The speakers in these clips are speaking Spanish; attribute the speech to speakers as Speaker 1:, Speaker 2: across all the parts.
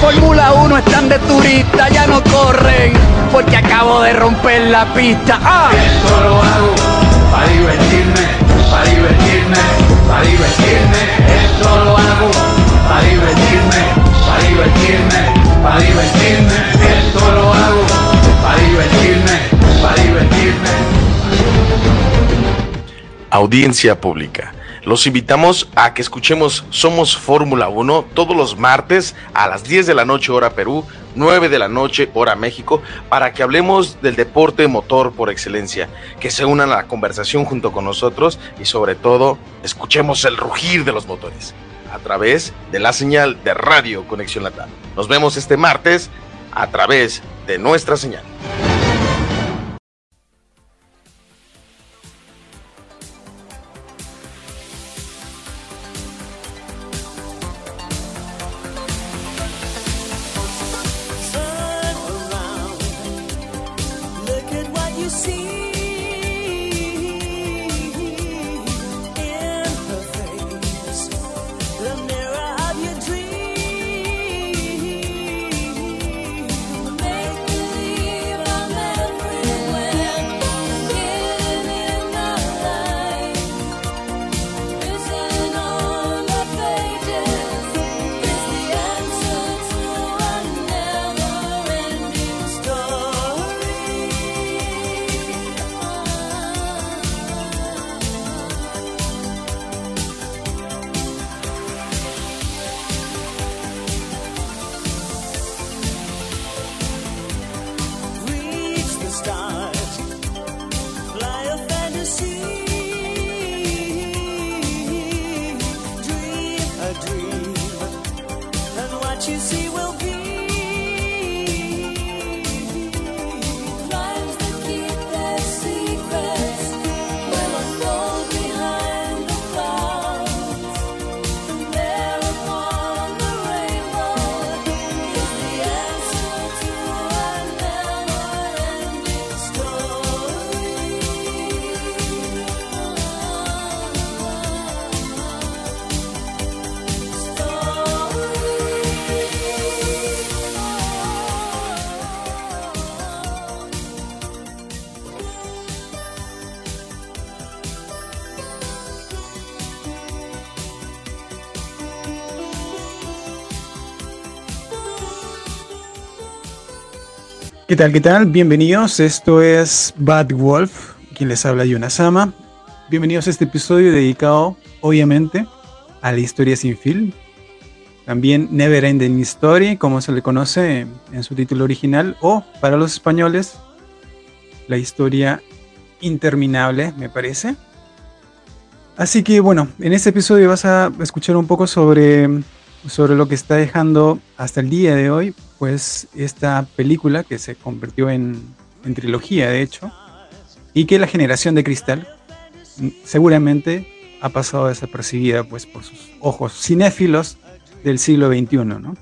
Speaker 1: Fórmula 1 están de turista, ya no corren, porque acabo de romper la pista. ¡Ah!
Speaker 2: Esto lo hago para divertirme, para divertirme, para divertirme. Esto lo hago para divertirme, para divertirme, para divertirme. Esto lo hago para divertirme, para divertirme.
Speaker 3: Audiencia pública. Los invitamos a que escuchemos Somos Fórmula 1 todos los martes a las 10 de la noche hora Perú, 9 de la noche hora México, para que hablemos del deporte motor por excelencia, que se unan a la conversación junto con nosotros y sobre todo escuchemos el rugir de los motores a través de la señal de Radio Conexión Latam. Nos vemos este martes a través de nuestra señal.
Speaker 4: ¿Qué tal? ¿Qué tal? Bienvenidos. Esto es Bad Wolf, quien les habla Yunasama. Bienvenidos a este episodio dedicado, obviamente, a la historia sin film. También Never Ending Story, como se le conoce en su título original, o para los españoles, la historia interminable, me parece. Así que bueno, en este episodio vas a escuchar un poco sobre, sobre lo que está dejando hasta el día de hoy, pues esta película que se convirtió en, en trilogía, de hecho, y que la generación de cristal seguramente ha pasado desapercibida pues por sus ojos cinéfilos del siglo XXI, ¿no?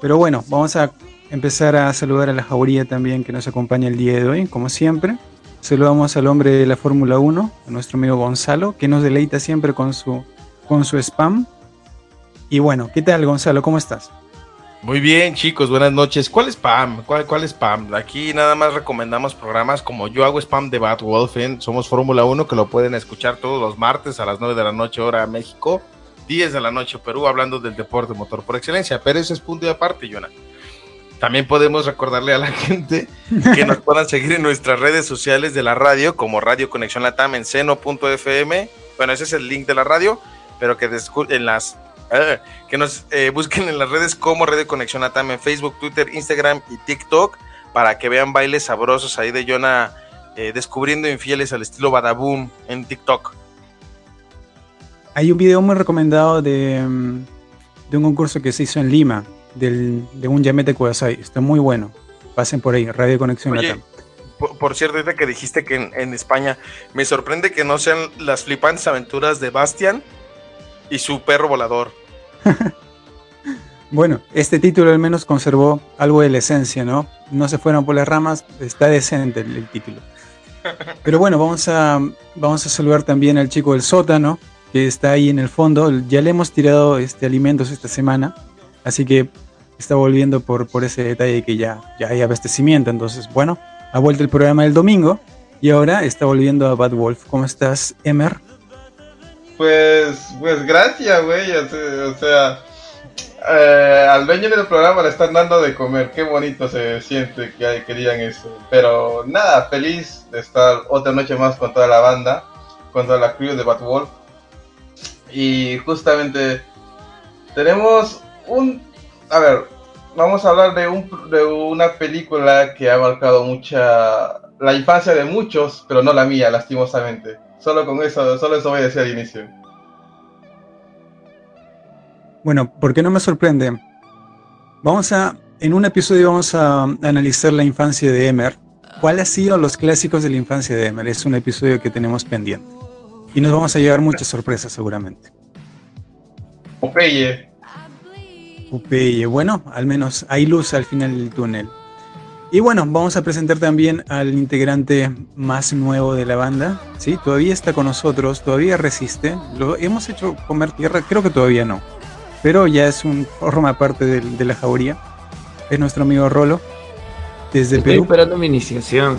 Speaker 4: Pero bueno, vamos a empezar a saludar a la jauría también que nos acompaña el día de hoy, como siempre. Saludamos al hombre de la Fórmula 1, a nuestro amigo Gonzalo, que nos deleita siempre con su, con su spam. Y bueno, ¿qué tal Gonzalo? ¿Cómo estás?
Speaker 3: Muy bien, chicos, buenas noches. ¿Cuál spam? ¿Cuál, cuál spam? Aquí nada más recomendamos programas como yo hago spam de Bad Wolf en Somos Fórmula 1, que lo pueden escuchar todos los martes a las 9 de la noche, hora México, 10 de la noche, Perú, hablando del deporte motor por excelencia. Pero ese es punto de aparte, Jonah. También podemos recordarle a la gente que nos puedan seguir en nuestras redes sociales de la radio, como Radio Conexión Latam en seno.fm. Bueno, ese es el link de la radio, pero que en las eh, que nos eh, busquen en las redes como Radio Conexión Latam en Facebook, Twitter, Instagram y TikTok para que vean bailes sabrosos ahí de Jonah eh, descubriendo infieles al estilo Badaboom en TikTok.
Speaker 4: Hay un video muy recomendado de, mm, de un concurso que se hizo en Lima, del, de un Yamete Kudasai. Está muy bueno. Pasen por ahí, Radio Conexión
Speaker 3: Oye,
Speaker 4: Latam.
Speaker 3: por, por cierto, ahorita que dijiste que en, en España, me sorprende que no sean las flipantes aventuras de Bastian y su perro volador.
Speaker 4: Bueno, este título al menos conservó algo de la esencia, ¿no? No se fueron por las ramas, está decente el, el título. Pero bueno, vamos a, vamos a saludar también al chico del sótano, que está ahí en el fondo. Ya le hemos tirado este, alimentos esta semana, así que está volviendo por, por ese detalle que ya, ya hay abastecimiento. Entonces, bueno, ha vuelto el programa del domingo y ahora está volviendo a Bad Wolf. ¿Cómo estás, Emer?
Speaker 5: Pues, pues gracias, güey. O sea, eh, al dueño del programa le están dando de comer. Qué bonito se siente que hay- querían eso. Pero nada, feliz de estar otra noche más con toda la banda, con toda la crew de Bad Wolf. Y justamente tenemos un... A ver, vamos a hablar de, un, de una película que ha marcado mucha... La infancia de muchos, pero no la mía, lastimosamente. Solo con eso, solo eso voy a decir al inicio.
Speaker 4: Bueno, ¿por qué no me sorprende? Vamos a, en un episodio vamos a analizar la infancia de Emer. ¿Cuáles han sido los clásicos de la infancia de Emer? Es un episodio que tenemos pendiente. Y nos vamos a llevar muchas sorpresas seguramente.
Speaker 5: Popeye.
Speaker 4: Popeye, bueno, al menos hay luz al final del túnel. Y bueno, vamos a presentar también al integrante más nuevo de la banda. Sí, todavía está con nosotros, todavía resiste. Lo hemos hecho comer tierra, creo que todavía no. Pero ya es un forma parte de, la jauría. Es nuestro amigo Rolo, desde
Speaker 6: Estoy
Speaker 4: Perú.
Speaker 6: esperando mi iniciación.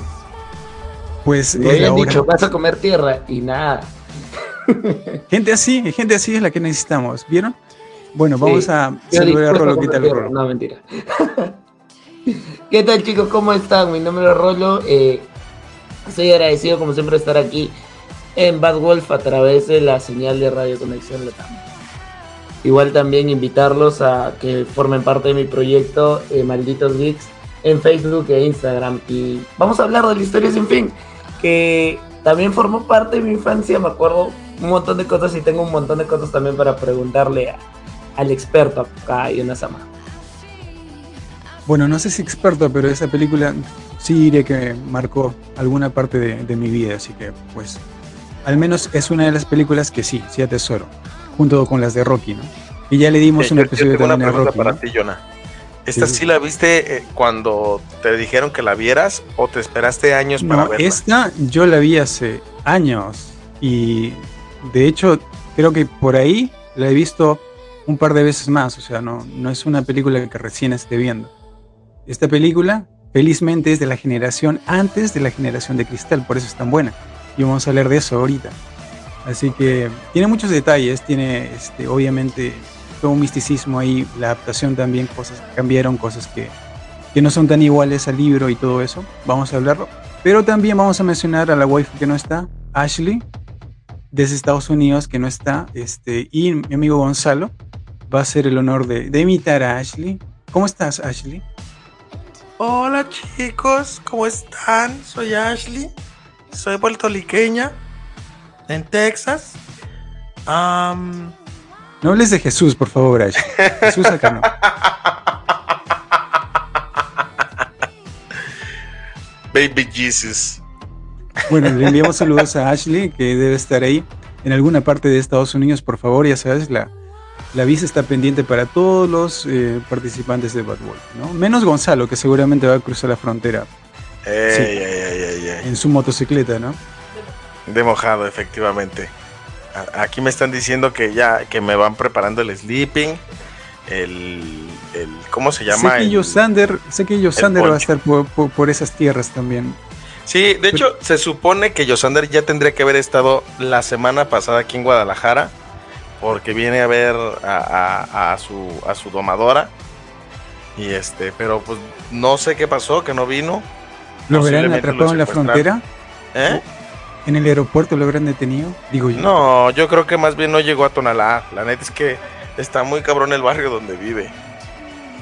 Speaker 4: Pues
Speaker 6: Me habían dicho, vas a comer tierra y nada.
Speaker 4: Gente así, gente así es la que necesitamos, ¿vieron? Bueno, vamos a
Speaker 6: Yo
Speaker 4: saludar a Rolo. ¿Qué tal. Rolo?
Speaker 6: No, mentira. ¿Qué tal chicos? ¿Cómo están? Mi nombre es Rolo. Eh, soy agradecido como siempre de estar aquí en Bad Wolf a través de la señal de Radio Conexión Latam. Igual también invitarlos a que formen parte de mi proyecto eh, Malditos Geeks en Facebook e Instagram. Y vamos a hablar de la historia sin fin, que también formó parte de mi infancia, me acuerdo un montón de cosas y tengo un montón de cosas también para preguntarle al experto acá, Yonasama.
Speaker 4: Bueno, no sé si experto, pero esa película sí diría que marcó alguna parte de, de mi vida, así que pues al menos es una de las películas que sí, sí atesoro, junto con las de Rocky, ¿no? Y ya le dimos un
Speaker 3: yo- yo
Speaker 4: episodio
Speaker 3: tengo una
Speaker 4: también a
Speaker 3: pregunta
Speaker 4: Rocky,
Speaker 3: para
Speaker 4: ¿no?
Speaker 3: ti, Jonah. ¿Esta
Speaker 4: Sí,
Speaker 3: sí,
Speaker 4: sí.
Speaker 3: la viste eh, cuando te dijeron que la vieras o te esperaste años para
Speaker 4: No,
Speaker 3: verla?
Speaker 4: esta yo la vi hace años y de hecho creo que por ahí la he visto un par de veces más, o sea, no, no es una película que recién esté viendo. Esta película, felizmente, es de la generación antes de la generación de cristal, por eso es tan buena. Y vamos a hablar de eso ahorita. Así que tiene muchos detalles, tiene este, obviamente todo un misticismo ahí, la adaptación también, cosas que cambiaron, cosas que, que no son tan iguales al libro y todo eso. Vamos a hablarlo. Pero también vamos a mencionar a la wife que no está, Ashley, desde Estados Unidos, que no está, este, y mi amigo Gonzalo va a hacer el honor de, de imitar a Ashley. ¿Cómo estás, Ashley?
Speaker 3: Hola chicos, ¿cómo están? Soy Ashley, soy puertorriqueña, en Texas.
Speaker 4: No hables de Jesús, por favor, Ashley. Jesús acá no.
Speaker 3: Baby Jesus.
Speaker 4: Bueno, le enviamos saludos a Ashley, que debe estar ahí en alguna parte de Estados Unidos, por favor, ya sabes, la, la visa está pendiente para todos los eh, participantes de Bad Wolf, ¿no? Menos Gonzalo, que seguramente va a cruzar la frontera
Speaker 3: Ey,
Speaker 4: Sí.
Speaker 3: ey, ey, ey, ey.
Speaker 4: en su motocicleta, ¿no?
Speaker 3: De mojado, efectivamente. Aquí me están diciendo que ya que me van preparando el sleeping, el, el ¿cómo se llama?
Speaker 4: Sé que Yosander, sé que Yosander va a estar por, por- por esas tierras también.
Speaker 3: Sí, de hecho, se supone que Yosander ya tendría que haber estado la semana pasada aquí en Guadalajara, porque viene a ver a, a- a su, a su domadora. Y este, pero pues no sé qué pasó, que no vino.
Speaker 4: ¿Lo
Speaker 3: lo
Speaker 4: atrapado en la frontera?
Speaker 3: ¿Eh?
Speaker 4: ¿En el aeropuerto lo habrán detenido? Digo yo.
Speaker 3: No, yo creo que más bien no llegó a Tonalá. La neta es que está muy cabrón el barrio donde vive.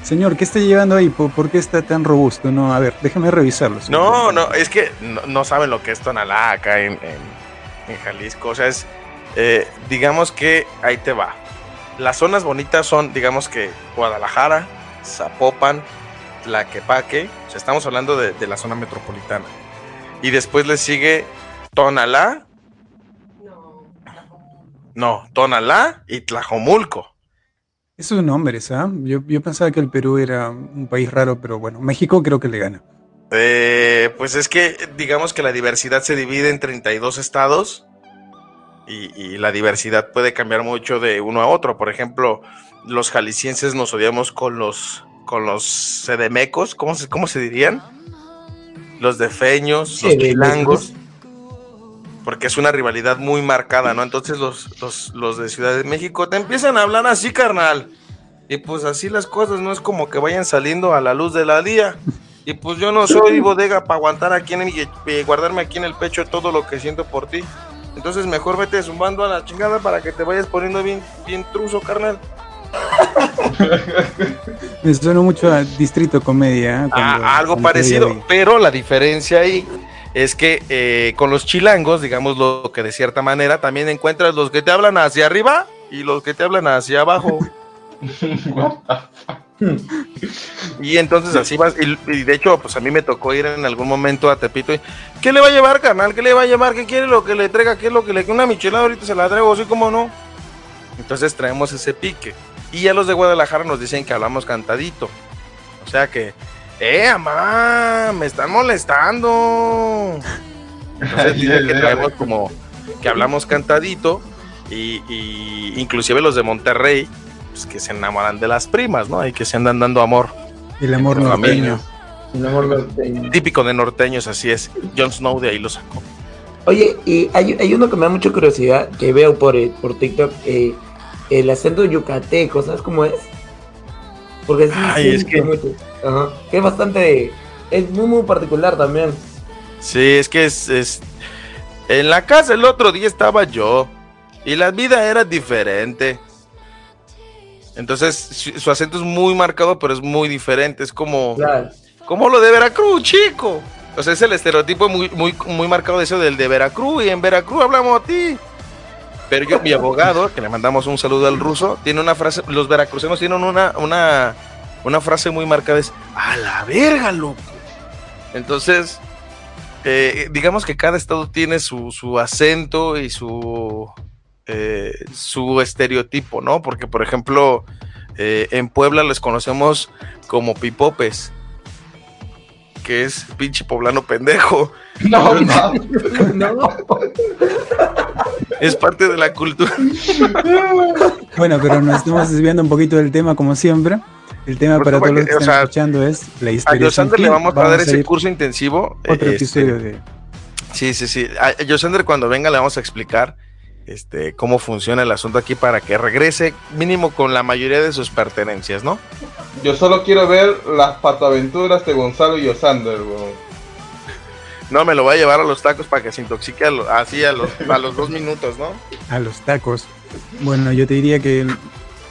Speaker 4: Señor, ¿qué está llevando ahí? ¿Por, por qué está tan robusto? No, a ver, déjame revisarlo. señor.
Speaker 3: No, no, es que no, no saben lo que es Tonalá acá en, en- en Jalisco. O sea, es, eh, digamos que ahí te va. Las zonas bonitas son, digamos que Guadalajara, Zapopan, Tlaquepaque. O sea, estamos hablando de, de la zona metropolitana. Y después le sigue Tonalá. No, Tonalá y Tlajomulco.
Speaker 4: Esos nombres, ¿ah? Yo, yo pensaba que el Perú era un país raro, pero bueno, México creo que le gana.
Speaker 3: Eh, pues es que digamos que la diversidad se divide en 32 estados y, y la diversidad puede cambiar mucho de uno a otro. Por ejemplo, los jaliscienses nos odiamos con los, con los sedemecos, ¿cómo se, cómo se dirían? Los defeños, los chilangos. Porque es una rivalidad muy marcada, ¿no? Entonces los, los, los de Ciudad de México te empiezan a hablar así, carnal. Y pues así las cosas, no es como que vayan saliendo a la luz de la día. Y pues yo no soy bodega para aguantar aquí en y guardarme aquí en el pecho todo lo que siento por ti. Entonces mejor vete zumbando a la chingada para que te vayas poniendo bien, bien truzo, carnal.
Speaker 4: Me suena mucho a Distrito Comedia. ¿eh? Cuando-
Speaker 3: Ah, algo parecido, pero la diferencia ahí es que eh, con los chilangos, digamos lo que de cierta manera, también encuentras los que te hablan hacia arriba y los que te hablan hacia abajo. y entonces así vas, y, y de hecho, pues a mí me tocó ir en algún momento a Tepito y, ¿qué le va a llevar, carnal? ¿Qué le va a llevar? ¿Qué quiere lo que le traiga? ¿Qué es lo que le una michelada ahorita se la traigo? Así como no. Entonces traemos ese pique. Y ya los de Guadalajara nos dicen que hablamos cantadito. O sea que, ¡eh, mamá! ¡Me están molestando! Entonces dicen que traemos como que hablamos cantadito y, y inclusive los de Monterrey, pues que se enamoran de las primas, ¿no? Y que se andan dando amor.
Speaker 4: El amor norteño.
Speaker 6: Un amor norteño.
Speaker 3: Típico de norteños, así es. Jon Snow de ahí lo sacó.
Speaker 6: Oye, y hay, hay uno que me da mucha curiosidad, que veo por, eh, por TikTok, eh, el acento yucateco, ¿sabes cómo es? Porque
Speaker 3: Ay, es que-
Speaker 6: mucho. Ajá, que es bastante, es muy muy particular también.
Speaker 3: Sí, es que es, es- En la casa el otro día estaba yo y la vida era diferente. Entonces su, acento es muy marcado, pero es muy diferente. Es como,
Speaker 6: Claro.
Speaker 3: como lo de Veracruz, chico. O sea, es el estereotipo muy, muy, muy marcado de eso del de Veracruz. Y en Veracruz hablamos a ti. Pero yo, mi abogado, que le mandamos un saludo al ruso, tiene una frase, los veracruzanos tienen una, una, una frase muy marcada, es, a la verga, loco. Entonces, eh, digamos que cada estado tiene su, su acento y su, eh, su estereotipo, ¿no? Porque, por ejemplo, eh, en Puebla les conocemos como pipopes, que es pinche poblano pendejo.
Speaker 5: No, no.
Speaker 6: No.
Speaker 3: Es parte de la cultura.
Speaker 4: Bueno, pero nos estamos desviando un poquito del tema, como siempre. El tema
Speaker 3: Por
Speaker 4: para todos los
Speaker 3: que,
Speaker 4: están
Speaker 3: sea,
Speaker 4: escuchando es la
Speaker 3: A
Speaker 4: historia sin
Speaker 3: Yosander le vamos a dar ese curso intensivo.
Speaker 4: Otro
Speaker 3: eh,
Speaker 4: episodio
Speaker 3: este,
Speaker 4: de.
Speaker 3: Sí, sí, sí. A Yosander cuando venga le vamos a explicar este, cómo funciona el asunto aquí para que regrese mínimo con la mayoría de sus pertenencias, ¿no?
Speaker 5: Yo solo quiero ver las pataventuras de Gonzalo y Osander, weón.
Speaker 3: No, me lo va a llevar a los tacos para que se intoxique a lo- así a los, a los dos minutos, ¿no?
Speaker 4: A los tacos. Bueno, yo te diría que.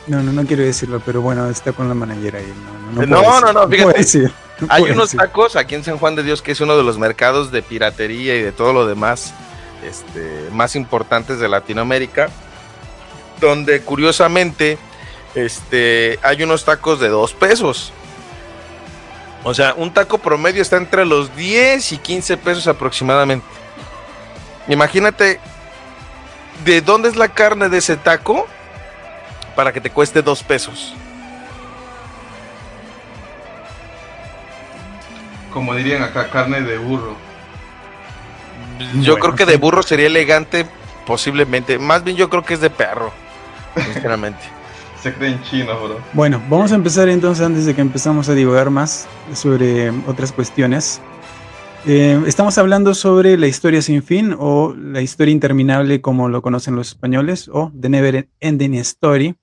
Speaker 4: No, no, no quiero decirlo, pero bueno, está con la manallera ahí. No, no,
Speaker 3: No, no,
Speaker 4: decir,
Speaker 3: no, fíjate.
Speaker 4: decir, no
Speaker 3: Hay unos
Speaker 4: decir.
Speaker 3: tacos aquí en San Juan de Dios que es uno de los mercados de piratería y de todo lo demás este, más importantes de Latinoamérica, donde curiosamente este, hay unos tacos de dos pesos. O sea, un taco promedio está entre los 10 y 15 pesos aproximadamente. Imagínate de dónde es la carne de ese taco para que te cueste dos pesos.
Speaker 5: Como dirían acá, carne de burro.
Speaker 3: Yo
Speaker 4: Bueno,
Speaker 3: creo que
Speaker 4: sí.
Speaker 3: de burro sería elegante, posiblemente. Más bien yo creo que es de perro, sinceramente.
Speaker 5: Se creen chinos, bro.
Speaker 4: Bueno, vamos a empezar entonces antes de que empezamos a divagar más sobre otras cuestiones. Eh, estamos hablando sobre la historia sin fin o la historia interminable como lo conocen los españoles o The Never Ending Story.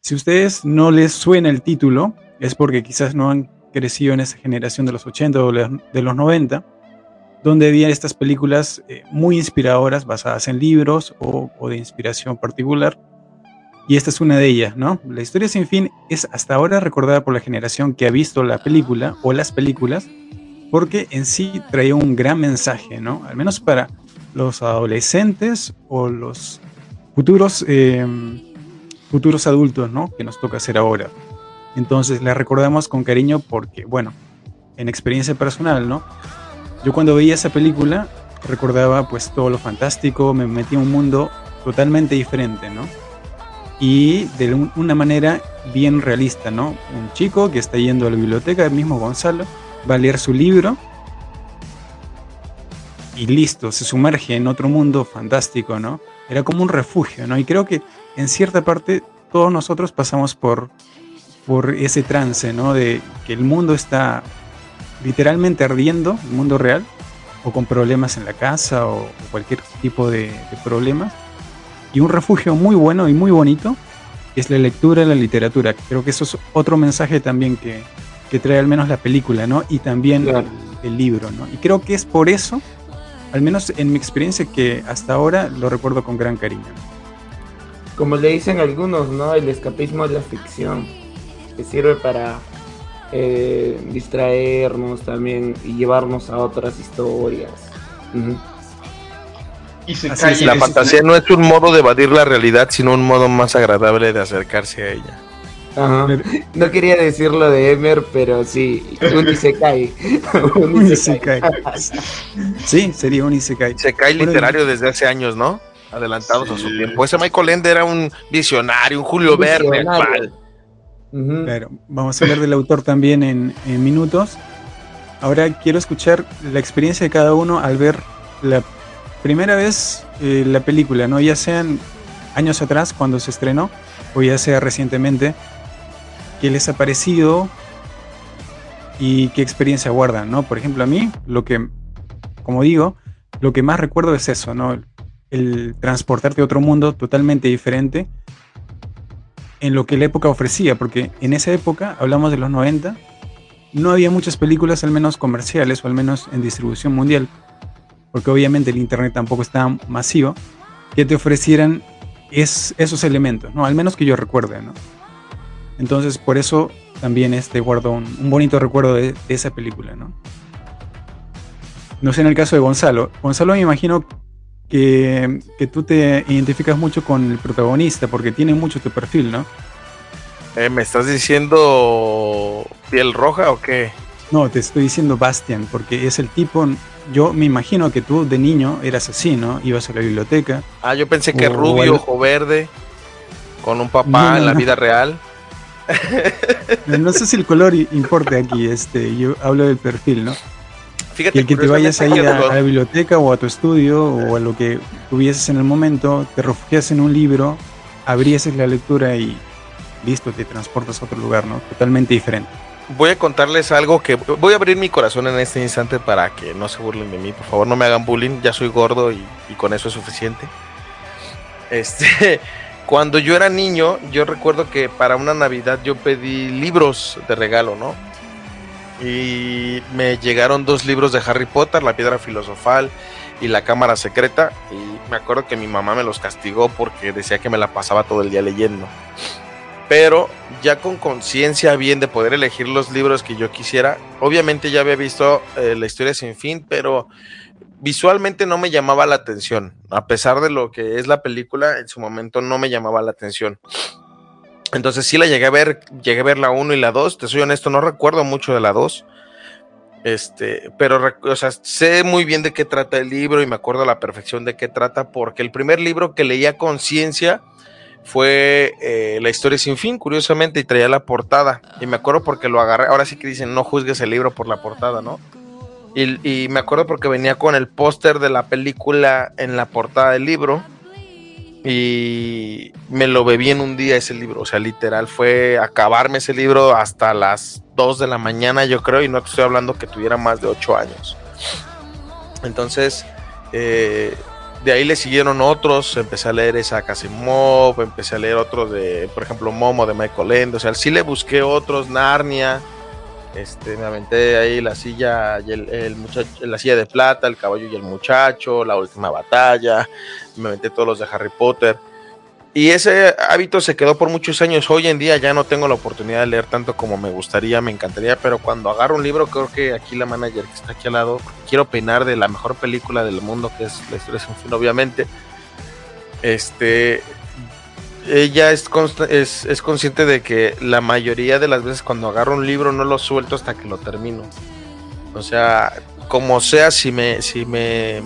Speaker 4: Si a ustedes no les suena el título, es porque quizás no han crecido en esa generación de los 80 o de los 90, donde había estas películas eh, muy inspiradoras basadas en libros o, de inspiración particular. Y esta es una de ellas, ¿no? La historia sin fin es hasta ahora recordada por la generación que ha visto la película o las películas, porque en sí traía un gran mensaje, ¿no? Al menos para los adolescentes o los futuros, eh, futuros adultos, ¿no? Que nos toca hacer ahora. Entonces la recordamos con cariño porque, bueno, en experiencia personal, ¿no? Yo cuando veía esa película recordaba pues todo lo fantástico, me metí en un mundo totalmente diferente, ¿no? y de un- una manera bien realista, ¿no? Un chico que está yendo a la biblioteca, el mismo Gonzalo, va a leer su libro y listo, se sumerge en otro mundo fantástico, ¿no? Era como un refugio, ¿no? Y creo que en cierta parte todos nosotros pasamos por, por ese trance, ¿no? De que el mundo está literalmente ardiendo, el mundo real, o con problemas en la casa o, cualquier tipo de, de problemas. Y un refugio muy bueno y muy bonito es la lectura y la literatura. Creo que eso es otro mensaje también que, que trae al menos la película, ¿no? Y también
Speaker 6: Claro.
Speaker 4: el, el libro, ¿no? Y creo que es por eso, al menos en mi experiencia, que hasta ahora lo recuerdo con gran cariño.
Speaker 6: Como le dicen algunos, ¿no? El escapismo es la ficción, que sirve para eh, distraernos también y llevarnos a otras historias.
Speaker 5: Y se
Speaker 4: Así es,
Speaker 3: La
Speaker 4: sí,
Speaker 3: fantasía no es un modo de evadir la realidad, sino un modo más agradable de acercarse a ella.
Speaker 6: Ajá. No quería decirlo de Emer, pero sí, un Isekai. un
Speaker 4: Un
Speaker 6: Isekai.
Speaker 4: isekai. Sí, sería un Isekai.
Speaker 3: Se cae
Speaker 4: Bueno,
Speaker 3: literario desde hace años, ¿no? Adelantados a su tiempo. Ese Michael Ende era un visionario, un Julio Verne
Speaker 6: Visionario. Ujú.
Speaker 4: Claro, vamos a hablar del autor también en, en minutos. Ahora quiero escuchar la experiencia de cada uno al ver la primera vez eh, la película, ¿no? Ya sean años atrás cuando se estrenó o ya sea recientemente. ¿Qué les ha parecido y qué experiencia guardan, ¿no? Por ejemplo, a mí, lo que, como digo, lo que más recuerdo es eso, ¿no? El transportarte a otro mundo totalmente diferente en lo que la época ofrecía, porque en esa época, hablamos de los 90, no había muchas películas, al menos comerciales o al menos en distribución mundial, porque obviamente el Internet tampoco estaba masivo, que te ofrecieran es, esos elementos, ¿no? Al menos que yo recuerde, ¿no? Entonces, por eso también este guardo un, bonito recuerdo de, de esa película, ¿no? No sé en el caso de Gonzalo. Gonzalo, me imagino que, que tú te identificas mucho con el protagonista, porque tiene mucho tu perfil, ¿no?
Speaker 3: Eh, ¿Me estás diciendo piel roja o qué?
Speaker 4: No, te estoy diciendo Bastian, porque es el tipo. Yo me imagino que tú de niño eras así, ¿no? Ibas a la biblioteca.
Speaker 3: Ah, yo pensé que
Speaker 4: O
Speaker 3: rubio,
Speaker 4: el-
Speaker 3: ojo verde, con un papá
Speaker 4: No,
Speaker 3: en la
Speaker 4: no.
Speaker 3: vida real.
Speaker 4: No sé si el color importa aquí, este, yo hablo del perfil, ¿no?
Speaker 3: Fíjate
Speaker 4: Y el que te vayas ahí
Speaker 3: curiosamente,
Speaker 4: a, a la biblioteca o a tu estudio o a lo que tuvieses en el momento, te refugias en un libro, abrieses la lectura y listo, te transportas a otro lugar, ¿no? Totalmente diferente.
Speaker 3: Voy a contarles algo que voy a abrir mi corazón en este instante para que no se burlen de mí, por favor, no me hagan bullying, ya soy gordo y, y con eso es suficiente. Este, cuando yo era niño, yo recuerdo que para una Navidad yo pedí libros de regalo, ¿no? Y me llegaron dos libros de Harry Potter, La Piedra Filosofal y La Cámara Secreta, y me acuerdo que mi mamá me los castigó porque decía que me la pasaba todo el día leyendo pero ya con conciencia bien de poder elegir los libros que yo quisiera. Obviamente ya había visto eh, la historia sin fin, pero visualmente no me llamaba la atención. A pesar de lo que es la película, en su momento no me llamaba la atención. Entonces sí la llegué a ver, llegué a ver la 1 y la 2, te soy honesto, no recuerdo mucho de la 2. Este, pero o sea, sé muy bien de qué trata el libro y me acuerdo a la perfección de qué trata, porque el primer libro que leí a conciencia fue eh, La historia sin fin, curiosamente, y traía la portada. Y me acuerdo porque lo agarré. Ahora sí que dicen, no juzgues el libro por la portada, ¿no? Y me acuerdo porque venía con el póster de la película en la portada del libro. Y me lo bebí en un día ese libro. O sea, literal, fue acabarme ese libro hasta las 2 de la mañana, yo creo. Y no estoy hablando que tuviera más de 8 años. Entonces, eh, de ahí le siguieron otros, empecé a leer esa Asimov, empecé a leer otros de, por ejemplo, Momo de Michael Ende, o sea, sí le busqué otros, Narnia, este, me aventé ahí la silla y el, el muchacho, la silla de plata, el caballo y el muchacho, la última batalla, me aventé todos los de Harry Potter. Y ese hábito se quedó por muchos años. Hoy en día ya no tengo la oportunidad de leer tanto como me gustaría, me encantaría, pero cuando agarro un libro, creo que aquí la manager que está aquí al lado, quiero opinar de la mejor película del mundo, que es La historia sin fin, obviamente. Este, ella es, es, es consciente de que la mayoría de las veces cuando agarro un libro no lo suelto hasta que lo termino. O sea, como sea, si me, si me,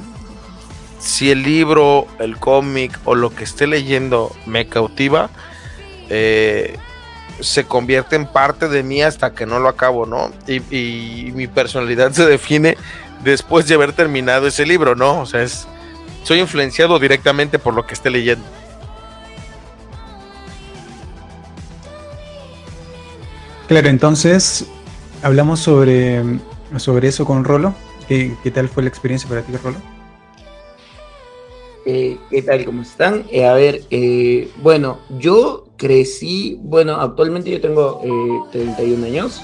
Speaker 3: si el libro, el cómic o lo que esté leyendo me cautiva, eh, se convierte en parte de mí hasta que no lo acabo, ¿no? Y, y mi personalidad se define después de haber terminado ese libro, ¿no? O sea, es, soy influenciado directamente por lo que esté leyendo.
Speaker 4: Claro, entonces hablamos sobre, sobre eso con Rolo. ¿Qué, tal fue la experiencia para ti, Rolo?
Speaker 6: Eh, ¿Qué tal? ¿Cómo están? Eh, a ver, eh, bueno, yo crecí, bueno, actualmente yo tengo eh, 31 años.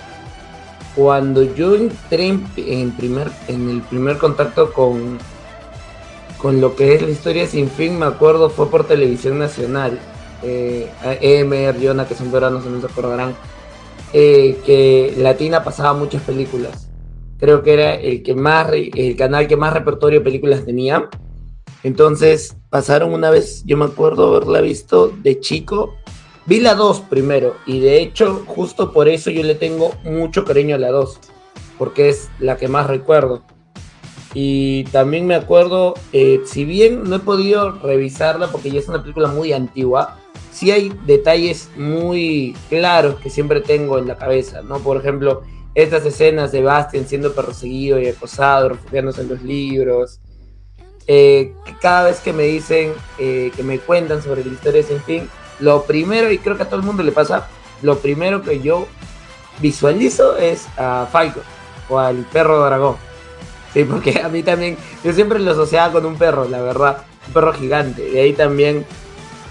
Speaker 6: Cuando yo entré en, primer, en el primer contacto con, con lo que es la historia sin fin, me acuerdo, fue por televisión nacional. Eh, a Emer, Jonah, que son peruanos, no se acordarán, eh, que Latina pasaba muchas películas. Creo que era el que más, el canal que más repertorio de películas tenía. Entonces pasaron una vez, yo me acuerdo haberla visto de chico. Vi la 2 primero y de hecho justo por eso yo le tengo mucho cariño a la 2, porque es la que más recuerdo. Y también me acuerdo, eh, si bien no he podido revisarla porque ya es una película muy antigua, sí hay detalles muy claros que siempre tengo en la cabeza, ¿no? Por ejemplo, estas escenas de Bastian siendo perseguido y acosado, refugiándose en los libros, eh, que cada vez que me dicen, eh, que me cuentan sobre la historia sin fin, lo primero, y creo que a todo el mundo le pasa, lo primero que yo visualizo es a Falco o al perro dragón. Sí, porque a mí también, yo siempre lo asociaba con un perro, la verdad, un perro gigante. Y ahí también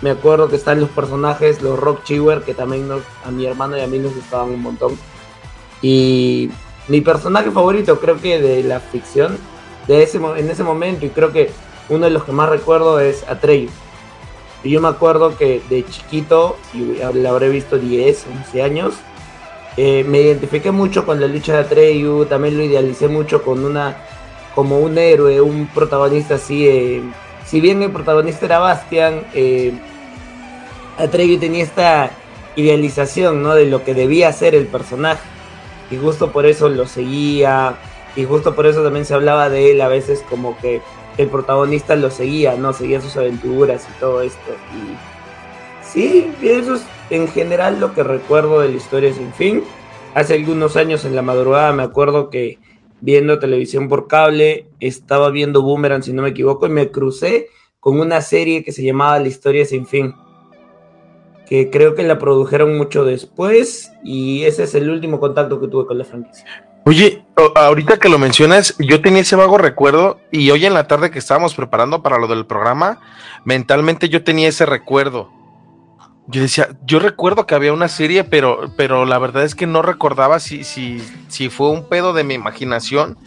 Speaker 6: me acuerdo que están los personajes, los Rock Chewer, que también nos- a mi hermano y a mí nos gustaban un montón. Y mi personaje favorito, creo que de la ficción, de ese, en ese momento, y creo que uno de los que más recuerdo es Atreyu. Y yo me acuerdo que de chiquito, y la habré visto 10, 11 años, eh, me identifiqué mucho con la lucha de Atreyu, también lo idealicé mucho con una, como un héroe, un protagonista así. eh, si bien el protagonista era Bastian, eh, Atreyu tenía esta idealización, ¿no? De lo que debía ser el personaje. Y justo por eso lo seguía, y justo por eso también se hablaba de él a veces como que el protagonista lo seguía, ¿no? Seguía sus aventuras y todo esto. Y sí, eso es en general lo que recuerdo de la historia sin fin. Hace algunos años en la madrugada me acuerdo que viendo televisión por cable, estaba viendo Boomerang si no me equivoco y me crucé con una serie que se llamaba La historia sin fin. Que creo que la produjeron mucho después y ese es el último contacto que tuve con la franquicia.
Speaker 3: Oye, ahorita que lo mencionas, yo tenía ese vago recuerdo y hoy en la tarde que estábamos preparando para lo del programa, mentalmente yo tenía ese recuerdo. Yo decía, yo recuerdo que había una serie, pero, pero la verdad es que no recordaba si, si, si fue un pedo de mi imaginación,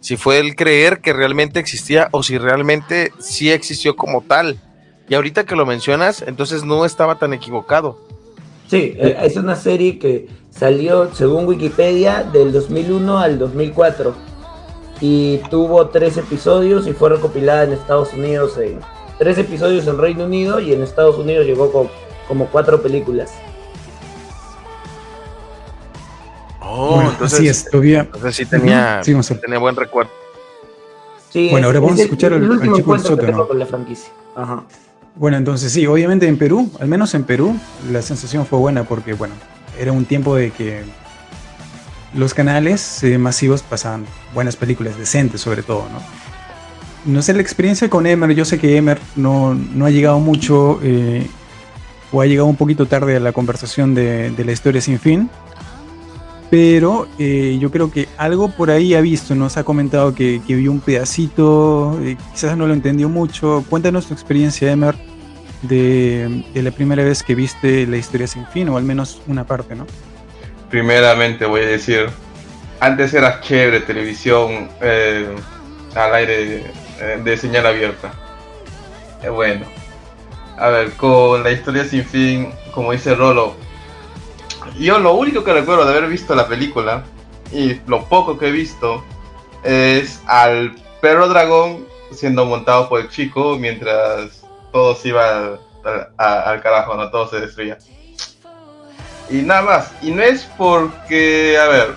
Speaker 3: si fue el creer que realmente existía o si realmente sí existió como tal. Y ahorita que lo mencionas, entonces no estaba tan equivocado.
Speaker 6: Sí, eh, es una serie que salió, según Wikipedia, del 2001 al 2004 y tuvo tres episodios y fue recopilada en Estados Unidos en tres episodios en Reino Unido y en Estados Unidos llegó con como cuatro películas.
Speaker 3: Oh,
Speaker 4: bueno,
Speaker 3: entonces,
Speaker 4: así es, todavía.
Speaker 3: entonces sí tenía,
Speaker 4: sí,
Speaker 3: tenía buen recuerdo.
Speaker 6: Sí,
Speaker 4: Bueno, ahora vamos a
Speaker 6: el-
Speaker 4: escuchar al-
Speaker 6: el
Speaker 4: al
Speaker 6: último
Speaker 4: chico del sótano.
Speaker 6: con la franquicia. Ajá.
Speaker 4: Bueno, entonces sí, obviamente en Perú, al menos en Perú, la sensación fue buena porque, bueno, era un tiempo de que los canales eh, masivos pasaban buenas películas, decentes sobre todo, ¿no? No sé la experiencia con Emer, yo sé que Emer no, no ha llegado mucho eh, o ha llegado un poquito tarde a la conversación de, la historia sin fin, pero eh, yo creo que algo por ahí ha visto, nos ha comentado que, vio un pedacito, eh, quizás no lo entendió mucho. Cuéntanos tu experiencia, Emer, de, la primera vez que viste la historia sin fin, o al menos una parte, ¿no?
Speaker 5: Primeramente voy a decir, antes era chévere televisión eh, al aire de señal abierta. Bueno, a ver, con la historia sin fin, como dice Rolo, yo lo único que recuerdo de haber visto la película, y lo poco que he visto, es al perro dragón siendo montado por el chico mientras todo se iba al, al- al carajo, no todo se destruía. Y nada más. Y no es porque, a ver.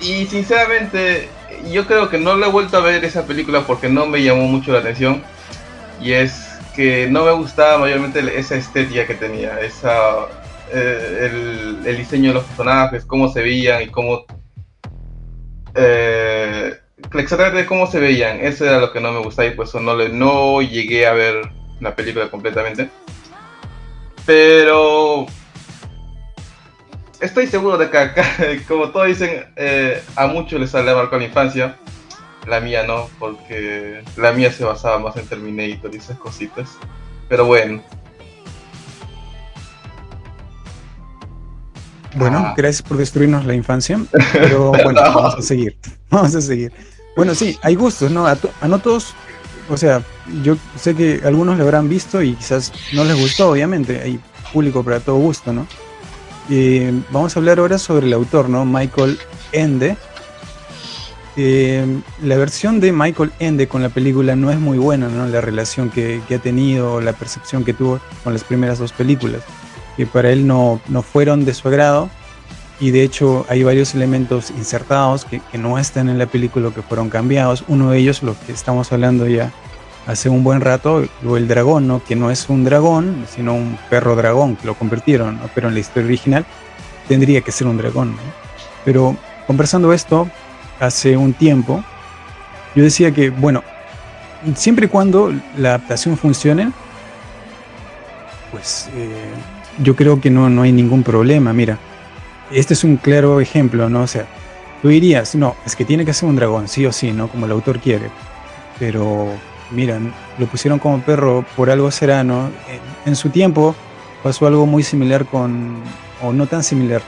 Speaker 5: Y sinceramente, yo creo que no le he vuelto a ver esa película porque no me llamó mucho la atención. Y es que no me gustaba mayormente esa estética que tenía, esa, eh, el, diseño de los personajes, cómo se veían y cómo... Eh, exactamente cómo se veían, eso era lo que no me gustaba y por eso no, no llegué a ver la película completamente. Pero estoy seguro de que acá, como todos dicen, eh, a muchos les sale marcó la infancia. La mía no, porque la mía se basaba más en Terminator y esas cositas. Pero bueno,
Speaker 4: Bueno,
Speaker 5: Ah.
Speaker 4: gracias por destruirnos la infancia, pero bueno,
Speaker 5: No.
Speaker 4: vamos a seguir. Vamos a seguir. Bueno, sí, hay gustos, ¿no? A, to- a no todos, o sea, yo sé que algunos lo habrán visto y quizás no les gustó, obviamente, hay público para todo gusto, ¿no? Eh, vamos a hablar ahora sobre el autor, ¿no? Michael Ende. Eh, la versión de Michael Ende con la película no es muy buena, ¿no? La relación que, que ha tenido, la percepción que tuvo con las primeras dos películas que para él no, no fueron de su agrado y de hecho hay varios elementos insertados que, que no están en la película que fueron cambiados. Uno de ellos, lo que estamos hablando ya hace un buen rato, del dragón, ¿no? que no es un dragón, sino un perro dragón, que lo convirtieron, ¿no? pero en la historia original tendría que ser un dragón. ¿no? Pero conversando esto hace un tiempo, yo decía que, bueno, siempre y cuando la adaptación funcione, pues eh, yo creo que no, no hay ningún problema. Mira, este es un claro ejemplo, ¿no? O sea, tú dirías, no, es que tiene que ser un dragón, sí o sí, ¿no? Como el autor quiere. Pero, mira, lo pusieron como perro, por algo será, ¿no? En, en su tiempo pasó algo muy similar con, o no tan similar,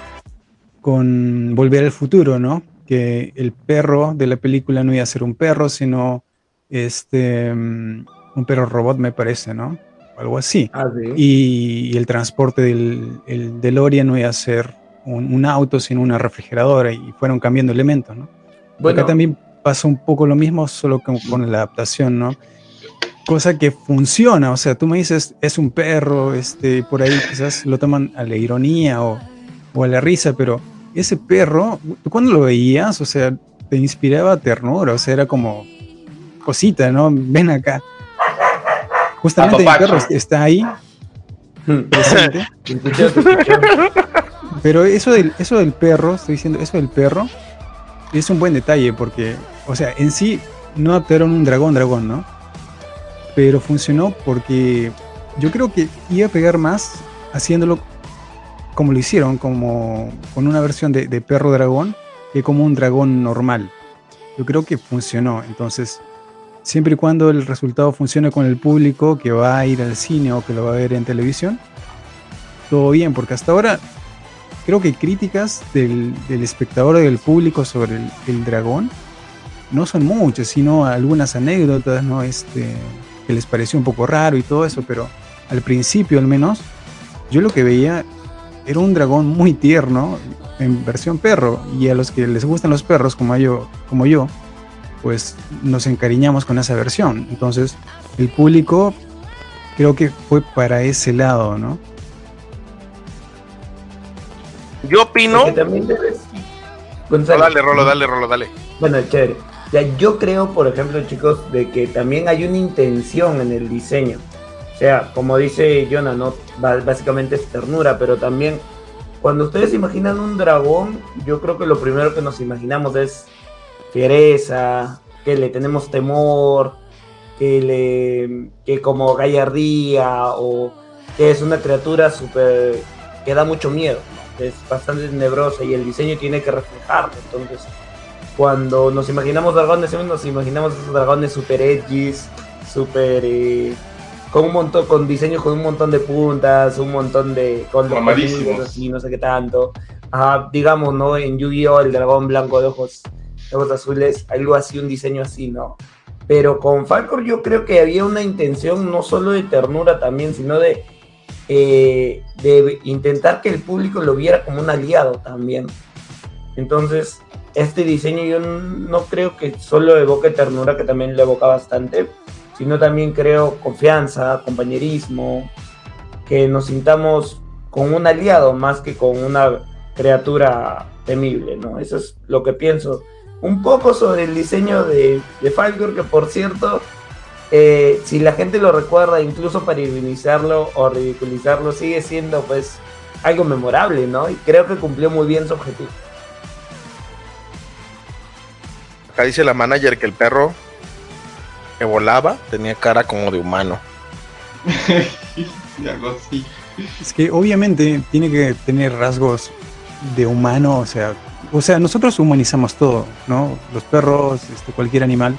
Speaker 4: con Volver al Futuro, ¿no? Que el perro de la película no iba a ser un perro, sino este, mm, un perro robot, me parece, ¿no? Algo así
Speaker 6: Ah, sí.
Speaker 4: y, y el transporte del el DeLorean no iba a ser un, un auto, sino una refrigeradora y fueron cambiando elementos, ¿no?
Speaker 6: Bueno,
Speaker 4: Acá también pasa un poco lo mismo, solo con, con la adaptación, ¿no? Cosa que funciona, o sea, tú me dices, es un perro, este, por ahí quizás lo toman a la ironía o, o a la risa, pero ese perro, tú cuando lo veías, o sea, te inspiraba ternura, o sea, era como cosita, ¿no? Ven acá. Justamente el perro está ahí, presente. Pero eso del, eso del perro, estoy diciendo, eso del perro es un buen detalle porque, o sea, en sí no adaptaron un dragón, dragón, ¿no? Pero funcionó porque yo creo que iba a pegar más haciéndolo como lo hicieron, como con una versión de, de perro dragón, que como un dragón normal. Yo creo que funcionó. Entonces, siempre y cuando el resultado funcione con el público que va a ir al cine o que lo va a ver en televisión, todo bien, porque hasta ahora creo que críticas del, del espectador y del público sobre el, el dragón no son muchas, sino algunas anécdotas, ¿no? Este, que les pareció un poco raro y todo eso, pero al principio al menos, yo lo que veía era un dragón muy tierno en versión perro, y a los que les gustan los perros como yo, como yo pues nos encariñamos con esa versión. Entonces, el público creo que fue para ese lado, ¿no?
Speaker 3: Yo opino.
Speaker 6: También debes-
Speaker 3: No,
Speaker 6: Gonzalo,
Speaker 3: dale, Rolo, dale, Rolo, dale.
Speaker 6: Bueno, chévere. O sea, yo creo, por ejemplo, chicos, de que también hay una intención en el diseño. O sea, como dice Jonah, ¿no? Básicamente es ternura, pero también cuando ustedes imaginan un dragón, yo creo que lo primero que nos imaginamos es fiereza, que le tenemos temor, que le que como gallardía o que es una criatura súper que da mucho miedo, es bastante tenebrosa y el diseño tiene que reflejarlo. Entonces, cuando nos imaginamos dragones, nos imaginamos esos dragones super edgys, super eh, con un montón, con diseños con un montón de puntas, un montón de con los así, no sé qué tanto. Ajá, digamos, ¿no? En Yu-Gi-Oh! el dragón blanco de ojos, de ojos azules, algo así, un diseño así, ¿no? Pero con Falcor yo creo que había una intención no solo de ternura también, sino de, eh, de intentar que el público lo viera como un aliado también. Entonces, este diseño yo no creo que solo evoque ternura, que también le evoca bastante, sino también creo confianza, compañerismo, que nos sintamos con un aliado más que con una criatura temible, ¿no? Eso es lo que pienso. Un poco sobre el diseño de, de que por cierto, eh, si la gente lo recuerda, incluso para ironizarlo o ridiculizarlo, sigue siendo pues algo memorable, ¿no? Y creo que cumplió muy bien su objetivo.
Speaker 3: Acá dice la manager que el perro que volaba tenía cara como de humano.
Speaker 5: Y algo así.
Speaker 4: Es que obviamente tiene que tener rasgos de humano, o sea, o sea, nosotros humanizamos todo, ¿no? Los perros, este, cualquier animal,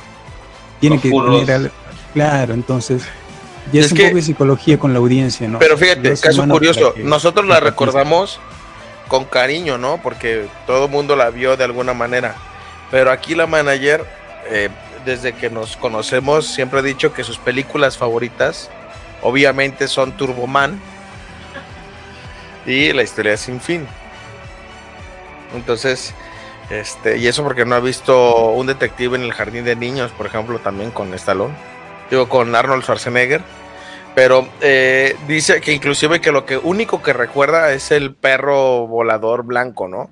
Speaker 4: tiene
Speaker 5: Los
Speaker 4: que
Speaker 5: furros.
Speaker 4: tener claro, entonces ya es,
Speaker 3: Es
Speaker 4: un
Speaker 3: que-
Speaker 4: poco de psicología con la audiencia, ¿no?
Speaker 3: Pero fíjate,
Speaker 4: Los
Speaker 3: caso curioso, nosotros la recordamos con cariño, ¿no? Porque todo el mundo la vio de alguna manera. Pero aquí la manager, eh, desde que nos conocemos, siempre ha dicho que sus películas favoritas, obviamente, son Turboman y La historia sin fin. Entonces, este, y eso porque no ha visto un detective en el jardín de niños, por ejemplo, también con Stallone, digo, con Arnold Schwarzenegger. Pero eh, dice que inclusive que lo que único que recuerda es el perro volador blanco, ¿no?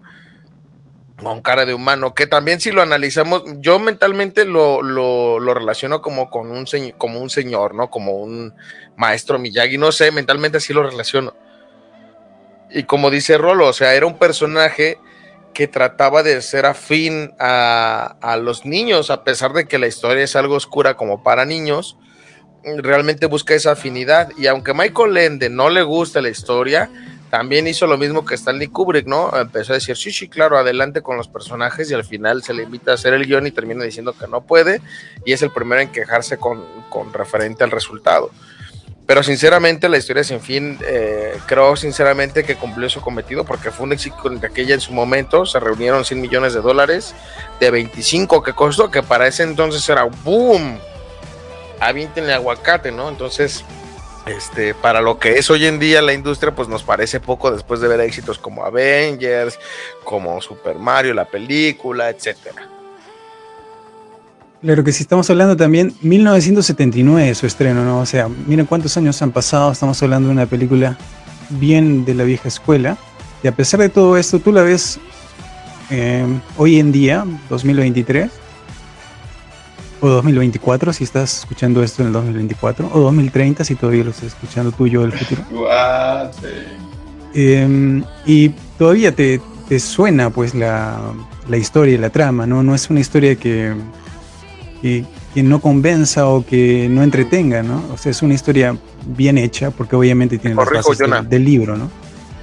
Speaker 3: Con cara de humano, que también si lo analizamos, yo mentalmente lo, lo, lo relaciono como con un, señ- como un señor, ¿no? Como un maestro Miyagi, no sé, mentalmente así lo relaciono. Y como dice Rolo, o sea, era un personaje que trataba de ser afín a, a los niños, a pesar de que la historia es algo oscura como para niños, realmente busca esa afinidad. Y aunque Michael Ende no le gusta la historia, también hizo lo mismo que Stanley Kubrick, ¿no? Empezó a decir, sí, sí, claro, adelante con los personajes y al final se le invita a hacer el guion y termina diciendo que no puede y es el primero en quejarse con, con referente al resultado. Pero sinceramente la historia sin fin, eh, creo sinceramente que cumplió su cometido porque fue un éxito de aquella en su momento, se reunieron 100 millones de dólares de 25 que costó, que para ese entonces era boom, avientenle aguacate, ¿no? Entonces, este, para lo que es hoy en día la industria, pues nos parece poco después de ver éxitos como Avengers, como Super Mario, la película, etcétera.
Speaker 4: Claro que si estamos hablando también 1979 su estreno, ¿no? O sea, miren cuántos años han pasado, estamos hablando de una película bien de la vieja escuela. Y a pesar de todo esto, tú la ves eh, hoy en día, 2023, o 2024, si estás escuchando esto en el 2024, o 2030, si todavía lo estás escuchando tú y yo del futuro. Eh, y todavía te, te suena pues la, la historia, la trama, ¿no? No es una historia que, que, que no convenza o que no entretenga, ¿no? O sea, es una historia bien hecha porque obviamente tiene las bases del libro, ¿no?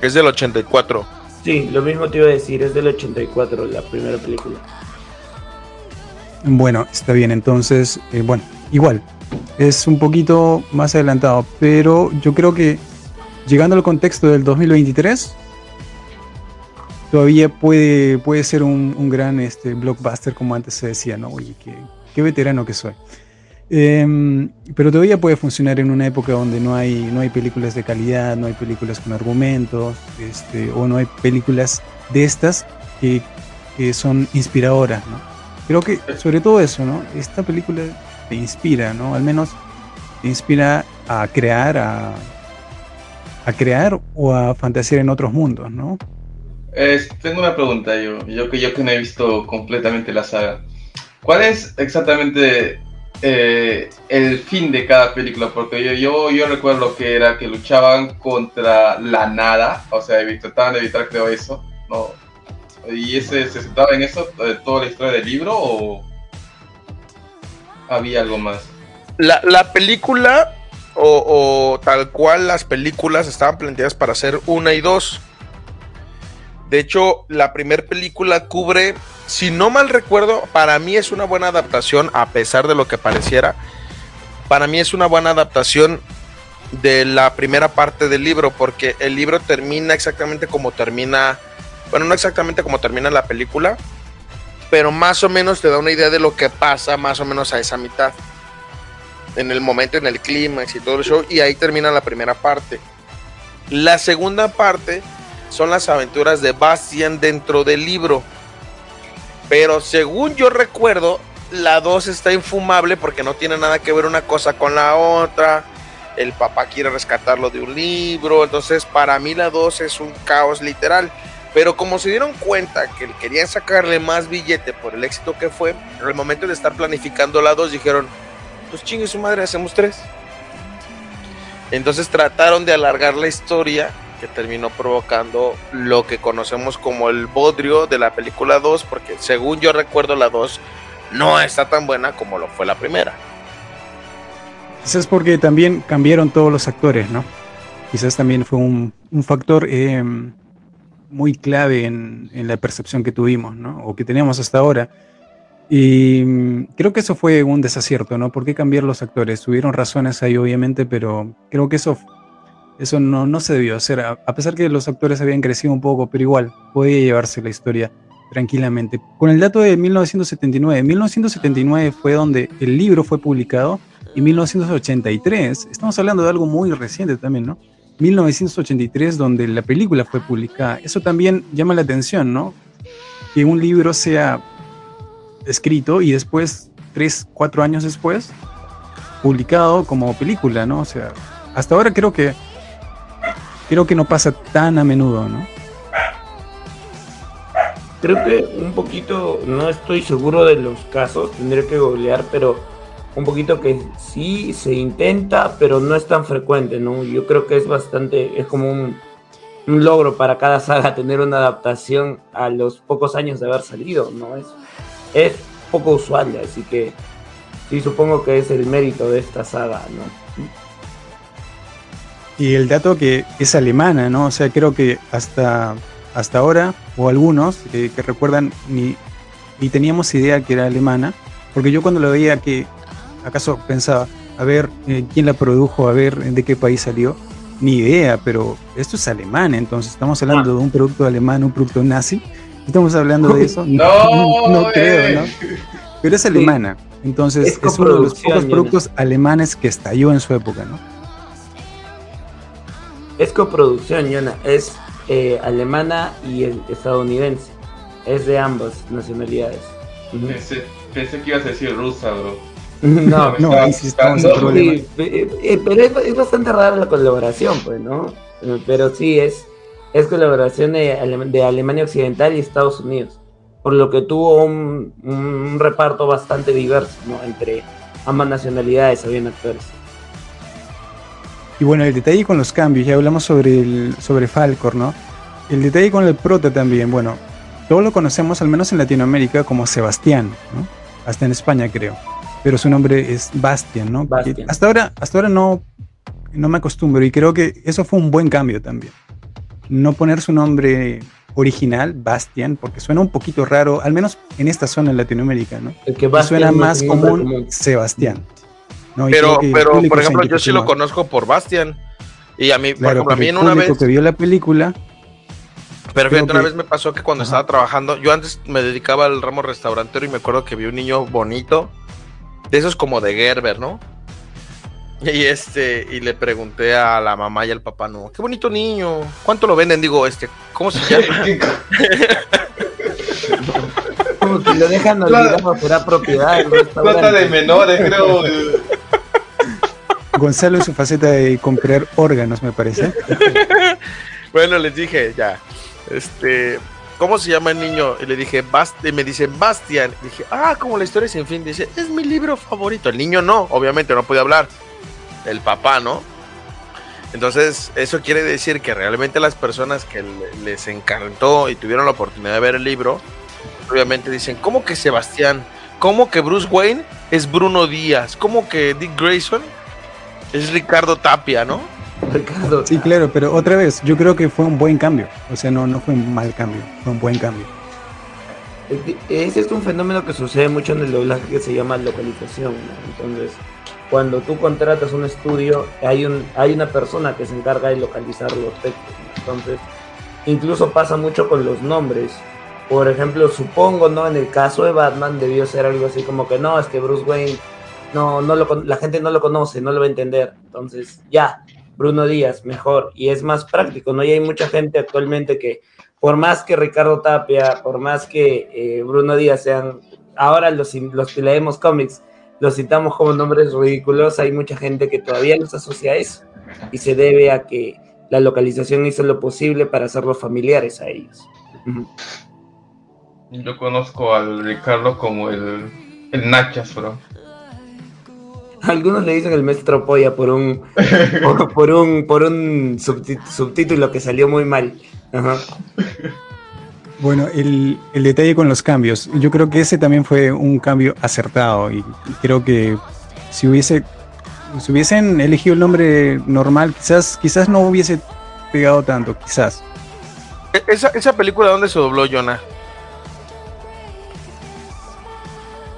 Speaker 3: Es del 84.
Speaker 6: Sí, lo mismo te iba a decir, es del 84 la primera película.
Speaker 4: Bueno, está bien, entonces, eh, bueno, igual, es un poquito más adelantado, pero yo creo que llegando al contexto del 2023, todavía puede, puede ser un, gran este, blockbuster, como antes se decía, ¿no? Oye, qué, qué veterano que soy. Em, pero todavía puede funcionar en una época donde no hay, no hay películas de calidad, no hay películas con argumentos, este, o no hay películas de estas que, que son inspiradoras, ¿no? Creo que sobre todo eso, ¿no? Esta película te inspira, ¿no? Al menos te inspira a crear, a, a crear o a fantasear en otros mundos, ¿no?
Speaker 5: Es- tengo una pregunta yo, yo que yo que no he visto completamente la saga. ¿Cuál es exactamente eh, el fin de cada película? Porque yo, yo, yo recuerdo que era que luchaban contra la nada, o sea, trataban de evitar creo eso, ¿no? ¿Y ese se centraba en eso, eh, toda la historia del libro o había algo más?
Speaker 3: La, la película, o, o tal cual las películas, estaban planteadas para hacer una y dos. De hecho, la primera película cubre, si no mal recuerdo, para mí es una buena adaptación, a pesar de lo que pareciera. Para mí es una buena adaptación de la primera parte del libro, porque el libro termina exactamente como termina, bueno, no exactamente como termina la película, pero más o menos te da una idea de lo que pasa más o menos a esa mitad en el momento, en el clímax y todo el show, y ahí termina la primera parte. La segunda parte son las aventuras de Bastian dentro del libro. Pero según yo recuerdo, la 2 está infumable porque no tiene nada que ver una cosa con la otra. El papá quiere rescatarlo de un libro. Entonces, para mí la 2 es un caos literal. Pero como se dieron cuenta que querían sacarle más billete por el éxito que fue, en el momento de estar planificando la 2 dijeron, pues chingue su madre, hacemos tres. Entonces trataron de alargar la historia que terminó provocando lo que conocemos como el bodrio de la película 2, porque según yo recuerdo la 2 no está tan buena como lo fue la primera.
Speaker 4: Quizás porque también cambiaron todos los actores, ¿no? Quizás también fue un, un factor. eh, muy clave en, en la percepción que tuvimos, ¿no? O que teníamos hasta ahora. Y mm, creo que eso fue un desacierto, ¿no? ¿Por qué cambiar los actores? Tuvieron razones ahí, obviamente, pero creo que eso, eso no, no se debió hacer. A, a pesar que los actores habían crecido un poco, pero igual podía llevarse la historia tranquilamente. Con el dato de 1979, 1979 fue donde el libro fue publicado y 1983, estamos hablando de algo muy reciente también, ¿no? 1983 donde la película fue publicada. Eso también llama la atención, ¿no? Que un libro sea escrito y después, tres, cuatro años después, publicado como película, ¿no? O sea, hasta ahora creo que creo que no pasa tan a menudo, ¿no?
Speaker 6: Creo que un poquito, no estoy seguro de los casos, tendré que googlear, pero un poquito que sí se intenta, pero no es tan frecuente, ¿no? Yo creo que es bastante, es como un, logro para cada saga tener una adaptación a los pocos años de haber salido, ¿no? Es, es poco usual, así que sí supongo que es el mérito de esta saga, ¿no?
Speaker 4: Y el dato que es alemana, ¿no? O sea, creo que hasta, hasta ahora, o algunos que, que recuerdan, ni, ni teníamos idea que era alemana, porque yo cuando lo veía que, acaso pensaba, a ver eh, quién la produjo, a ver de qué país salió, ni idea, pero esto es alemán, entonces estamos hablando
Speaker 5: Ah.
Speaker 4: de un producto alemán, un producto nazi, estamos hablando de eso,
Speaker 5: No,
Speaker 4: no creo,
Speaker 5: eh.
Speaker 4: ¿no? Pero es alemana, entonces
Speaker 6: Es
Speaker 4: es, uno de los pocos
Speaker 6: Yana.
Speaker 4: productos alemanes que estalló en su época, ¿no?
Speaker 6: Es coproducción, Yona, es eh, alemana y el- estadounidense, es de ambas nacionalidades.
Speaker 5: Pensé, pensé que ibas a decir rusa, bro.
Speaker 6: No,
Speaker 4: No, ahí sí estamos en.
Speaker 6: Sí, eh, eh, pero es, es bastante rara la colaboración, pues, ¿no? Eh, Pero sí, es, es colaboración de, Alem- de Alemania Occidental y Estados Unidos, por lo que tuvo un, un reparto bastante diverso, ¿no? Entre ambas nacionalidades habían actores.
Speaker 4: Y bueno, el detalle con los cambios, ya hablamos sobre, el, sobre Falcor, ¿no? El detalle con el prota también, bueno, todos lo conocemos, al menos en Latinoamérica, como Sebastián, ¿no? Hasta en España creo. Pero su nombre es Bastian, ¿no?
Speaker 6: Bastian.
Speaker 4: Hasta ahora, hasta ahora no, no me acostumbro y creo que eso fue un buen cambio también. No poner su nombre original, Bastian, porque suena un poquito raro, al menos en esta zona en Latinoamérica, ¿no?
Speaker 6: El que Bastian
Speaker 4: suena
Speaker 6: no
Speaker 4: más común, Sebastián.
Speaker 3: Pero, pero por ejemplo, yo sí lo conozco por Bastian. Y a mí, por
Speaker 4: Claro,
Speaker 3: ejemplo, a mí en una vez,
Speaker 4: que vio la película,
Speaker 3: fíjate, una vez me pasó que cuando
Speaker 4: Ajá.
Speaker 3: estaba trabajando, yo antes me dedicaba al ramo restaurantero y me acuerdo que vi un niño bonito, de esos como de Gerber, ¿no? Y este, y le pregunté a la mamá y al papá, no, qué bonito niño, ¿cuánto lo venden? Digo, este, ¿cómo se llama?
Speaker 6: Como que lo dejan olvidado, será propiedad. del
Speaker 5: Trata de menores, creo.
Speaker 4: Gonzalo en su faceta de comprar órganos, me parece.
Speaker 3: Bueno, les dije, ya, este, ¿cómo se llama el niño? Y le dije, Bast y me dicen Bastian. Dije, ah, como la historia sin fin. Dice, es mi libro favorito. El niño no, obviamente no podía hablar. El papá, ¿no? Entonces, eso quiere decir que realmente las personas que le- les encantó y tuvieron la oportunidad de ver el libro, obviamente dicen, ¿cómo que Sebastián? ¿Cómo que Bruce Wayne es Bruno Díaz? ¿Cómo que Dick Grayson es Ricardo Tapia, ¿no?
Speaker 6: Ricardo,
Speaker 4: Sí, claro, pero otra vez, yo creo que fue un buen cambio. O sea, no, no fue un mal cambio, fue un buen cambio.
Speaker 6: Ese es un fenómeno que sucede mucho en el doblaje que se llama localización. ¿no? Entonces, cuando tú contratas un estudio, hay, un, hay una persona que se encarga de localizar los textos. Entonces, incluso pasa mucho con los nombres. Por ejemplo, supongo, ¿no? En el caso de Batman debió ser algo así como que no, es que Bruce Wayne, no, no lo, la gente no lo conoce, no lo va a entender. Entonces, ya, Bruno Díaz, mejor. Y es más práctico, ¿no? Y hay mucha gente actualmente que por más que Ricardo Tapia, por más que eh, Bruno Díaz sean, ahora los, los que leemos cómics, los citamos como nombres ridículos, hay mucha gente que todavía los asocia a eso y se debe a que la localización hizo lo posible para hacerlos familiares a ellos.
Speaker 5: Yo conozco al Ricardo como el, el Nachas, bro.
Speaker 6: Algunos le dicen el maestro polla por un por, por un por un subtítulo que salió muy mal. Ajá.
Speaker 4: Bueno, el, el detalle con los cambios, yo creo que ese también fue un cambio acertado y creo que si hubiese si hubiesen elegido el nombre normal, quizás quizás no hubiese pegado tanto, quizás.
Speaker 3: E- Esa, esa película, ¿dónde se dobló, Jonah?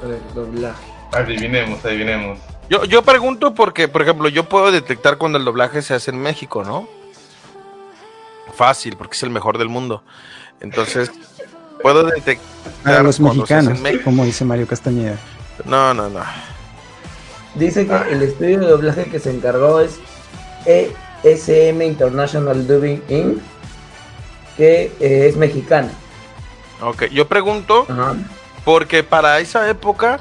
Speaker 6: A ver, doblaje.
Speaker 5: Adivinemos, adivinemos.
Speaker 3: Yo, yo pregunto porque, por ejemplo, yo puedo detectar cuando el doblaje se hace en México, ¿no? Fácil, porque es el mejor del mundo. Entonces, puedo detectar.
Speaker 4: Para los mexicanos, como dice Mario Castañeda.
Speaker 3: No, no, no.
Speaker 6: Dice que el estudio de doblaje que se encargó es ESM International Dubbing Inc., que eh, es mexicana.
Speaker 3: Ok, yo pregunto
Speaker 6: Ajá.
Speaker 3: porque para esa época,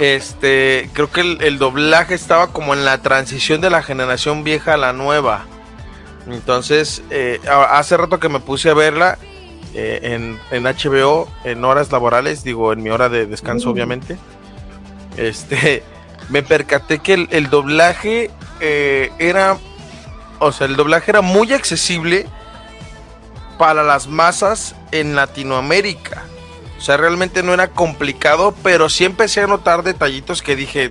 Speaker 3: este, creo que el, el doblaje estaba como en la transición de la generación vieja a la nueva. Entonces, eh, hace rato que me puse a verla eh, en, en HBO, en horas laborales, digo, en mi hora de descanso,
Speaker 6: Mm.
Speaker 3: obviamente. Este, me percaté que el, el doblaje eh, era, o sea, el doblaje era muy accesible para las masas en Latinoamérica. O sea, realmente no era complicado, pero sí empecé a notar detallitos que dije,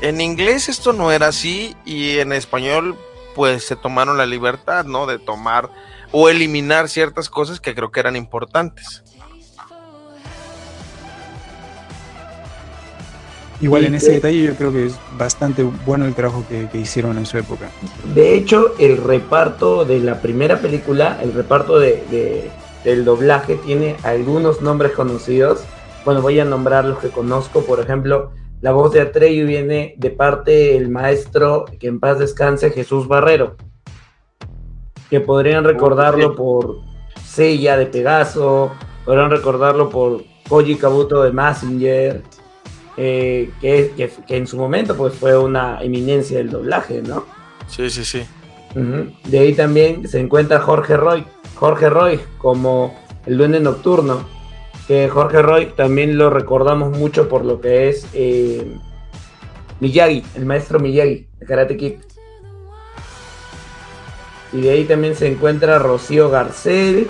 Speaker 3: en inglés esto no era así y en español pues se tomaron la libertad, ¿no? De tomar o eliminar ciertas cosas que creo que eran importantes.
Speaker 4: Igual en ese detalle yo creo que es bastante bueno el trabajo que, que hicieron en su época.
Speaker 6: De hecho, el reparto de la primera película, el reparto de, de- del doblaje, tiene algunos nombres conocidos. Bueno, voy a nombrar los que conozco. Por ejemplo, la voz de Atreyu viene de parte del maestro, que en paz descanse, Jesús Barrero. Que podrían recordarlo por Seiya de Pegaso, podrían recordarlo por Koji Kabuto de Massinger, eh, que, que- que en su momento pues fue una eminencia del doblaje, ¿no?
Speaker 3: Sí, sí, sí.
Speaker 6: De ahí también se encuentra Jorge Roy, Jorge Roy como el duende nocturno, que Jorge Roy también lo recordamos mucho por lo que es eh, Miyagi, el maestro Miyagi de Karate Kid. Y de ahí también se encuentra Rocío Garcel,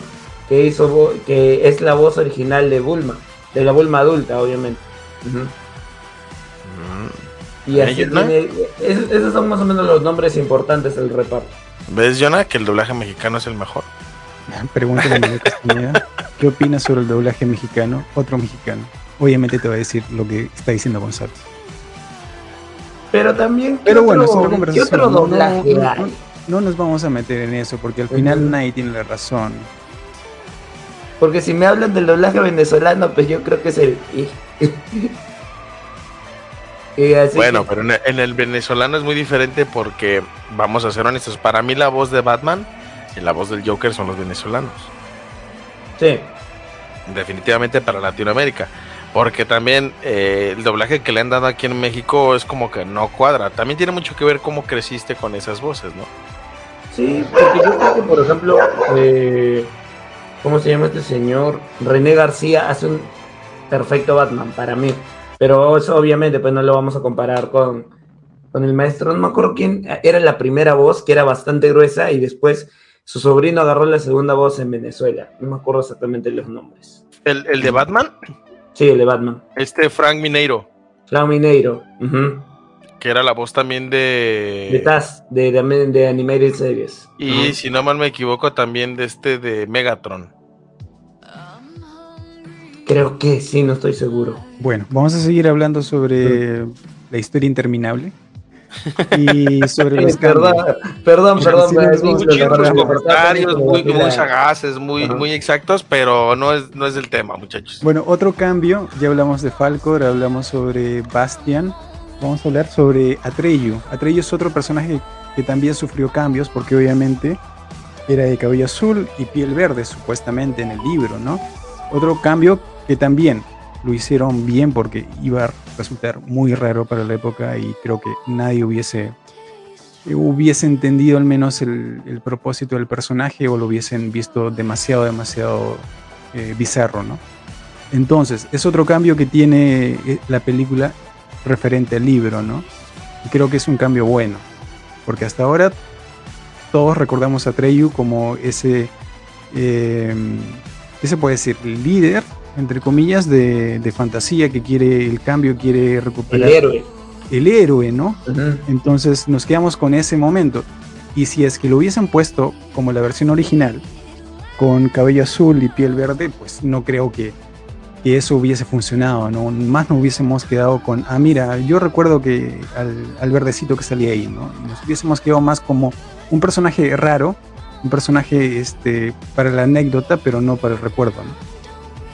Speaker 6: que hizo que es la voz original de Bulma, de la Bulma adulta, obviamente. Ujú. Y así
Speaker 3: Ella, ¿no?
Speaker 6: tiene, es- esos son más o menos los nombres importantes del reparto.
Speaker 3: ¿Ves, Jonah, que el doblaje mexicano es el mejor?
Speaker 4: Pregúntale a Mario Castañeda, ¿qué opinas sobre el doblaje mexicano? Otro mexicano. Obviamente te va a decir lo que está diciendo Gonzalo.
Speaker 6: Pero también, ¿qué
Speaker 4: Pero bueno,
Speaker 6: otro-
Speaker 4: otra
Speaker 6: ¿qué
Speaker 4: conversación.
Speaker 6: otro
Speaker 4: no,
Speaker 6: doblaje
Speaker 4: no,
Speaker 6: hay?
Speaker 4: no, no nos vamos a meter en eso porque al final
Speaker 6: Ujú.
Speaker 4: nadie tiene la razón.
Speaker 6: Porque si me hablan del doblaje venezolano, pues yo creo que es el... Así
Speaker 3: Bueno,
Speaker 6: que-
Speaker 3: pero en el, en el venezolano es muy diferente porque, vamos a ser honestos, para mí la voz de Batman la voz del Joker son los venezolanos.
Speaker 6: Sí,
Speaker 3: definitivamente para Latinoamérica. Porque también eh, el doblaje que le han dado aquí en México es como que no cuadra. También tiene mucho que ver cómo creciste con esas voces, ¿no?
Speaker 6: sí, porque yo creo que, por ejemplo, eh, ¿cómo se llama este señor? René García hace un perfecto Batman para mí. Pero eso obviamente pues no lo vamos a comparar con, con el maestro. No me acuerdo quién era la primera voz, que era bastante gruesa, y después su sobrino agarró la segunda voz en Venezuela. No me acuerdo exactamente los nombres.
Speaker 3: El, el de Batman,
Speaker 6: Sí, el de Batman.
Speaker 3: este Frank Mineiro,
Speaker 6: Clau Mineiro.
Speaker 3: que era la voz también de...
Speaker 6: De TAS, de, de, de Animated Series.
Speaker 3: y si no mal me equivoco, también de este de Megatron.
Speaker 6: Creo que sí, no estoy seguro.
Speaker 4: Bueno, vamos a seguir hablando sobre la historia interminable y sobre los
Speaker 6: Eh, perdón, perdón,
Speaker 4: la-
Speaker 3: comentarios,
Speaker 6: me-
Speaker 3: muy, muy sagaces, muy,
Speaker 6: Ajá.
Speaker 3: muy exactos, pero no es, no es del tema, muchachos.
Speaker 4: Bueno, otro cambio, ya hablamos de Falcor, hablamos sobre Bastian, vamos a hablar sobre Atreyu. Atreyu es otro personaje que también sufrió cambios porque obviamente era de cabello azul y piel verde supuestamente en el libro, ¿no? Otro cambio que también lo hicieron bien porque iba a resultar muy raro para la época y creo que nadie hubiese hubiese entendido al menos el, propósito del personaje o lo hubiesen visto demasiado, demasiado eh, bizarro, ¿no? Entonces, es otro cambio que tiene eh, la película referente al libro, ¿no? Y creo que es un cambio bueno, porque hasta ahora todos recordamos a Treyu como ese, eh, ¿qué se puede decir? Líder, entre comillas, de, de fantasía que quiere el cambio, quiere
Speaker 6: El
Speaker 4: recuperar
Speaker 6: héroe.
Speaker 4: el héroe, ¿no? Entonces nos quedamos con ese momento. Y si es que lo hubiesen puesto como la versión original, con cabello azul y piel verde, pues no creo que, que eso hubiese funcionado, ¿no? Más nos hubiésemos quedado con, ah, mira, yo recuerdo que al, al verdecito que salía ahí, ¿no? Nos hubiésemos quedado más como un personaje raro, un personaje este, para la anécdota, pero no para el recuerdo, ¿no?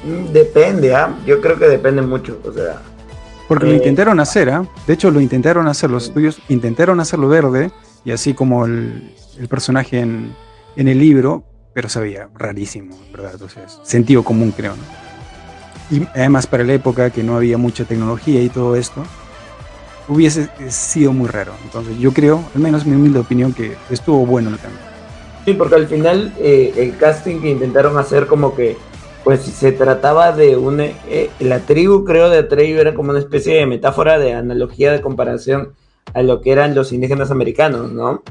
Speaker 6: Mm, Depende, ¿ah? Yo creo que depende mucho. O sea,
Speaker 4: Porque lo
Speaker 6: Eh,
Speaker 4: intentaron hacer, ¿ah? De hecho, lo intentaron hacer, los estudios intentaron hacerlo verde, y así como el, el personaje en, en el libro, pero se veía rarísimo, ¿verdad? O sea, es sentido común, creo, ¿no? Y además para la época que no había mucha tecnología y todo esto, hubiese sido muy raro. Entonces yo creo, al menos mi humilde opinión, que estuvo bueno el cambio.
Speaker 6: Sí, porque al final eh, el casting que intentaron hacer como que, pues se trataba de una... eh, la tribu, creo, de Atreyu era como una especie de metáfora de analogía de comparación a lo que eran los indígenas americanos, ¿no?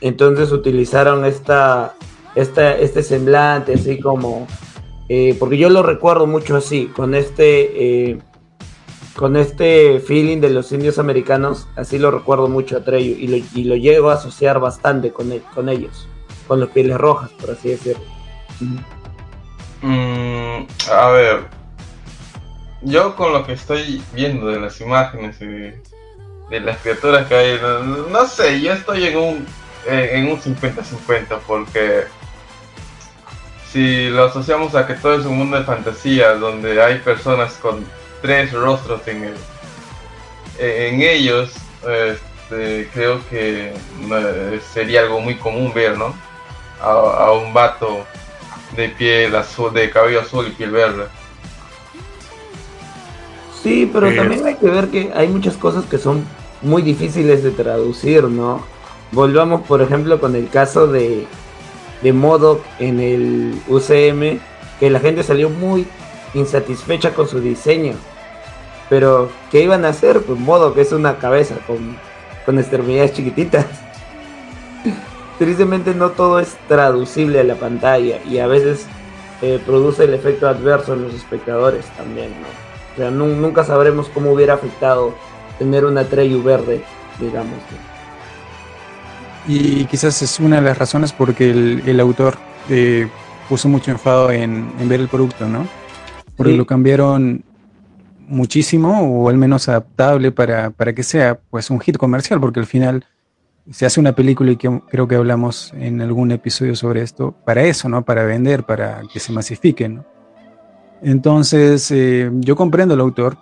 Speaker 6: Entonces utilizaron esta, esta, este semblante así como... eh, porque yo lo recuerdo mucho así, con este... eh, con este feeling de los indios americanos, así lo recuerdo mucho a Treyu y lo, y lo llego a asociar bastante con, con ellos, con los pieles rojas, por así decirlo.
Speaker 5: Mm, a ver, yo con lo que estoy viendo de las imágenes y de, las criaturas que hay, no, sé, yo estoy en un en un 50-50 porque si lo asociamos a que todo es un mundo de fantasía donde hay personas con tres rostros en ellos, este, creo que eh, sería algo muy común ver, ¿no? A, a un vato de piel azul, de cabello azul y piel verde.
Speaker 6: Sí, pero también hay que ver que hay muchas cosas que son muy difíciles de traducir, ¿no? Volvamos, por ejemplo, con el caso de, de Modoc en el UCM, que la gente salió muy insatisfecha con su diseño. Pero, ¿qué iban a hacer? Pues Modoc es una cabeza con, con extremidades chiquititas. Tristemente no todo es traducible a la pantalla y a veces eh, produce el efecto adverso en los espectadores también, ¿no? O sea, nu- nunca sabremos cómo hubiera afectado tener una Treyu verde, digamos. ¿no?
Speaker 4: Y quizás es una de las razones porque el, el autor eh, puso mucho enfado en, en ver el producto, ¿no? Porque
Speaker 6: Sí.
Speaker 4: lo cambiaron muchísimo o al menos adaptable para, para que sea pues un hit comercial, porque al final se hace una película y que creo que hablamos en algún episodio sobre esto, para eso, ¿no? Para vender, para que se masifique, ¿no? Entonces, eh, yo comprendo al autor,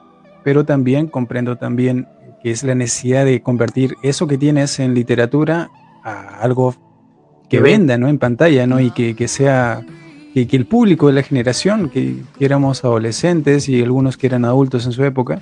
Speaker 4: pero también comprendo también que es la necesidad de convertir eso que tienes en literatura a algo que venda, ¿no? En pantalla, ¿no? Y que, que sea, que, que el público de la generación, que, que éramos adolescentes y algunos que eran adultos en su época,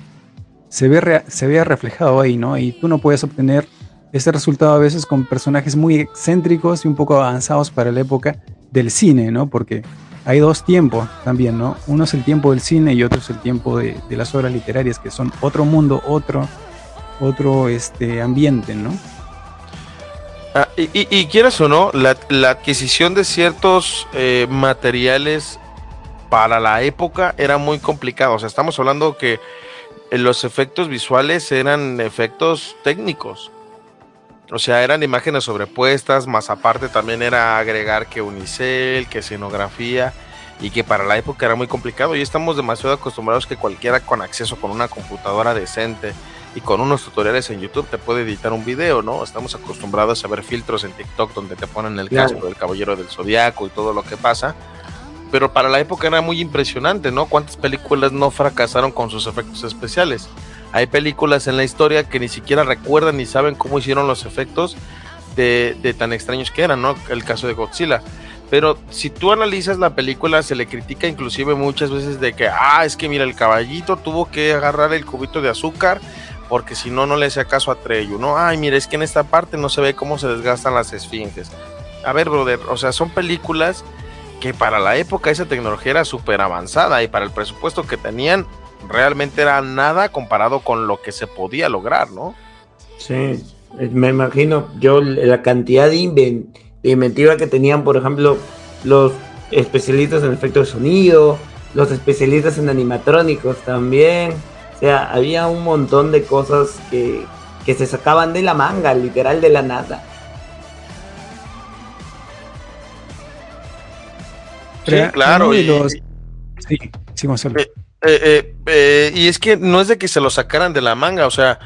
Speaker 4: se, ve se vea reflejado ahí, ¿no? Y tú no puedes obtener ese resultado a veces con personajes muy excéntricos y un poco avanzados para la época del cine, ¿no? Porque hay dos tiempos también, ¿no? Uno es el tiempo del cine y otro es el tiempo de, las obras literarias, que son otro mundo, otro, otro este, ambiente, ¿no?
Speaker 3: Ah, y, quieras o no, la, la adquisición de ciertos eh, materiales para la época era muy complicado. O sea, estamos hablando que eh, los efectos visuales eran efectos técnicos. O sea, eran imágenes sobrepuestas, más aparte también era agregar que unicel, que escenografía, y que para la época era muy complicado. Y estamos demasiado acostumbrados que cualquiera con acceso con una computadora decente y con unos tutoriales en YouTube te puede editar un video, ¿no? Estamos acostumbrados a ver filtros en TikTok donde te ponen el
Speaker 6: Claro.
Speaker 3: casco del caballero del zodiaco y todo lo que pasa. Pero para la época era muy impresionante, ¿no? ¿Cuántas películas no fracasaron con sus efectos especiales? Hay películas en la historia que ni siquiera recuerdan ni saben cómo hicieron los efectos de, tan extraños que eran, ¿no? El caso de Godzilla. Pero si tú analizas la película, se le critica inclusive muchas veces de que, ah, es que mira, el caballito tuvo que agarrar el cubito de azúcar porque si no, no le hacía caso a Treyu, ¿no? Ay, mira, es que en esta parte no se ve cómo se desgastan las esfinges. A ver, brother, o sea, son películas que para la época esa tecnología era súper avanzada y para el presupuesto que tenían realmente era nada comparado con lo que se podía lograr, ¿no?
Speaker 6: Sí, me imagino yo la cantidad de, inven- de inventiva que tenían, por ejemplo, los especialistas en efectos de sonido, los especialistas en animatrónicos también. O sea, había un montón de cosas que, que se sacaban de la manga, literal de la nada.
Speaker 4: Era
Speaker 3: claro,
Speaker 4: uno de
Speaker 3: y-
Speaker 4: los- Sí, sí, Gonzalo.
Speaker 3: Eh, Eh, eh, eh, y es que no es de que se lo sacaran de la manga, o sea,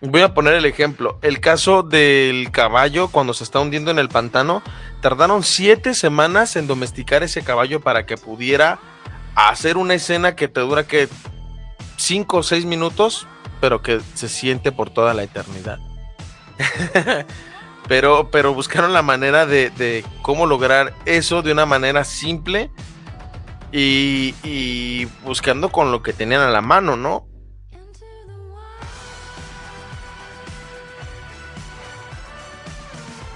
Speaker 3: voy a poner el ejemplo. El caso del caballo cuando se está hundiendo en el pantano, tardaron siete semanas en domesticar ese caballo para que pudiera hacer una escena que te dura que cinco o seis minutos, pero que se siente por toda la eternidad. pero, pero buscaron la manera de, de cómo lograr eso de una manera simple y, y buscando con lo que tenían a la mano, ¿no?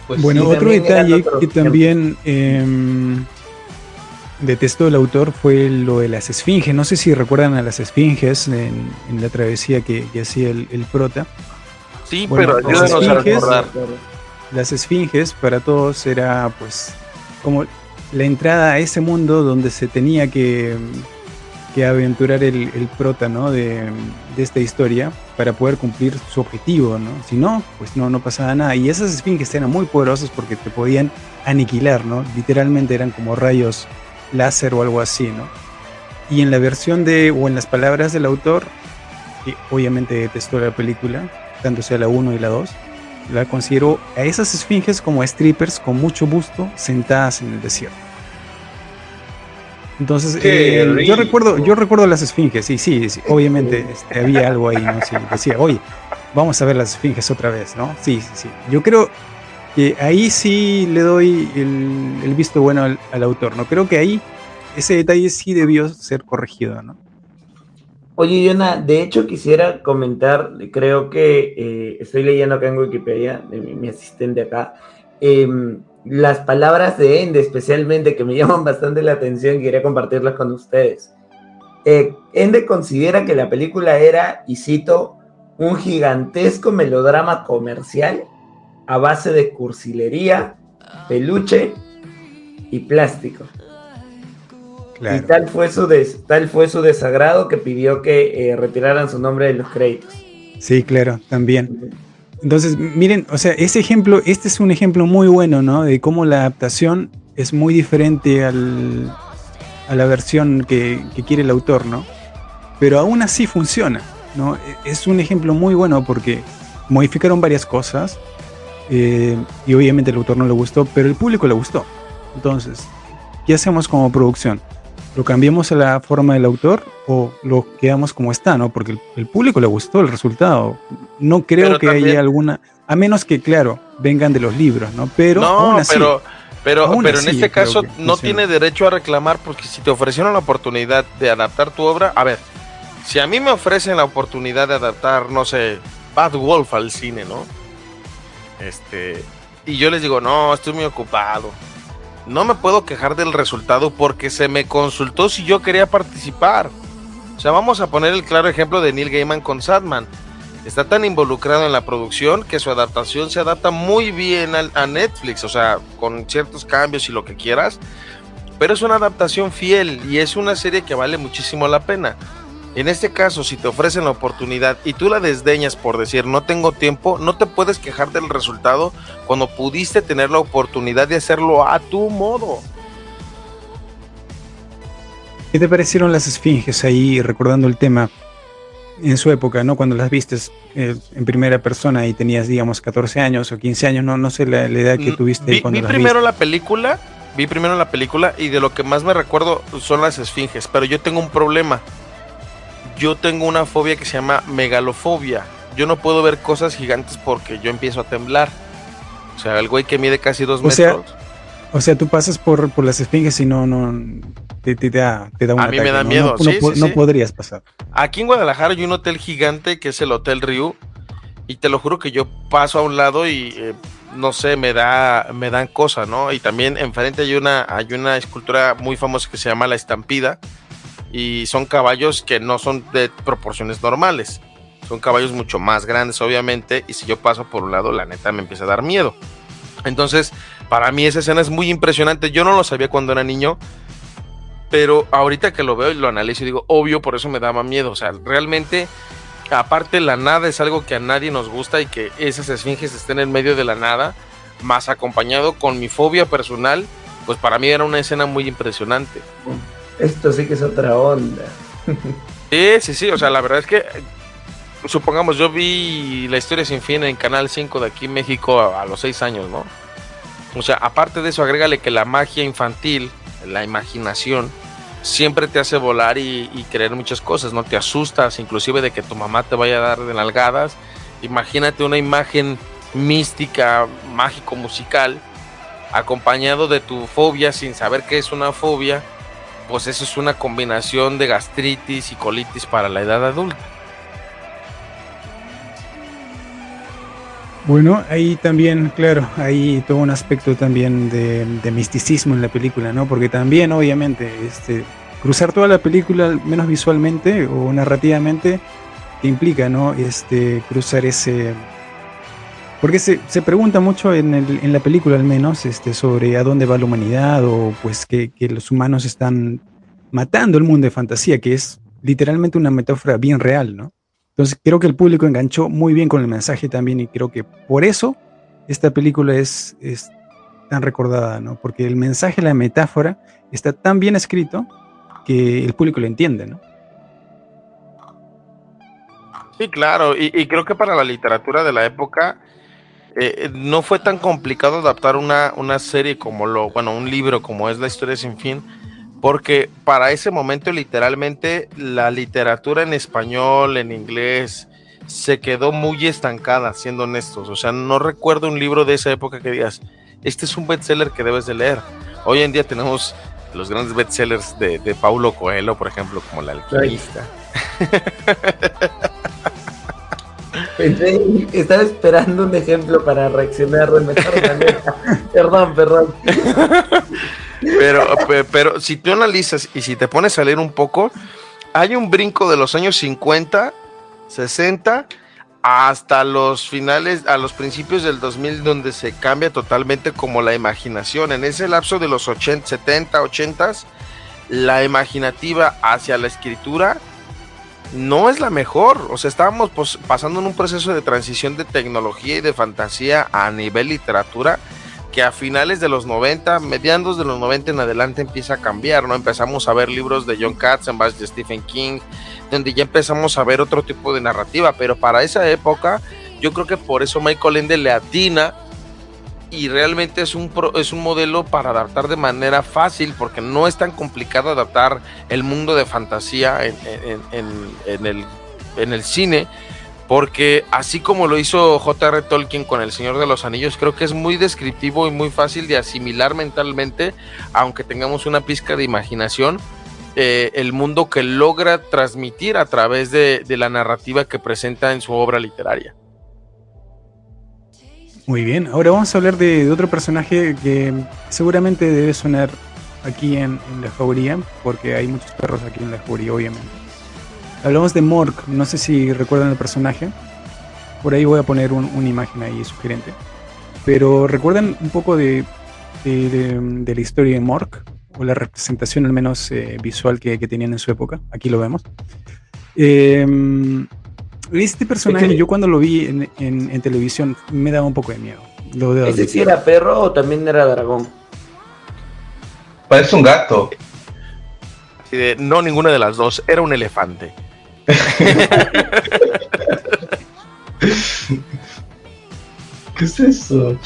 Speaker 6: Pues
Speaker 4: bueno,
Speaker 6: sí,
Speaker 4: otro detalle
Speaker 6: otro
Speaker 4: que también em, detestó el autor fue lo de las esfinges. No sé si recuerdan a las esfinges en, en la travesía que, que hacía el, el prota.
Speaker 3: Sí,
Speaker 4: Bueno,
Speaker 3: pero
Speaker 4: las
Speaker 3: ayúdanos a
Speaker 4: esfinges-
Speaker 3: recordar.
Speaker 4: Las esfinges para todos era pues como la entrada a ese mundo donde se tenía que, que aventurar el, el prota ¿no? de, de esta historia para poder cumplir su objetivo, ¿no? Si no, pues no, no pasaba nada. Y esas esfinges eran muy poderosas porque te podían aniquilar, ¿no? Literalmente eran como rayos láser o algo así, ¿no? Y en la versión de, o en las palabras del autor, que obviamente detestó la película, tanto sea la 1 y la 2, la considero a esas esfinges como strippers con mucho busto sentadas en el desierto. Entonces, eh, yo recuerdo, yo recuerdo las esfinges, sí, sí, sí, obviamente este, había algo ahí, ¿no? Sí, decía, oye, vamos a ver las esfinges otra vez, ¿no? Sí, sí, sí. Yo creo que ahí sí le doy el, el visto bueno al, al autor, ¿no? Creo que ahí ese detalle sí debió ser corregido, ¿no?
Speaker 6: Oye, Yona, de hecho quisiera comentar, creo que eh, estoy leyendo acá en Wikipedia, de mi, mi asistente acá, em, las palabras de Ende especialmente que me llaman bastante la atención y quería compartirlas con ustedes. Eh, Ende considera que la película era, y cito, un gigantesco melodrama comercial a base de cursilería, peluche y plástico. Y tal fue, su des- tal fue su desagrado que pidió que eh, retiraran su nombre de los créditos.
Speaker 4: Sí, claro, también. Entonces, miren, o sea, ese ejemplo, este es un ejemplo muy bueno, ¿no? De cómo la adaptación es muy diferente al, a la versión que, que quiere el autor, ¿no? Pero aún así funciona, ¿no? E- Es un ejemplo muy bueno porque modificaron varias cosas eh, y obviamente el autor no le gustó, pero el público le gustó. Entonces, ¿qué hacemos como producción? ¿Lo cambiamos a la forma del autor o lo quedamos como está, no? Porque el, el público le gustó el resultado. No creo
Speaker 3: Pero
Speaker 4: que
Speaker 3: también-
Speaker 4: haya alguna, a menos que, claro, vengan de los libros, ¿no? Pero aún
Speaker 3: no,
Speaker 4: así,
Speaker 3: pero, pero,
Speaker 4: aún
Speaker 3: pero
Speaker 4: así
Speaker 3: en este caso no
Speaker 4: funciona.
Speaker 3: tiene derecho a reclamar porque si te ofrecieron la oportunidad de adaptar tu obra, a ver, si a mí me ofrecen la oportunidad de adaptar, no sé, Bad Wolf al cine, ¿no? Este, y yo les digo, no, estoy muy ocupado. No me puedo quejar del resultado porque se me consultó si yo quería participar. O sea, vamos a poner el claro ejemplo de Neil Gaiman con Sadman. Está tan involucrado en la producción que su adaptación se adapta muy bien a Netflix, o sea, con ciertos cambios y lo que quieras. Pero es una adaptación fiel y es una serie que vale muchísimo la pena. En este caso, si te ofrecen la oportunidad y tú la desdeñas por decir no tengo tiempo, no te puedes quejar del resultado cuando pudiste tener la oportunidad de hacerlo a tu modo.
Speaker 4: ¿qué te parecieron las esfinges ahí, recordando el tema en su época, ¿no? Cuando las vistes eh, en primera persona y tenías, digamos, 14 años o 15 años, no, no sé la, la edad que
Speaker 3: Mm,
Speaker 4: tuviste
Speaker 3: Vi,
Speaker 4: cuando
Speaker 3: vi
Speaker 4: las
Speaker 3: primero
Speaker 4: viste.
Speaker 3: la película, vi primero la película y de lo que más me recuerdo son las esfinges, pero yo tengo un problema. Yo tengo una fobia que se llama megalofobia. Yo no puedo ver cosas gigantes porque yo empiezo a temblar. O sea, el güey que mide casi dos
Speaker 4: O sea,
Speaker 3: metros.
Speaker 4: O sea, tú pasas por, por las esfinges y no, no, te, te da, te da un
Speaker 3: A mí me da
Speaker 4: ¿no?
Speaker 3: miedo,
Speaker 4: No,
Speaker 3: sí, sí,
Speaker 4: no
Speaker 3: sí.
Speaker 4: podrías pasar.
Speaker 3: Aquí en Guadalajara hay un hotel gigante que es el Hotel Ryu. Y te lo juro que yo paso a un lado y eh, no sé, me da, me dan cosas, ¿no? Y también enfrente hay una, hay una escultura muy famosa que se llama La Estampida. Y son caballos que no son de proporciones normales. Son caballos mucho más grandes, obviamente. Y si yo paso por un lado, la neta me empieza a dar miedo. Entonces, para mí esa escena es muy impresionante. Yo no lo sabía cuando era niño. Pero ahorita que lo veo y lo analizo, digo, obvio, por eso me daba miedo. O sea, realmente, aparte, la nada es algo que a nadie nos gusta y que esas esfinges estén en medio de la nada, más acompañado con mi fobia personal, pues para mí era una escena muy impresionante.
Speaker 6: Esto sí que es otra onda.
Speaker 3: Sí, sí, sí, o sea, la verdad es que, supongamos, yo vi la historia sin fin en Canal 5 de aquí en México a, los 6 años, ¿no? O sea, aparte de eso, agrégale que la magia infantil, la imaginación, siempre te hace volar y, creer muchas cosas, ¿no? Te asustas, inclusive de que tu mamá te vaya a dar de nalgadas. Imagínate una imagen mística, mágico-musical, acompañado de tu fobia sin saber qué es una fobia, pues eso es una combinación de gastritis y colitis para la edad adulta.
Speaker 4: Bueno, ahí también, claro, hay todo un aspecto también de, misticismo en la película, ¿no? Porque también, obviamente, este, cruzar toda la película, al menos visualmente o narrativamente, te implica, ¿no? Este, cruzar ese... Porque se, se pregunta mucho en, el- en la película, al menos, este, sobre a dónde va la humanidad o pues que, que los humanos están matando el mundo de fantasía, que es literalmente una metáfora bien real, ¿no? Entonces creo que el público enganchó muy bien con el mensaje también y creo que por eso esta película es, es tan recordada, ¿no? Porque el mensaje, la metáfora, está tan bien escrito que el público lo entiende, ¿no?
Speaker 3: Sí, claro, y, y creo que para la literatura de la época eh, no fue tan complicado adaptar una, una serie como lo, bueno, un libro como es La historia sin fin, porque para ese momento literalmente la literatura en español, en inglés, se quedó muy estancada, siendo honestos. O sea, no recuerdo un libro de esa época que digas, este es un bestseller que debes de leer. Hoy en día tenemos los grandes bestsellers de, de Paulo Coelho, por ejemplo, como El alquimista.
Speaker 6: Pensé, estaba esperando un ejemplo para reaccionar de mejor manera. perdón, perdón.
Speaker 3: Pero, pe- pero si tú analizas y si te pones a leer un poco, hay un brinco de los años 50, 60 hasta los finales, a los principios del 2000, donde se cambia totalmente como la imaginación. En ese lapso de los 80, 70, 80, la imaginativa hacia la escritura no es la mejor. O sea, estábamos pues, pasando en un proceso de transición de tecnología y de fantasía a nivel literatura que a finales de los 90, mediados de los 90 en adelante empieza a cambiar, ¿no? Empezamos a ver libros de John Katzenbach, de Stephen King, donde ya empezamos a ver otro tipo de narrativa, pero para esa época yo creo que por eso Michael Ende le atina y realmente es un, es un modelo para adaptar de manera fácil, porque no es tan complicado adaptar el mundo de fantasía en, el, en el cine, porque así como lo hizo J.R. Tolkien con El Señor de los Anillos, creo que es muy descriptivo y muy fácil de asimilar mentalmente, aunque tengamos una pizca de imaginación, eh, el mundo que logra transmitir a través de la narrativa que presenta en su obra literaria.
Speaker 4: Muy bien, ahora vamos a hablar de, de otro personaje que seguramente debe sonar aquí en, en la jauría, porque hay muchos perros aquí en la jauría, obviamente. Hablamos de Mork, no sé si recuerdan el personaje. Por ahí voy a poner un- una imagen ahí sugerente. Pero recuerdan un poco de, de- de- de la historia de Mork, o la representación al menos eh, visual que, que tenían en su época. Aquí lo vemos. Eh, este personaje,
Speaker 6: Es que-
Speaker 4: yo cuando lo vi en, en- en televisión, me daba un poco de miedo. Lo debo
Speaker 6: ¿Ese sí era perro o también era dragón?
Speaker 5: Parece un gato.
Speaker 3: Así de, no, ninguna de las dos, era un elefante.
Speaker 5: ¿Qué es eso?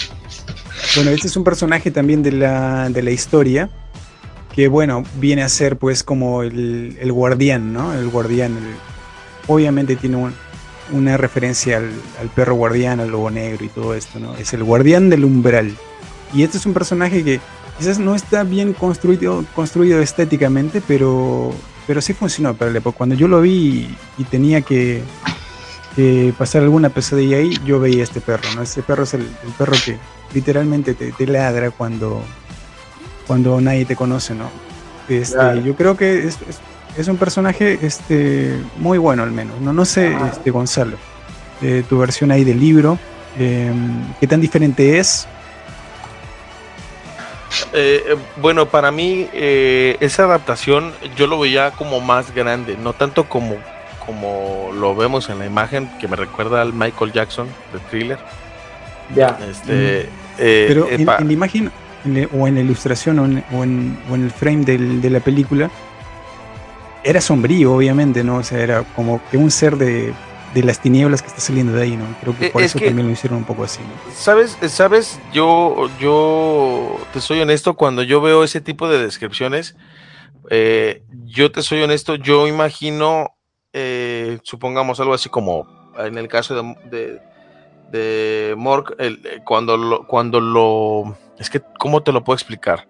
Speaker 4: Bueno, este es un personaje también de la, de la historia que, bueno, viene a ser pues como el, el guardián, ¿no? El guardián. el- obviamente tiene un- una referencia al, al perro guardián, al lobo negro y todo esto, ¿no? Es el guardián del umbral. Y este es un personaje que quizás no está bien construido, construido estéticamente, pero, pero sí funcionó para la época. Cuando yo lo vi y, y tenía que, que pasar alguna pesadilla ahí, yo veía este perro, ¿no? Este perro es el, el perro que literalmente te, te ladra cuando, cuando nadie te conoce, ¿no? Este,
Speaker 6: Claro.
Speaker 4: Yo creo que es, es, es un personaje este, muy bueno al menos. No, no sé, este, Gonzalo, eh, tu versión ahí del libro, eh, ¿qué tan diferente es?
Speaker 3: Eh, eh, bueno, para mí eh, esa adaptación yo lo veía como más grande, no tanto como, como lo vemos en la imagen que me recuerda al Michael Jackson de Thriller.
Speaker 6: Ya.
Speaker 3: Este, eh,
Speaker 4: Pero
Speaker 3: eh,
Speaker 4: en, la imagen en le- o en la ilustración o en, o en- o en el frame del- de la película, era sombrío, obviamente, ¿no? O sea, era como que un ser de, de las tinieblas que está saliendo de ahí, ¿no? Creo que
Speaker 3: Eh,
Speaker 4: por
Speaker 3: es
Speaker 4: eso
Speaker 3: que-
Speaker 4: también lo hicieron un poco así, ¿no?
Speaker 3: ¿Sabes? ¿Sabes? Yo, yo te soy honesto, cuando yo veo ese tipo de descripciones, eh, yo te soy honesto, yo imagino, eh, supongamos algo así como en el caso de, de, de Mork, el- eh, cuando lo, cuando lo, es que, ¿cómo te lo puedo explicar?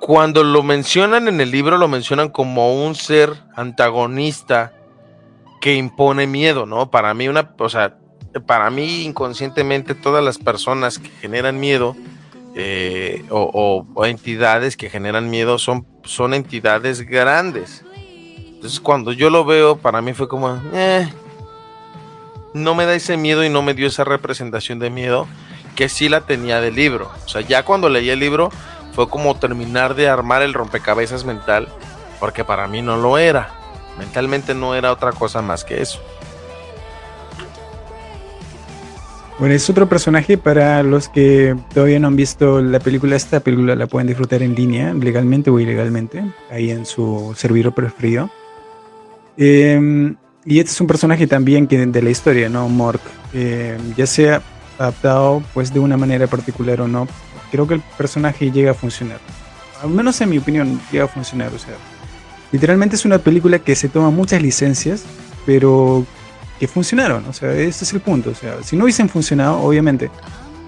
Speaker 3: Cuando lo mencionan en el libro, lo mencionan como un ser antagonista que impone miedo, ¿no? Para mí, una, o sea, para mí inconscientemente todas las personas que generan miedo eh, o, o- o entidades que generan miedo son, son entidades grandes. Entonces cuando yo lo veo, para mí fue como, eh, no me da ese miedo y no me dio esa representación de miedo que sí la tenía del libro. O sea, ya cuando leí el libro fue como terminar de armar el rompecabezas mental, porque para mí no lo era. Mentalmente no era otra cosa más que eso.
Speaker 4: Bueno, es otro personaje para los que todavía no han visto la película. Esta película la pueden disfrutar en línea, legalmente o ilegalmente, ahí en su servidor preferido. Eh, y este es un personaje también que de la historia, ¿no? Mork. Eh, ya sea adaptado pues de una manera particular o no, creo que el personaje llega a funcionar. Al menos en mi opinión, llega a funcionar. O sea, literalmente es una película que se toma muchas licencias, pero que funcionaron. O sea, ese es el punto. O sea, si no hubiesen funcionado, obviamente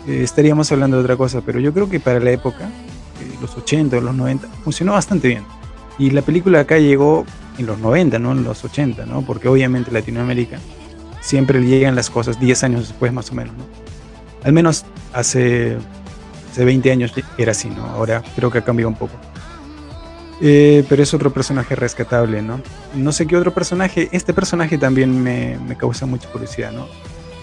Speaker 4: eh, estaríamos hablando de otra cosa, pero yo creo que para la época, eh, los 80 o los 90, funcionó bastante bien. Y la película acá llegó en los 90, no en los 80, ¿no? Porque obviamente Latinoamérica siempre le llegan las cosas 10 años después más o menos, ¿no? Al menos hace, hace 20 años era así, ¿no? Ahora creo que ha cambiado un poco. Eh, pero es otro personaje rescatable, ¿no? No sé qué otro personaje. Este personaje también me, me causa mucha curiosidad, ¿no?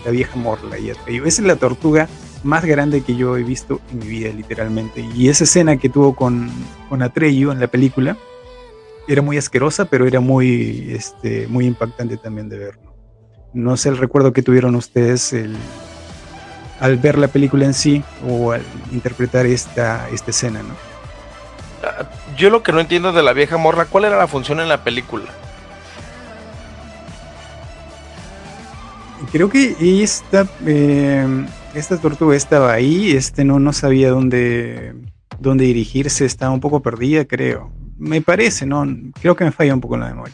Speaker 4: La vieja Morla y. Esa es la tortuga más grande que yo he visto en mi vida, literalmente. Y esa escena que tuvo con, con Atreyu en la película era muy asquerosa, pero era muy, este, muy impactante también de ver. ¿no? No sé el recuerdo que tuvieron ustedes el- al ver la película en sí o al interpretar esta, esta escena, ¿no?
Speaker 3: Yo lo que no entiendo de la vieja morra, ¿cuál era la función en la película?
Speaker 4: Creo que esta, eh, esta tortuga estaba ahí, este no, no sabía dónde, dónde dirigirse, estaba un poco perdida, creo. Me parece, ¿no? Creo que me falla un poco en la memoria.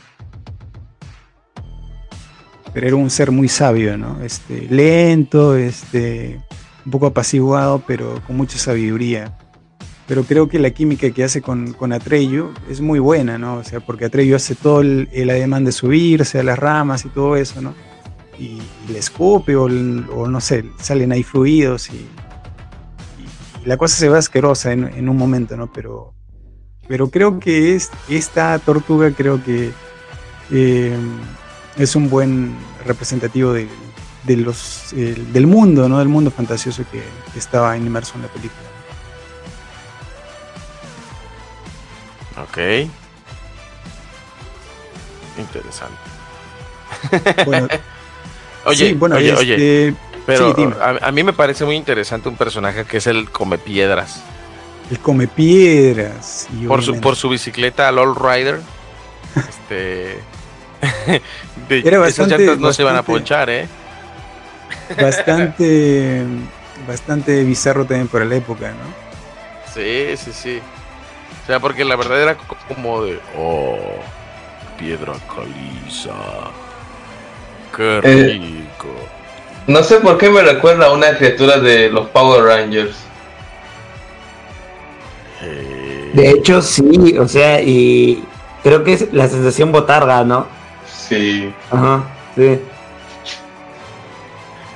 Speaker 4: Pero era un ser muy sabio, ¿no? Este, lento, este, un poco apaciguado, pero con mucha sabiduría. Pero creo que la química que hace con, con Atreyu es muy buena, ¿no? O sea, porque Atreyu hace todo el, el ademán de subirse a las ramas y todo eso, ¿no? y, y le escupe o, o no sé, salen ahí fluidos y, y- y la cosa se ve asquerosa en, en un momento, ¿no? Pero, pero creo que es, esta tortuga creo que eh, es un buen representativo de, de los, eh, del mundo, ¿no? Del mundo fantasioso que, que estaba inmerso en la película.
Speaker 3: Ok. Interesante.
Speaker 4: Bueno,
Speaker 3: Oye,
Speaker 4: sí, bueno,
Speaker 3: oye, oye,
Speaker 4: este,
Speaker 3: pero
Speaker 4: sí, dime.
Speaker 3: a, a mí me parece muy interesante un personaje que es el come piedras.
Speaker 4: el come piedras. y
Speaker 3: Por su, por su bicicleta All Rider. este. de-
Speaker 4: Era
Speaker 3: esas
Speaker 4: bastante-
Speaker 3: llantas no se van a ponchar, ¿eh?
Speaker 4: bastante bastante bizarro también para la época, ¿no?
Speaker 3: Sí, sí, sí. O sea, porque la verdad era co- como de. Oh, piedra caliza. Qué
Speaker 5: Eh,
Speaker 3: rico.
Speaker 5: No sé por qué me recuerda a una criatura de los Power Rangers.
Speaker 3: Eh,
Speaker 6: De hecho, sí, o sea, y creo que es la sensación botarga, ¿no?
Speaker 5: Sí.
Speaker 6: Ajá, sí.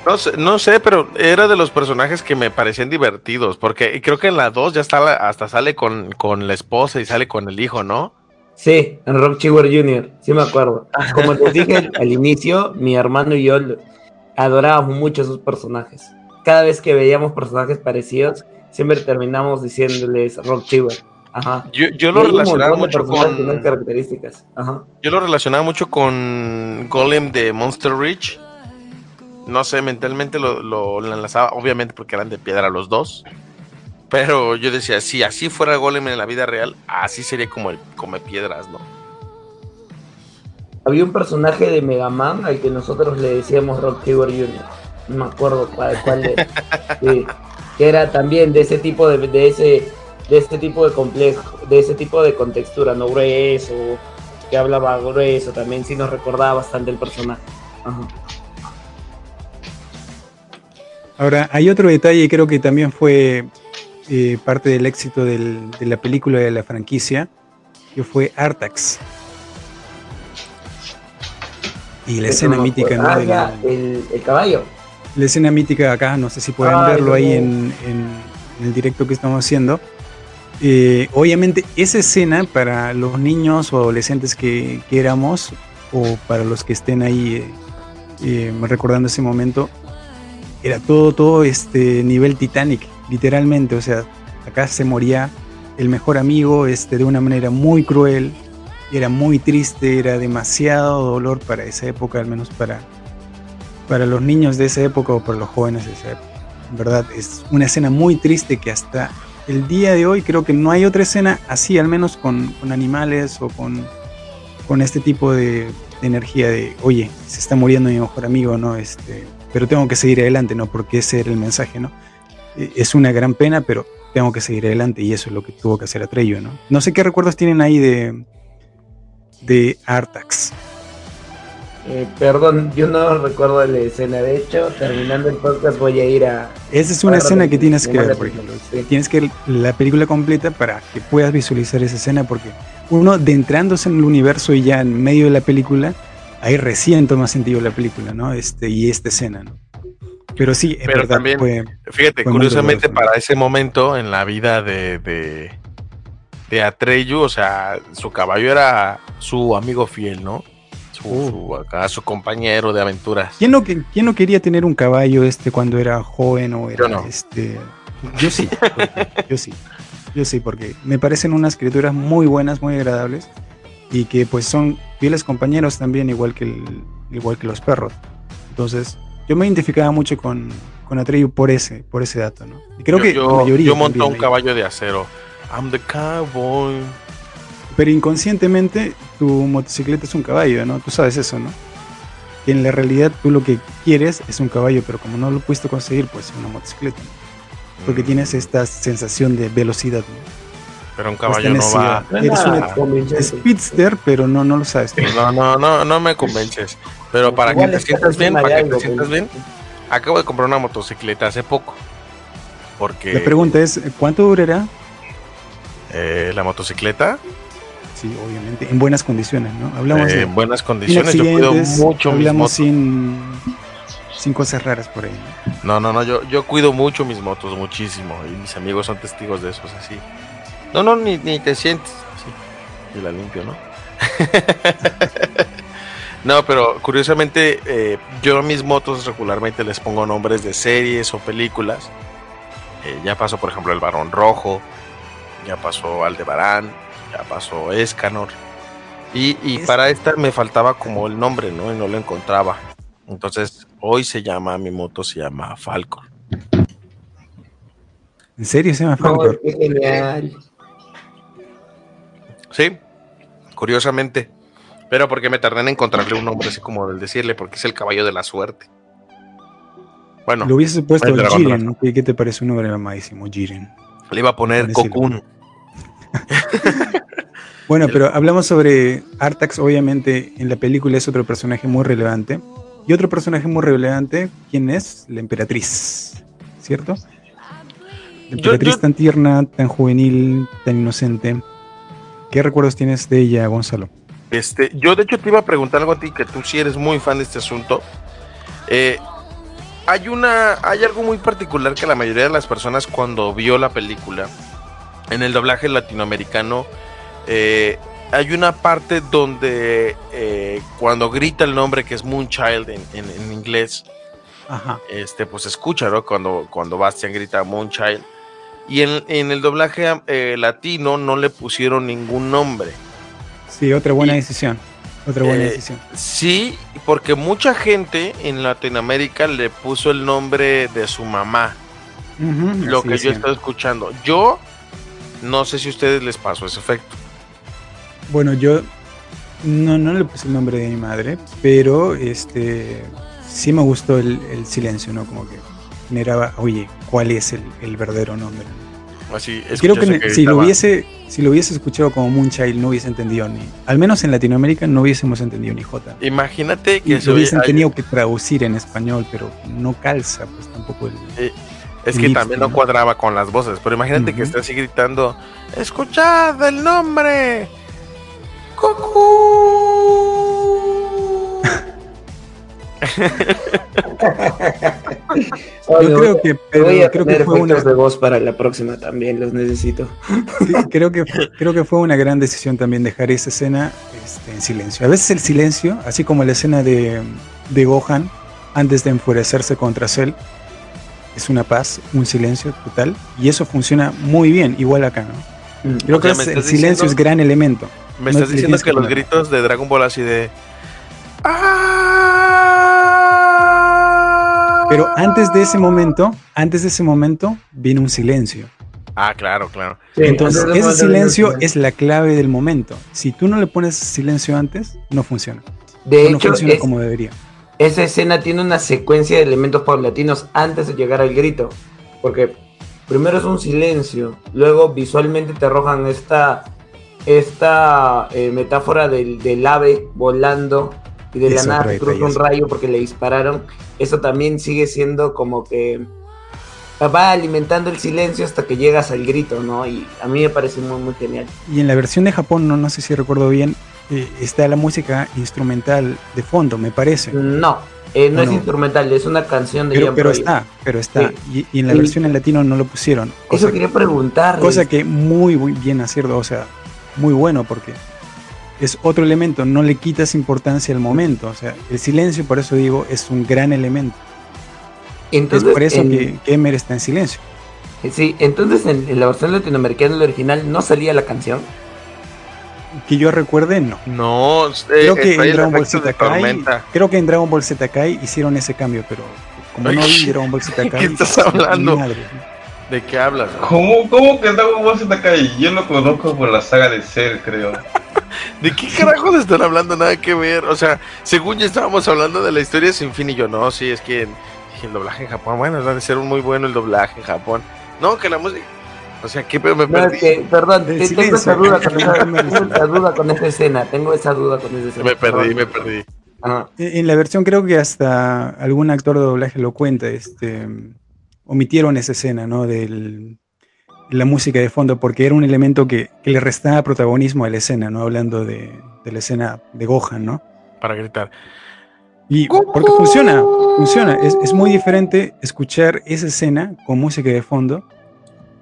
Speaker 3: No sé, no sé, pero era de los personajes que me parecían divertidos, porque creo que en la 2 ya está la- hasta sale con, con la esposa y sale con el hijo, ¿no?
Speaker 6: Sí, en Rock Chewer Jr., sí me acuerdo. Como les dije al inicio, mi hermano y yo adorábamos mucho esos personajes. Cada vez que veíamos personajes parecidos, siempre terminamos diciéndoles Rock Chewer. Ajá.
Speaker 3: Yo, yo lo relacionaba mucho con
Speaker 6: características. Ajá.
Speaker 3: yo lo relacionaba mucho con Golem de Monster Reach. No sé, mentalmente lo, lo, lo enlazaba, obviamente porque eran de piedra los dos. Pero yo decía, si así fuera el golem en la vida real, así sería como el come piedras, ¿no?
Speaker 6: Había un personaje de Mega Man al que nosotros le decíamos Rock Jr. No me acuerdo cuál, cuál de- sí, que era también de ese tipo de, de ese de ese tipo de complejo, de ese tipo de contextura, no grueso, que hablaba grueso, también sí nos recordaba bastante el personaje. Ajá.
Speaker 4: Ahora, hay otro detalle, creo que también fue eh, parte del éxito del- de la película de la franquicia, que fue Artax. Y la escena mítica. ¿no?
Speaker 6: Ah, ya, el, el caballo.
Speaker 4: la escena mítica acá, no sé si pueden
Speaker 6: Ay,
Speaker 4: verlo ahí
Speaker 6: no.
Speaker 4: en, en- en el directo que estamos haciendo. Eh, obviamente, esa escena para los niños o adolescentes que, que éramos, o para los que estén ahí eh, eh, recordando ese momento, era todo, todo este nivel Titanic, literalmente. O sea, acá se moría el mejor amigo este, de una manera muy cruel, era muy triste, era demasiado dolor para esa época, al menos para, para los niños de esa época o para los jóvenes de esa época. En verdad, es una escena muy triste que hasta el día de hoy creo que no hay otra escena así, al menos con, con animales o con, con este tipo de, energía de, oye, se está muriendo mi mejor amigo, ¿no? Este, pero tengo que seguir adelante, ¿no? Porque ese era el mensaje, ¿no? Eh, Es una gran pena, pero tengo que seguir adelante y eso es lo que tuvo que hacer Atreyu, ¿no? No sé qué recuerdos tienen ahí de, de Artax.
Speaker 6: Eh, perdón, yo no recuerdo la escena. De hecho, terminando el podcast voy a ir a...
Speaker 4: Esa es una escena que tienes que ver, por
Speaker 6: la
Speaker 4: ejemplo.
Speaker 6: sí.
Speaker 4: Tienes que ver la película completa para que puedas visualizar esa escena, porque uno, de entrándose en el universo y ya en medio de la película, ahí recién toma sentido la película, ¿no? Este, y esta escena, ¿no? Pero sí, en
Speaker 3: Pero
Speaker 4: verdad
Speaker 3: también-
Speaker 4: fue-
Speaker 3: Fíjate,
Speaker 4: Fue
Speaker 3: curiosamente
Speaker 4: doloroso.
Speaker 3: para ese momento en la vida de, de, de Atreyu, o sea, su caballo era su amigo fiel, ¿no? Su,
Speaker 4: Uh.
Speaker 3: su- acá, su compañero de aventuras.
Speaker 4: ¿Quién no, quién no quería tener un caballo este cuando era joven o era
Speaker 3: Yo no.
Speaker 4: este? Yo sí, yo sí, yo sí, porque me parecen unas criaturas muy buenas, muy agradables y que pues son fieles compañeros también, igual que el- igual que los perros. Entonces, yo me identificaba mucho con, con Atreyu por ese, por ese dato, ¿no? Y creo
Speaker 3: yo,
Speaker 4: que
Speaker 3: yo,
Speaker 4: la mayoría
Speaker 3: yo monto un caballo de acero. I'm the cowboy.
Speaker 4: Pero inconscientemente tu motocicleta es un caballo, ¿no? Tú sabes eso, ¿no? Que en la realidad tú lo que quieres es un caballo, pero como no lo pudiste conseguir, pues una motocicleta. ¿no? Porque
Speaker 3: Mm,
Speaker 4: tienes esta sensación de velocidad, ¿no?
Speaker 3: Pero un caballo no va.
Speaker 4: Eres
Speaker 6: convincente.
Speaker 4: speedster, pero no, no lo sabes.
Speaker 3: No, no, no, no me convences. Pero para que te sientas bien, para que te sientas bien, acabo de comprar una motocicleta hace poco. Porque
Speaker 4: La pregunta es, ¿cuánto durará?
Speaker 3: eh, la motocicleta,
Speaker 4: Sí, obviamente, en buenas condiciones, ¿no? Hablamos
Speaker 3: eh, en buenas condiciones, yo cuido mucho mis motos.
Speaker 4: sin, sin cosas raras por ahí. ¿no?
Speaker 3: No, no, no, yo, yo cuido mucho mis motos, muchísimo. Y mis amigos son testigos de eso, es así. No, no, ni, ni te sientes. Sí, y la limpio, ¿no? no, pero curiosamente, eh, yo a mis motos regularmente les pongo nombres de series o películas. Eh, ya pasó, por ejemplo, el Barón Rojo, ya pasó Aldebarán, ya pasó Escanor. Y, y
Speaker 4: Es-
Speaker 3: para esta me faltaba como el nombre, ¿no? Y no lo encontraba. Entonces, hoy se llama, mi moto se llama Falcon.
Speaker 4: ¿En serio se llama
Speaker 6: No,
Speaker 4: Falcor?
Speaker 6: qué genial.
Speaker 3: Sí, curiosamente. Pero porque me tardé en encontrarle un nombre así como el decirle, porque es el caballo de la suerte. Bueno,
Speaker 4: Lo hubiese puesto Jiren, ¿no? ¿Qué, te parece un nombre mamadísimo? Jiren.
Speaker 3: le iba a poner
Speaker 4: Decirle. Bueno, pero hablamos sobre Artax, obviamente en la película es otro personaje muy relevante. Y otro personaje muy relevante, ¿quién es? La emperatriz, ¿cierto? La
Speaker 3: Yo-
Speaker 4: emperatriz
Speaker 3: yo-
Speaker 4: tan tierna, tan juvenil, tan inocente. ¿Qué recuerdos tienes de ella, Gonzalo?
Speaker 3: Este, yo de hecho te iba a preguntar algo a ti, que tú sí eres muy fan de este asunto. Eh, hay una, hay algo muy particular que la mayoría de las personas cuando vio la película, en el doblaje latinoamericano, eh, hay una parte donde eh, cuando grita el nombre que es Moonchild en, en- en inglés,
Speaker 4: Ajá.
Speaker 3: este, pues se escucha, ¿no? Cuando, cuando Bastian grita Moonchild. Y en, en el doblaje eh, latino no le pusieron ningún nombre.
Speaker 4: Sí, otra buena
Speaker 3: Y-
Speaker 4: decisión. Otra buena decisión.
Speaker 3: Sí, porque mucha gente en Latinoamérica le puso el nombre de su mamá.
Speaker 4: Ujú,
Speaker 3: lo que yo estado escuchando. Yo no sé si a ustedes les pasó ese efecto.
Speaker 4: Bueno, yo no, no le puse el nombre de mi madre, pero este sí me gustó el, el silencio, ¿no? Como que generaba, oye, ¿cuál es el, el verdadero nombre?
Speaker 3: Así,
Speaker 4: Creo que, ne- si lo hubiese, si lo hubiese escuchado como Moonchild, no hubiese entendido ni, al menos en Latinoamérica no hubiésemos entendido ni J.
Speaker 3: Imagínate
Speaker 4: Y
Speaker 3: que se
Speaker 4: lo
Speaker 3: oye-
Speaker 4: hubiesen tenido que traducir en español, pero no calza, pues tampoco el.
Speaker 3: Es que
Speaker 4: Lips,
Speaker 3: también no
Speaker 4: ¿no?
Speaker 3: cuadraba con las voces, pero imagínate que esté así gritando, escuchad el nombre. Goku.
Speaker 4: Yo creo que, pero
Speaker 6: voy a
Speaker 4: creo que fue una,
Speaker 6: de voz para la próxima también, los necesito.
Speaker 4: creo que creo que fue una gran decisión también dejar esa escena este, en silencio. A veces el silencio, así como la escena de, de Gohan antes de enfurecerse contra Cell, es una paz, un silencio total, y eso funciona muy bien, igual acá, ¿no?
Speaker 6: Mm.
Speaker 4: Creo
Speaker 3: O
Speaker 4: que
Speaker 3: sea,
Speaker 4: es-
Speaker 3: ¿me
Speaker 4: el silencio
Speaker 3: diciendo-
Speaker 4: es gran elemento.
Speaker 3: Me
Speaker 4: No
Speaker 3: estás diciendo que los gritos de Dragon Ball así de...
Speaker 4: Pero antes de ese momento, antes de ese momento, viene un silencio.
Speaker 3: Ah, claro, claro.
Speaker 6: Sí,
Speaker 4: Entonces, ese silencio es la clave del momento. Si tú no le pones silencio antes, no funciona.
Speaker 6: De
Speaker 4: no
Speaker 6: hecho,
Speaker 4: funciona
Speaker 6: es-
Speaker 4: como debería.
Speaker 6: Esa escena tiene una secuencia de elementos paulatinos antes de llegar al grito. Porque primero es un silencio, luego visualmente te arrojan esta, esta eh, metáfora del, del ave volando y de la nada cruza un rayo porque le dispararon. Eso también sigue siendo como que va alimentando el silencio hasta que llegas al grito, ¿no? Y a mí me parece muy, muy genial.
Speaker 4: Y en la versión de Japón, no, no sé si recuerdo bien, eh, está la música instrumental de fondo, me parece.
Speaker 6: No, eh, no es
Speaker 4: No.
Speaker 6: instrumental, es una canción de
Speaker 4: Pero, pero está, pero está. Y, y en la versión en latino no lo pusieron.
Speaker 6: Eso quería preguntar.
Speaker 4: cosa que muy, muy bien acierto, o sea, muy bueno porque es otro elemento, no le quitas importancia al momento. O sea, el silencio, por eso digo, es un gran elemento.
Speaker 6: Entonces,
Speaker 4: es por eso
Speaker 6: en-
Speaker 4: que, que Emer está en silencio.
Speaker 6: Sí, entonces en, en la versión latinoamericana, el original, no salía la canción.
Speaker 4: Que yo recuerde, no.
Speaker 3: No, eh,
Speaker 4: Creo que en Dragon Ball Z Kai, creo que en Dragon Ball Z Kai hicieron ese cambio, pero como no vi Dragon Ball Z Kai,
Speaker 3: ¿Qué estás hablando?
Speaker 4: madre.
Speaker 3: ¿De qué hablas?
Speaker 5: ¿Cómo, cómo que Dragon Ball Z Kai? Yo lo conozco por la saga de Cell, creo.
Speaker 3: ¿De qué carajos están hablando? Nada que ver. O sea, según ya estábamos hablando de la historia sin fin y yo, no, sí, es que el doblaje en Japón, bueno, debe ser muy bueno el doblaje en Japón. No, que la música... O sea, que me
Speaker 6: No,
Speaker 3: perdí.
Speaker 6: es que, perdón, te- tengo esa duda con esa, tengo esa duda con esa escena, tengo esa duda con esa escena.
Speaker 3: Me perdí, me perdí.
Speaker 6: Ajá.
Speaker 4: En la versión creo que hasta algún actor de doblaje lo cuenta, este, omitieron esa escena, ¿no? De la música de fondo, porque era un elemento que, que le restaba protagonismo a la escena, ¿no? Hablando de, de la escena de Gohan, ¿no?
Speaker 3: Para gritar.
Speaker 4: Y porque funciona, funciona. Es, es muy diferente escuchar esa escena con música de fondo,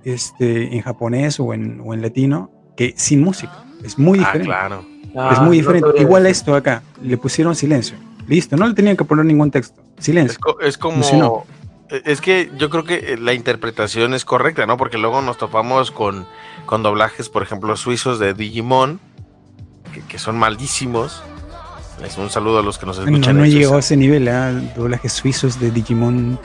Speaker 4: este, en japonés o en, o en latino, que sin música. Es muy
Speaker 3: Ah,
Speaker 4: diferente.
Speaker 3: claro.
Speaker 4: Es
Speaker 6: Ah,
Speaker 4: muy
Speaker 6: no
Speaker 4: diferente.
Speaker 6: sabría
Speaker 4: Igual esto acá, le pusieron silencio. Listo, no le tenían que poner ningún texto.
Speaker 3: Es,
Speaker 4: Silencio.
Speaker 3: co- es como...
Speaker 4: Funcionó.
Speaker 3: Es que yo creo que eh, la interpretación es correcta, ¿no? Porque luego nos topamos con, con doblajes, por ejemplo, suizos de Digimon, que, que son malísimos. Es un saludo a los que nos
Speaker 4: No,
Speaker 3: escuchan.
Speaker 4: no
Speaker 3: en
Speaker 4: llegó a ese nivel, ¿ah? Doblajes suizos de Digimon.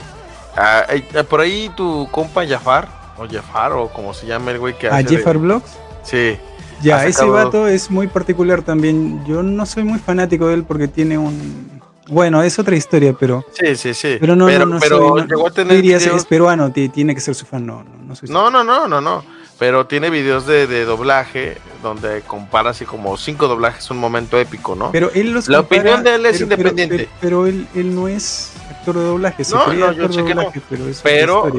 Speaker 3: Ah, eh, eh, por ahí tu compa Jafar, o Jafar, o como se llama el güey que
Speaker 4: ¿A
Speaker 3: hace de-
Speaker 4: Jeffar Blocks?
Speaker 3: Sí.
Speaker 4: Ya, ese vato es muy particular también. Yo no soy muy fanático de él porque tiene un. Bueno, es otra historia, pero.
Speaker 3: Sí, sí, sí.
Speaker 4: Pero no,
Speaker 3: pero,
Speaker 4: no, no
Speaker 3: pero
Speaker 4: soy. No,
Speaker 3: llegó a tener
Speaker 4: dirías,
Speaker 3: videos-
Speaker 4: es peruano, ti- tiene que ser su fan. No, no, no soy
Speaker 3: No, no, no, no, no. Pero tiene videos de, de doblaje donde compara así como cinco doblajes, un momento épico, ¿no?
Speaker 4: Pero él los
Speaker 3: La
Speaker 4: compara,
Speaker 3: opinión de él es
Speaker 4: pero-
Speaker 3: independiente.
Speaker 4: Pero, pero él, él no es actor de doblaje. Se
Speaker 3: No,
Speaker 4: cree
Speaker 3: no,
Speaker 4: actor
Speaker 3: yo
Speaker 4: de
Speaker 3: sé que no.
Speaker 4: doblaje, pero es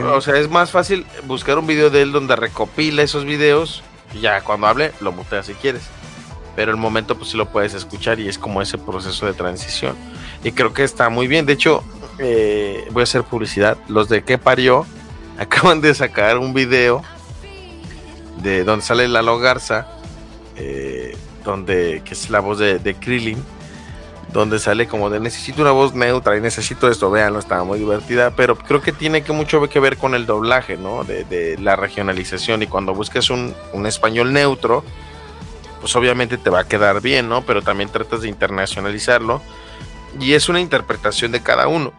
Speaker 3: o sea, es más fácil buscar un video de él donde recopila esos videos y ya cuando hable lo muteas si quieres. Pero el momento pues sí lo puedes escuchar y es como ese proceso de transición. Y creo que está muy bien. De hecho, eh, voy a hacer publicidad. Los de ¿Qué parió? Acaban de sacar un video de donde sale Lalo Garza, eh, donde, que es la voz de, de Krillin, donde sale como de necesito una voz neutra y necesito esto, véanlo, estaba muy divertida, pero creo que tiene que mucho que ver con el doblaje, ¿no? De, de la regionalización y cuando busques un, un español neutro, pues obviamente te va a quedar bien, ¿no? Pero también tratas de internacionalizarlo y es una interpretación de cada uno.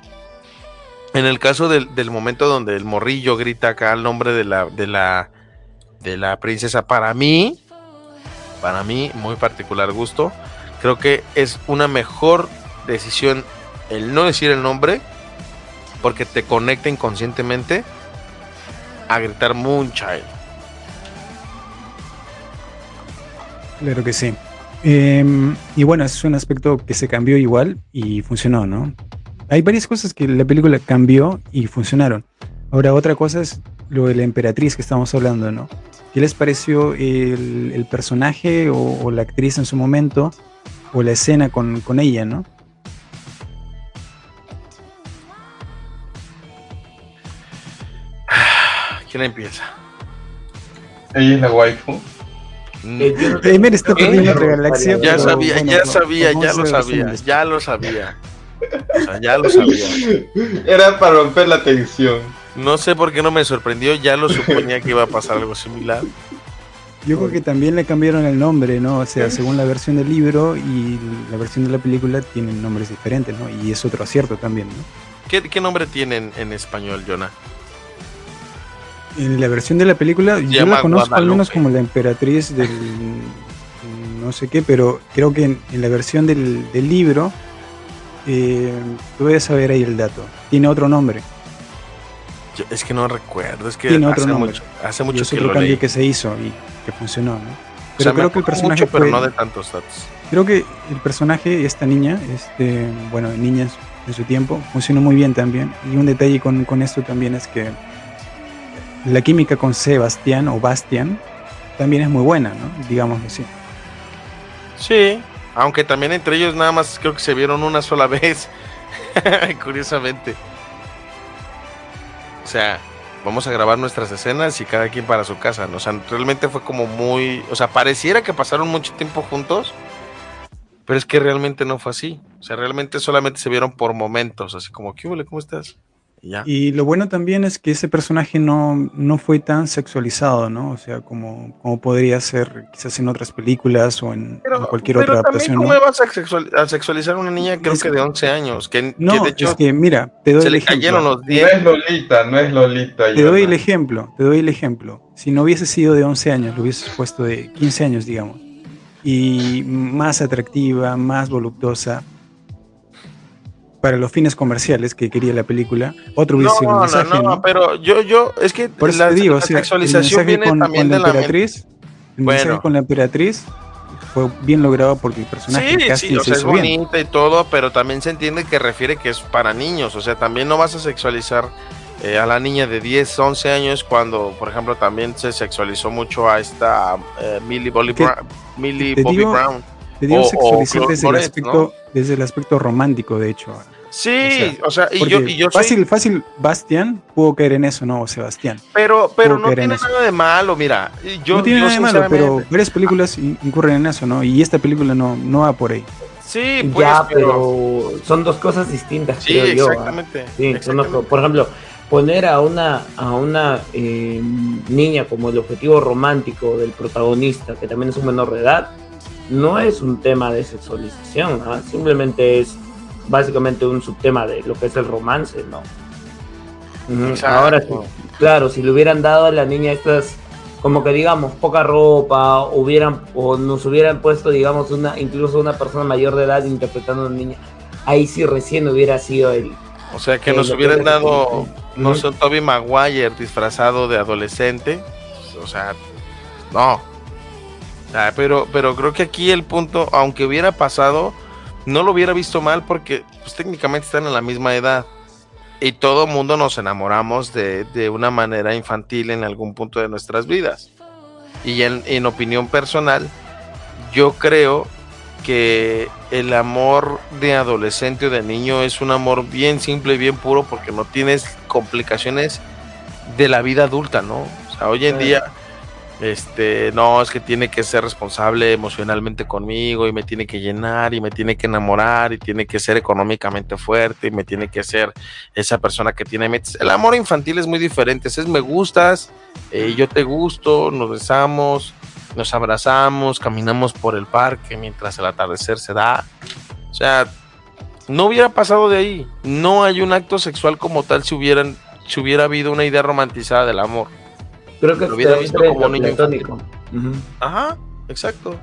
Speaker 3: En el caso del, del momento donde el morrillo grita acá el nombre de la, de la, de la princesa, para mí, para mí, muy particular gusto, creo que es una mejor decisión el no decir el nombre, porque te conecta inconscientemente a gritar Moonchild.
Speaker 4: Claro que sí. Em, y bueno, es un aspecto que se cambió igual y funcionó, ¿no? Hay varias cosas que la película cambió y funcionaron. Ahora, otra cosa es lo de la emperatriz que estamos hablando, ¿no? ¿Qué les pareció el, personaje o la actriz en su momento o la escena con, con ella, ¿no?
Speaker 3: ¿Quién empieza?
Speaker 5: Ella es la waifu.
Speaker 3: Mm,
Speaker 6: Eh, yo no
Speaker 4: Eh, está perdiendo otra galaxia.
Speaker 3: Ya sabía,
Speaker 4: bueno,
Speaker 3: ya
Speaker 4: lo-
Speaker 3: sabía, ya lo sabía, ya lo sabía. O sea, ya lo sabía.
Speaker 5: Era para romper la tensión.
Speaker 3: No sé por qué no me sorprendió, ya lo suponía que iba a pasar algo similar.
Speaker 4: Yo creo que también le cambiaron el nombre, ¿no? O sea, según la versión del libro y la versión de la película tienen nombres diferentes, ¿no? Y es otro acierto también, ¿no?
Speaker 3: ¿Qué, qué nombre tienen en español, Jonah?
Speaker 4: En la versión de la película, yo la conozco al menos como la emperatriz del no sé qué, pero creo que en, en la versión del, del libro, eh, tú debes saber ahí el dato. Tiene otro nombre.
Speaker 3: Yo- es que no recuerdo, es que
Speaker 4: Tiene otro
Speaker 3: hace
Speaker 4: nombre.
Speaker 3: mucho, hace
Speaker 4: Y
Speaker 3: mucho
Speaker 4: es
Speaker 3: que
Speaker 4: otro
Speaker 3: lo
Speaker 4: cambio
Speaker 3: leí.
Speaker 4: que se hizo y que funcionó, ¿no?
Speaker 3: O
Speaker 4: Pero
Speaker 3: sea,
Speaker 4: creo que el personaje
Speaker 3: mucho, pero
Speaker 4: fue-
Speaker 3: no de tantos datos.
Speaker 4: Creo que el personaje, esta niña, este, bueno, niña en su- tiempo, funcionó muy bien también. Y un detalle con, con esto también es que la química con Sebastián o Bastian también es muy buena, ¿no? Digámoslo así.
Speaker 3: Sí, aunque también entre ellos nada más creo que se vieron una sola vez. Curiosamente. O sea, vamos a grabar nuestras escenas y cada quien para su casa. ¿no? O sea, realmente fue como muy. O sea, pareciera que pasaron mucho tiempo juntos. Pero es que realmente no fue así. O sea, realmente solamente se vieron por momentos. Así como, ¿qué huele? ¿Cómo estás? Y ya.
Speaker 4: Y lo bueno también es que ese personaje no, no fue tan sexualizado, ¿no? O sea, como, como podría ser quizás en otras películas o en, en cualquier otra
Speaker 3: pero
Speaker 4: adaptación,
Speaker 3: también,
Speaker 4: ¿no?
Speaker 3: ¿cómo vas a, sexual- a sexualizar a una niña, creo
Speaker 4: Es
Speaker 3: que
Speaker 4: que-
Speaker 3: de 11 años? Que,
Speaker 4: No,
Speaker 3: que de hecho
Speaker 4: es que mira, te doy
Speaker 3: se
Speaker 4: el
Speaker 3: le
Speaker 4: ejemplo.
Speaker 3: cayeron los
Speaker 5: No
Speaker 3: 10.
Speaker 5: es Lolita, no es Lolita.
Speaker 4: Te doy el
Speaker 5: Yona.
Speaker 4: ejemplo, te doy el ejemplo. Si no hubiese sido de 11 años, lo hubieses puesto de 15 años, digamos. Y más atractiva, más voluptuosa. Para los fines comerciales que quería la película, otro hubiese sido el
Speaker 3: No, no,
Speaker 4: mensaje,
Speaker 3: no,
Speaker 4: ¿no?
Speaker 3: pero yo, yo, es que
Speaker 4: Por eso
Speaker 3: la,
Speaker 4: te digo,
Speaker 3: la
Speaker 4: o sea, el
Speaker 3: sexualización
Speaker 4: mensaje
Speaker 3: viene
Speaker 4: con,
Speaker 3: también
Speaker 4: con la
Speaker 3: de la
Speaker 4: emperatriz, el
Speaker 3: Bueno.
Speaker 4: mensaje con la emperatriz fue bien logrado porque el personaje el
Speaker 3: Sí,
Speaker 4: casting
Speaker 3: sí, o
Speaker 4: se
Speaker 3: sea, es
Speaker 4: bien.
Speaker 3: bonita y todo, pero también se entiende que refiere que es para niños, o sea, también no vas a sexualizar eh, a la niña de 10, 11 años cuando, por ejemplo, también se sexualizó mucho a esta eh, Millie, Bobby Millie
Speaker 4: te
Speaker 3: Bobby
Speaker 4: digo-
Speaker 3: Brown.
Speaker 4: Te digo
Speaker 3: o-
Speaker 4: sexualizar desde, el aspecto, desde el aspecto romántico, de hecho.
Speaker 3: Sí, o sea, y yo, y yo soy-
Speaker 4: fácil, fácil, Bastian pudo caer en eso, ¿no? Sebastián.
Speaker 3: pero, pero no tiene nado de malo, mira, yo,
Speaker 4: no tiene
Speaker 3: yo
Speaker 4: nada de malo, pero varias películas in- incurren en eso, ¿no? Y esta película no, no va por ahí.
Speaker 3: sí, pues,
Speaker 6: ya, pero son dos cosas distintas,
Speaker 3: sí,
Speaker 6: creo yo. ¿ah?
Speaker 3: exactamente,
Speaker 6: Sí, son dos- por ejemplo, poner a una, a una eh, niña como el objetivo romántico del protagonista, que también es un menor de edad, no es un tema de sexualización, ¿ah? simplemente es básicamente un subtema de lo que es el romance, ¿no?
Speaker 3: Exacto.
Speaker 6: Ahora, sí, claro, si le hubieran dado a la niña estas, como que digamos, poca ropa, hubieran, o nos hubieran puesto, digamos, una, incluso una persona mayor de edad interpretando a una niña, ahí sí recién hubiera sido el,
Speaker 3: O sea, que nos hubieran
Speaker 6: que-
Speaker 3: dado, no sé, un Toby Maguire disfrazado de adolescente. O sea, no. Pero, pero creo que aquí el punto, aunque hubiera pasado, no lo hubiera visto mal porque pues, técnicamente están en la misma edad. Y todo mundo nos enamoramos de, de una manera infantil en algún punto de nuestras vidas. Y en, en opinión personal, yo creo que el amor de adolescente o de niño es un amor bien simple y bien puro porque no tienes complicaciones de la vida adulta, ¿no? O sea, hoy en
Speaker 6: Sí.
Speaker 3: día, este, no, es que tiene que ser responsable emocionalmente conmigo y me tiene que llenar y me tiene que enamorar y tiene que ser económicamente fuerte y me tiene que ser esa persona que tiene. El amor infantil es muy diferente, es me gustas, eh, yo te gusto, nos besamos, nos abrazamos, caminamos por el parque mientras el atardecer se da. O sea, No hubiera pasado de ahí. No hay un acto sexual como tal si hubieran si hubiera habido una idea romantizada del amor.
Speaker 6: Creo que
Speaker 3: Lo hubiera
Speaker 6: te
Speaker 3: visto como un niño
Speaker 6: platónico. Ujú.
Speaker 3: Ajá, exacto.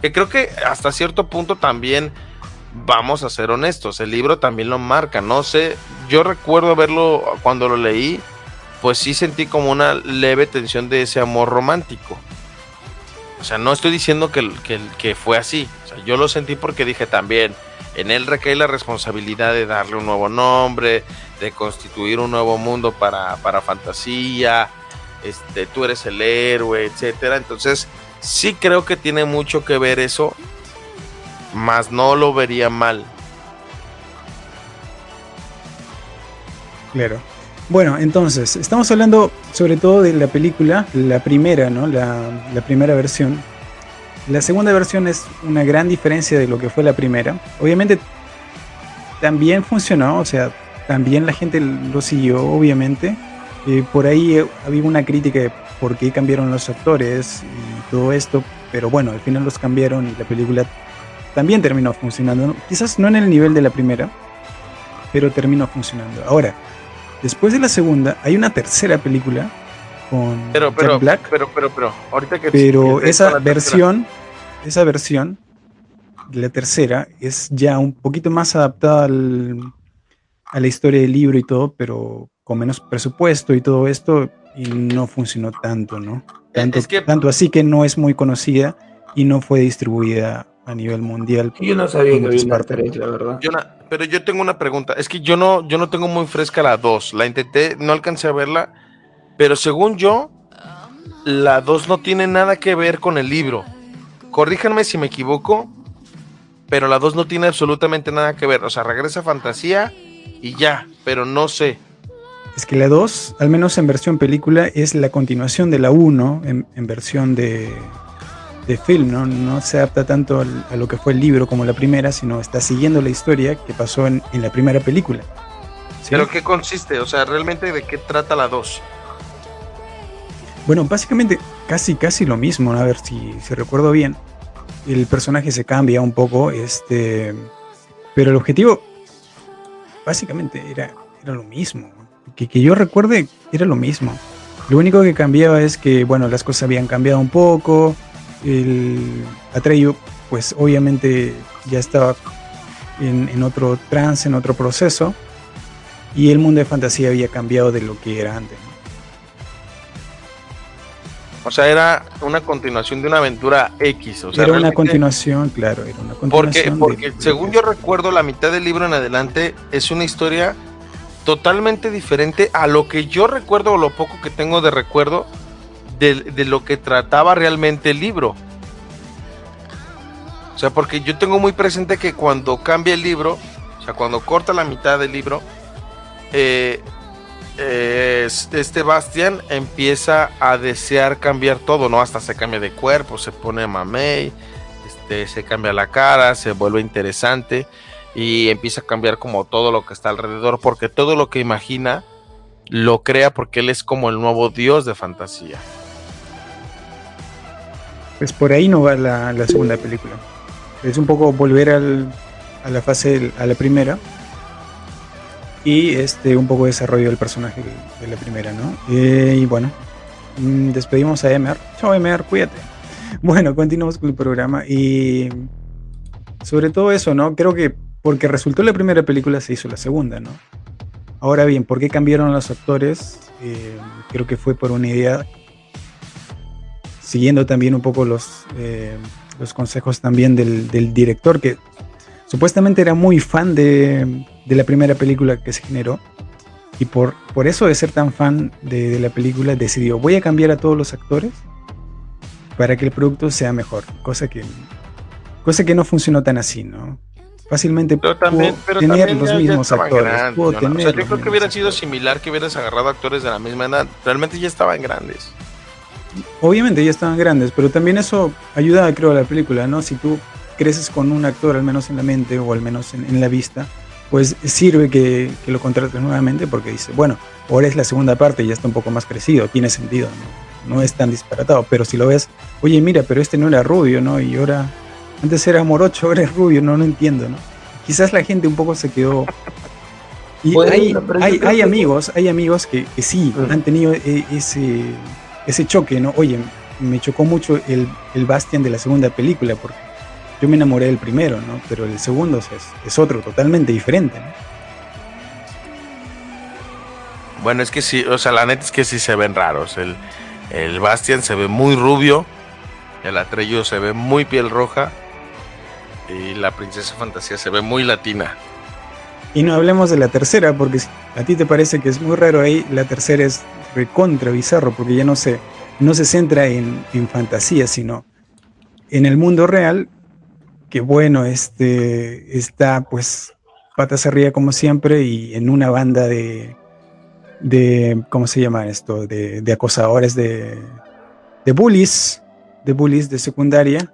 Speaker 3: Que creo que hasta cierto punto también vamos a ser honestos, el libro también lo marca, no sé, yo recuerdo verlo cuando lo leí, pues sí sentí como una leve tensión de ese amor romántico. O sea, no estoy diciendo que, que, que fue así, o sea, yo lo sentí porque dije también, en él recae la responsabilidad de darle un nuevo nombre, de constituir un nuevo mundo para, para fantasía, este, tú eres el héroe, etcétera. Entonces, sí creo que tiene mucho que ver eso, más no lo vería mal.
Speaker 4: Claro. Bueno, entonces, estamos hablando sobre todo de la película, la primera, ¿no? La, la primera versión. La segunda versión es una gran diferencia de lo que fue la primera. Obviamente también funcionó, o sea, también la gente lo siguió, obviamente. Eh, por ahí eh, había una crítica de por qué cambiaron los actores y todo esto, pero bueno, al final los cambiaron y la película también terminó funcionando. Quizás no en el nivel de la primera, pero terminó funcionando. Ahora, después de la segunda, hay una tercera película con
Speaker 3: Pero,
Speaker 4: Jack
Speaker 3: pero,
Speaker 4: Black,
Speaker 3: pero, pero, pero, ahorita que
Speaker 4: pero esa
Speaker 3: tercera-
Speaker 4: versión, esa versión, la tercera, es ya un poquito más adaptada al- a la historia del libro y todo, pero con menos presupuesto y todo esto, y no funcionó tanto, ¿no? Tanto,
Speaker 3: es que-
Speaker 4: tanto así que no es muy conocida y no fue distribuida a nivel mundial.
Speaker 6: Yo no sabía que
Speaker 4: en
Speaker 6: había una
Speaker 4: partes.
Speaker 6: tres, la verdad.
Speaker 3: Yo na- pero yo tengo una pregunta. Es que yo no, yo no tengo muy fresca la 2. La intenté, no alcancé a verla. Pero según yo, la 2 no tiene nada que ver con el libro. Corríjanme si me equivoco. Pero la 2 no tiene absolutamente nada que ver. O sea, regresa a fantasía y ya. Pero no sé.
Speaker 4: Es que la 2, al menos en versión película, es la continuación de la 1 en, en versión de, de film, ¿no? No se adapta tanto al- a lo que fue el libro como la primera, sino está siguiendo la historia que pasó en, en la primera película. ¿sí?
Speaker 3: Pero ¿qué consiste? O sea, realmente de qué trata la 2.
Speaker 4: Bueno, básicamente casi casi lo mismo, a ver si, si recuerdo bien. El personaje se cambia un poco, este, pero el objetivo básicamente era, era lo mismo. Que, que yo recuerde era lo mismo. Lo único que cambiaba es que, bueno, las cosas habían cambiado un poco. El Atreyu, pues obviamente ya estaba en, en otro trance, en otro proceso. Y el mundo de fantasía había cambiado de lo que era antes.
Speaker 3: O sea, era una continuación de una aventura X. O sea,
Speaker 4: era una continuación, claro, era una
Speaker 3: Porque,
Speaker 4: continuación.
Speaker 3: porque
Speaker 4: de-
Speaker 3: según yo recuerdo, la mitad del libro en adelante es una historia totalmente diferente a lo que yo recuerdo o lo poco que tengo de recuerdo de, de lo que trataba realmente el libro. O sea, porque yo tengo muy presente que cuando cambia el libro, o sea, cuando corta la mitad del libro, eh, eh, este Bastian empieza a desear cambiar todo, ¿no? Hasta se cambia de cuerpo, se pone mamey, este, se cambia la cara, se vuelve interesante y empieza a cambiar como todo lo que está alrededor, porque todo lo que imagina lo crea porque él es como el nuevo dios de fantasía.
Speaker 4: Pues por ahí no va la, la segunda película. Es un poco volver al- a la fase, a la primera. Y este, un poco de desarrollo del personaje de, de la primera, ¿no? Eh, y bueno, mm, despedimos a Emer. Chao Emer, cuídate. Bueno, continuamos con el programa. Y sobre todo eso, ¿no? Creo que porque resultó la primera película se hizo la segunda, ¿no? Ahora bien, ¿por qué cambiaron los actores? Eh, creo que fue por una idea siguiendo también un poco los, eh, los consejos también del, del director, que supuestamente era muy fan de, de la primera película que se generó. Y por, por eso de ser tan fan de, de la película, decidió, voy a cambiar a todos los actores para que el producto sea mejor. Cosa que, cosa que no funcionó tan así, ¿no? Fácilmente
Speaker 3: Pero también,
Speaker 4: pudo
Speaker 3: pero
Speaker 4: tener
Speaker 3: también
Speaker 4: los mismos actores.
Speaker 3: grandes,
Speaker 4: pudo
Speaker 3: Jonah. O
Speaker 4: tener
Speaker 3: sea, yo creo que hubiera sido
Speaker 4: actores.
Speaker 3: similar que hubieras agarrado actores de la misma edad. Realmente ya estaban grandes.
Speaker 4: obviamente ya estaban grandes, pero también eso ayuda, creo, a la película, ¿no? Si tú creces con un actor, al menos en la mente o al menos en, en la vista, pues sirve que, que lo contrates nuevamente porque dice, bueno, ahora es la segunda parte y ya está un poco más crecido, tiene sentido, ¿no? No es tan disparatado, pero si lo ves, oye, mira, pero este no era rubio, ¿no? Y ahora, antes era morocho, ahora es rubio, no, no entiendo, ¿no? quizás la gente un poco se quedó. Y
Speaker 6: Bueno,
Speaker 4: hay, hay,
Speaker 6: creo
Speaker 4: hay
Speaker 6: que-
Speaker 4: amigos, hay amigos que, que sí
Speaker 6: Mm.
Speaker 4: han tenido e- ese, ese choque, ¿no? Oye, me chocó mucho el, el Bastian de la segunda película, porque yo me enamoré del primero, ¿no? Pero el segundo o sea, es, es otro totalmente diferente, ¿no?
Speaker 3: Bueno, es que sí, o sea, la neta es que sí se ven raros. El, el Bastian se ve muy rubio, el Atreyu se ve muy piel roja y la princesa fantasía se ve muy latina.
Speaker 4: Y no hablemos de la tercera, porque a ti te parece que es muy raro ahí, la tercera es recontra bizarro, porque ya no se, no se centra en, en fantasía, sino en el mundo real, que bueno, este está pues patas arriba como siempre y en una banda de, de ¿cómo se llama esto? De, de acosadores, de, de bullies, de bullies de secundaria.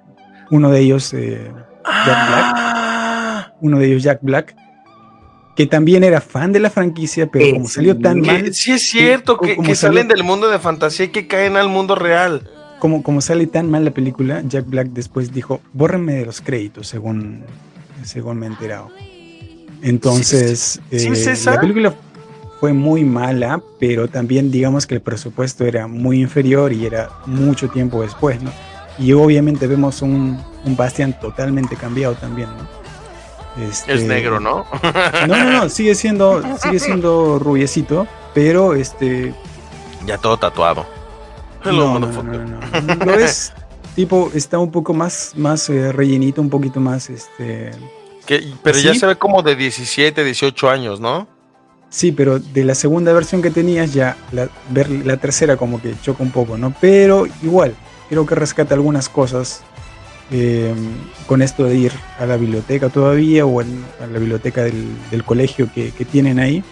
Speaker 4: Uno de ellos, eh, Jack Black, uno de ellos Jack Black, que también era fan de la franquicia, pero
Speaker 6: Eh,
Speaker 4: como salió tan
Speaker 3: Que
Speaker 4: mal,
Speaker 3: sí es cierto, que,
Speaker 4: como
Speaker 3: que
Speaker 4: salió-
Speaker 3: salen del mundo de fantasía y que caen al mundo real.
Speaker 4: como, como sale tan mal la película, Jack Black después dijo, bórrenme de los créditos, según, según me he enterado. Entonces,
Speaker 3: ¿Sí es
Speaker 4: eh, la película fue muy mala, pero también digamos que el presupuesto era muy inferior y era mucho tiempo después, ¿no? Y obviamente vemos un, un Bastian totalmente cambiado también, ¿no? Este,
Speaker 3: Es negro, ¿no?
Speaker 4: No, no, no, sigue siendo, sigue siendo rubiecito, pero este
Speaker 3: ya todo tatuado. Hello,
Speaker 4: no, no,
Speaker 3: motherfucker.
Speaker 4: no, no, no. Lo es tipo, está un poco más, más eh, rellenito, un poquito más, este,
Speaker 3: Que- pero ya se ve como de 17, 18 años, ¿no?
Speaker 4: sí, pero de la segunda versión que tenías ya, la, ver la tercera como que choca un poco, ¿no? Pero igual, creo que rescata algunas cosas eh, con esto de ir a la biblioteca todavía o en- a la biblioteca del, del colegio que, que tienen ahí.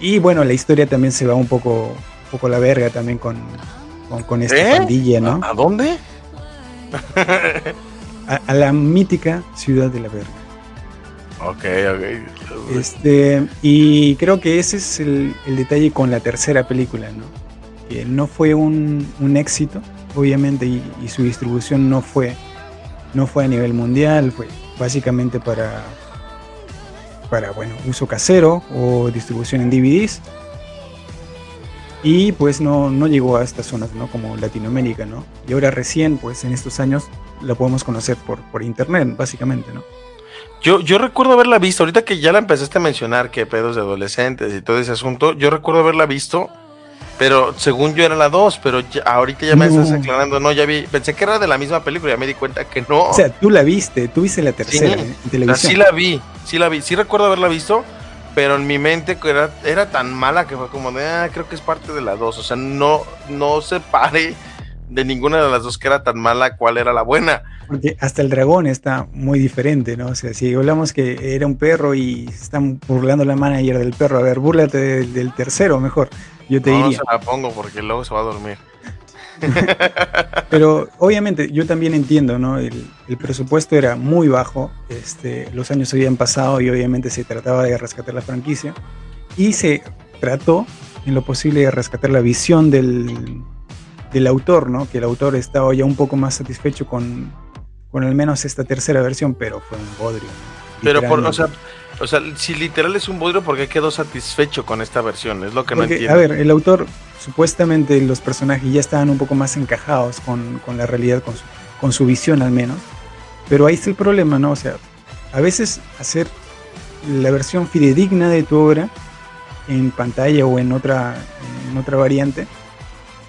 Speaker 4: Y bueno, la historia también se va un poco, un poco a la verga también con, con, con esta
Speaker 3: ¿Eh?
Speaker 4: pandilla, ¿no?
Speaker 3: ¿A dónde?
Speaker 4: a, a la mítica ciudad de la verga.
Speaker 3: Ok, ok.
Speaker 4: Este, y creo que ese es el, el detalle con la tercera película, ¿no? Que no fue un, un éxito, obviamente, y, y su distribución no fue, no fue a nivel mundial, fue básicamente para, para bueno, uso casero o distribución en DVDs. Y pues no, no llegó a estas zonas, ¿no? Como Latinoamérica, ¿no? Y ahora recién, pues en estos años, la podemos conocer por, por internet, básicamente, ¿no?
Speaker 3: Yo, yo recuerdo haberla visto, ahorita que ya la empezaste a mencionar, que pedos de adolescentes y todo ese asunto, yo recuerdo haberla visto, pero según yo era la 2, pero ya- ahorita ya me
Speaker 4: No.
Speaker 3: estás aclarando, no, ya vi, pensé que era de la misma película, ya me di cuenta que no.
Speaker 4: O sea, tú la viste, tú viste la tercera
Speaker 3: Sí.
Speaker 4: en- en
Speaker 3: O sea,
Speaker 4: televisión.
Speaker 3: sí la vi, sí la vi, sí recuerdo haberla visto, pero en mi mente era, era tan mala que fue como de, ah, creo que es parte de la 2, o sea, no, no se pare de ninguna de las dos que era tan mala, cuál era la buena.
Speaker 4: Porque hasta el dragón está muy diferente, ¿no? O sea, si hablamos que era un perro y están burlando la manager del perro, a ver, búrlate del, del tercero mejor, yo te
Speaker 3: No, no
Speaker 4: diría.
Speaker 3: se la pongo porque luego se va a dormir.
Speaker 4: Pero obviamente yo también entiendo, ¿no? El, el presupuesto era muy bajo, este, los años habían pasado y obviamente se trataba de rescatar la franquicia y se trató en lo posible de rescatar la visión del, del autor, ¿no? Que el autor estaba ya un poco más satisfecho con, con al menos esta tercera versión, pero fue un bodrio.
Speaker 3: Pero por, o sea, o sea, si literal es un bodrio, ¿por qué quedó satisfecho con esta versión? Es lo que no entiendo.
Speaker 4: a ver, el autor, supuestamente los personajes ya estaban un poco más encajados con, con la realidad, con su, con su visión al menos. Pero ahí está el problema, ¿no? O sea, a veces hacer la versión fidedigna de tu obra en pantalla o en otra, en otra variante,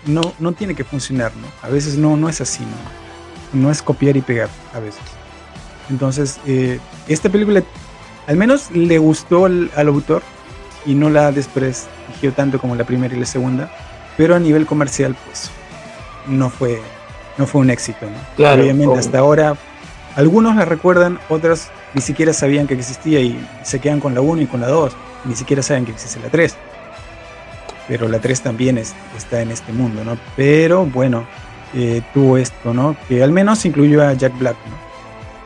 Speaker 4: no, no tiene que funcionar, ¿no? A veces no, no es así, ¿no? No es copiar y pegar, a veces. Entonces, eh, esta película al menos le gustó al, al autor y no la desprestigió tanto como la primera y la segunda, pero a nivel comercial, pues no fue, no fue un éxito, ¿no?
Speaker 6: Claro,
Speaker 4: Obviamente,
Speaker 6: obvio.
Speaker 4: hasta ahora, algunos la recuerdan, otros ni siquiera sabían que existía y se quedan con la 1 y con la 2, ni siquiera saben que existe la 3. Pero la 3 también es- está en este mundo, ¿no? Pero bueno, eh, tuvo esto, ¿no? Que al menos incluyó a Jack Black, ¿no?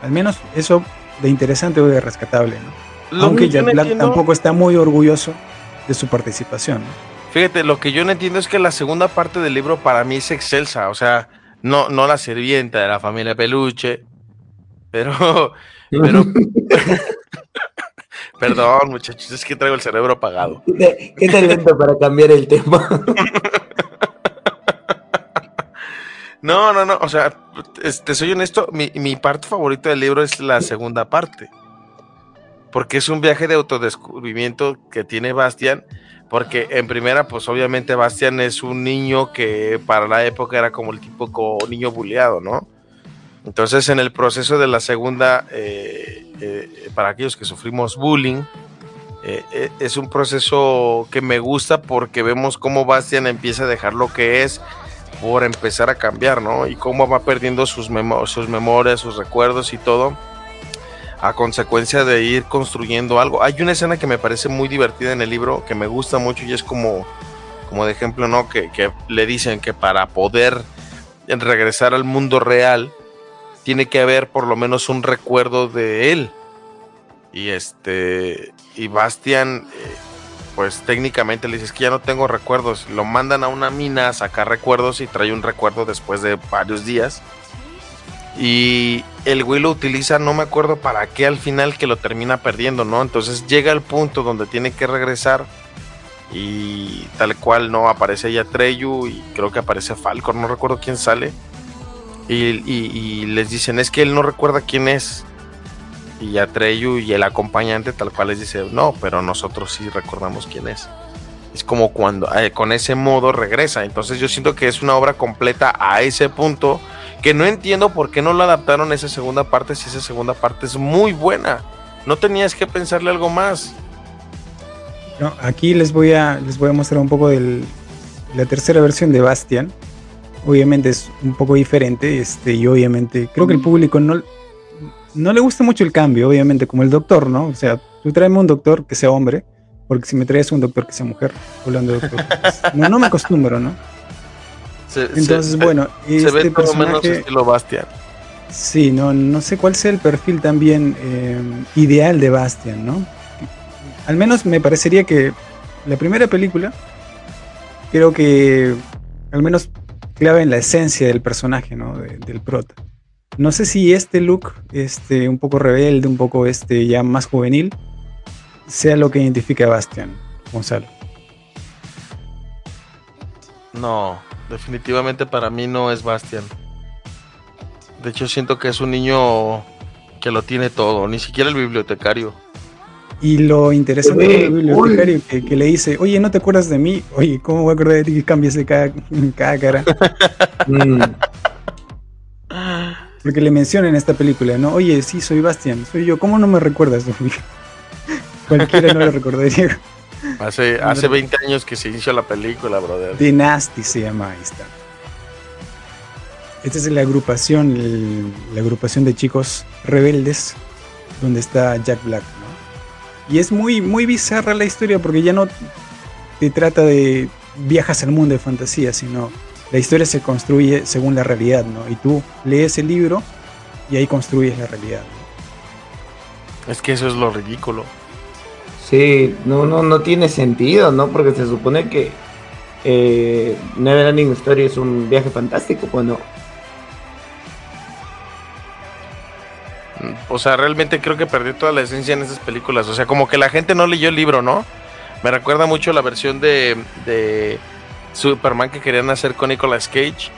Speaker 4: Al menos eso de interesante o de rescatable, ¿no?
Speaker 3: Lo
Speaker 4: Aunque Jack Black
Speaker 3: entiendo-
Speaker 4: tampoco está muy orgulloso de su participación. ¿no?
Speaker 3: Fíjate, lo que yo no entiendo es que la segunda parte del libro para mí es excelsa. O sea, no, no la sirvienta de la familia Peluche. Pero, pero, perdón, muchachos, es que traigo el cerebro apagado.
Speaker 6: ¿Qué, qué talento para cambiar el tema?
Speaker 3: No, no, no, o sea, este, soy honesto, mi, mi parte favorita del libro es la segunda parte. Porque es un viaje de autodescubrimiento que tiene Bastian. Porque en primera, pues obviamente Bastian es un niño que para la época era como el típico niño bulleado, ¿no? Entonces en el proceso de la segunda, eh, eh, para aquellos que sufrimos bullying, eh, eh, es un proceso que me gusta porque vemos cómo Bastian empieza a dejar lo que es por empezar a cambiar, ¿no? Y cómo va perdiendo sus, memo- sus memorias, sus recuerdos y todo a consecuencia de ir construyendo algo. Hay una escena que me parece muy divertida en el libro, que me gusta mucho y es como, como de ejemplo, ¿no? Que, que le dicen que para poder regresar al mundo real, tiene que haber por lo menos un recuerdo de él. Y este, y Bastian, eh, pues técnicamente le dices que ya no tengo recuerdos. Lo mandan a una mina a sacar recuerdos y trae un recuerdo después de varios días. Y el güey lo utiliza, no me acuerdo para qué al final que lo termina perdiendo, ¿no? Entonces llega al punto donde tiene que regresar y tal cual no aparece ya Treyu y creo que aparece Falcon, no recuerdo quién sale. Y, y- y les dicen, es que él no recuerda quién es. Y Atreyu y el acompañante tal cual les dice, no, pero nosotros sí recordamos quién es. Es como cuando eh, con ese modo regresa. Entonces yo siento que es una obra completa a ese punto que no entiendo por qué no lo adaptaron a esa segunda parte si esa segunda parte es muy buena. No tenías que pensarle algo más.
Speaker 4: No, aquí les voy a les voy a mostrar un poco de la tercera versión de Bastian. Obviamente es un poco diferente, este, y obviamente creo que el público no, no le gusta mucho el cambio, obviamente, como el doctor, ¿no? O sea, tú tráeme un doctor que sea hombre, porque si me traes un doctor que sea mujer, hablando de doctor, pues, no, no me acostumbro, ¿no?
Speaker 3: Se,
Speaker 4: Entonces,
Speaker 3: se-
Speaker 4: bueno,
Speaker 3: se
Speaker 4: este
Speaker 3: ve todo menos
Speaker 4: personaje,
Speaker 3: estilo Bastian.
Speaker 4: sí, no, no sé cuál sea el perfil también eh, ideal de Bastian, ¿no? Al menos me parecería que la primera película, creo que al menos clave en la esencia del personaje, ¿no? De- del prota. No sé si este look, este, un poco rebelde, un poco este, ya más juvenil, sea lo que identifique a Bastian, Gonzalo.
Speaker 3: No, definitivamente para mí no es Bastian. De hecho, siento que es un niño que lo tiene todo, ni siquiera el bibliotecario.
Speaker 4: Y lo interesante del bibliotecario que, que le dice, oye, ¿no te acuerdas de mí? Oye, ¿cómo voy a acordar de ti que cambias de cada, cada cara?
Speaker 6: Mm,
Speaker 4: Porque le menciona en esta película, ¿no? Oye, sí, soy Bastian, soy yo, ¿cómo no me recuerdas? Cualquiera no lo recordaría.
Speaker 3: Hace, hace 20 años que se inició la película, brother.
Speaker 4: Dynasty se llama, ahí está. Esta es la agrupación, el- la agrupación de chicos rebeldes, donde está Jack Black. Y es muy, muy bizarra la historia porque ya no te trata de viajas al mundo de fantasía, sino la historia se construye según la realidad, ¿no? Y tú lees el libro y ahí construyes la realidad.
Speaker 3: Es que eso es lo ridículo.
Speaker 6: Sí, no, no, no tiene sentido, ¿no? Porque se supone que eh, Neverending Story es un viaje fantástico, pues no.
Speaker 3: O sea, realmente creo que perdió toda la esencia en esas películas. O sea, como que la gente no leyó el libro, ¿no? Me recuerda mucho la versión de, de Superman que querían hacer con Nicolas Cage.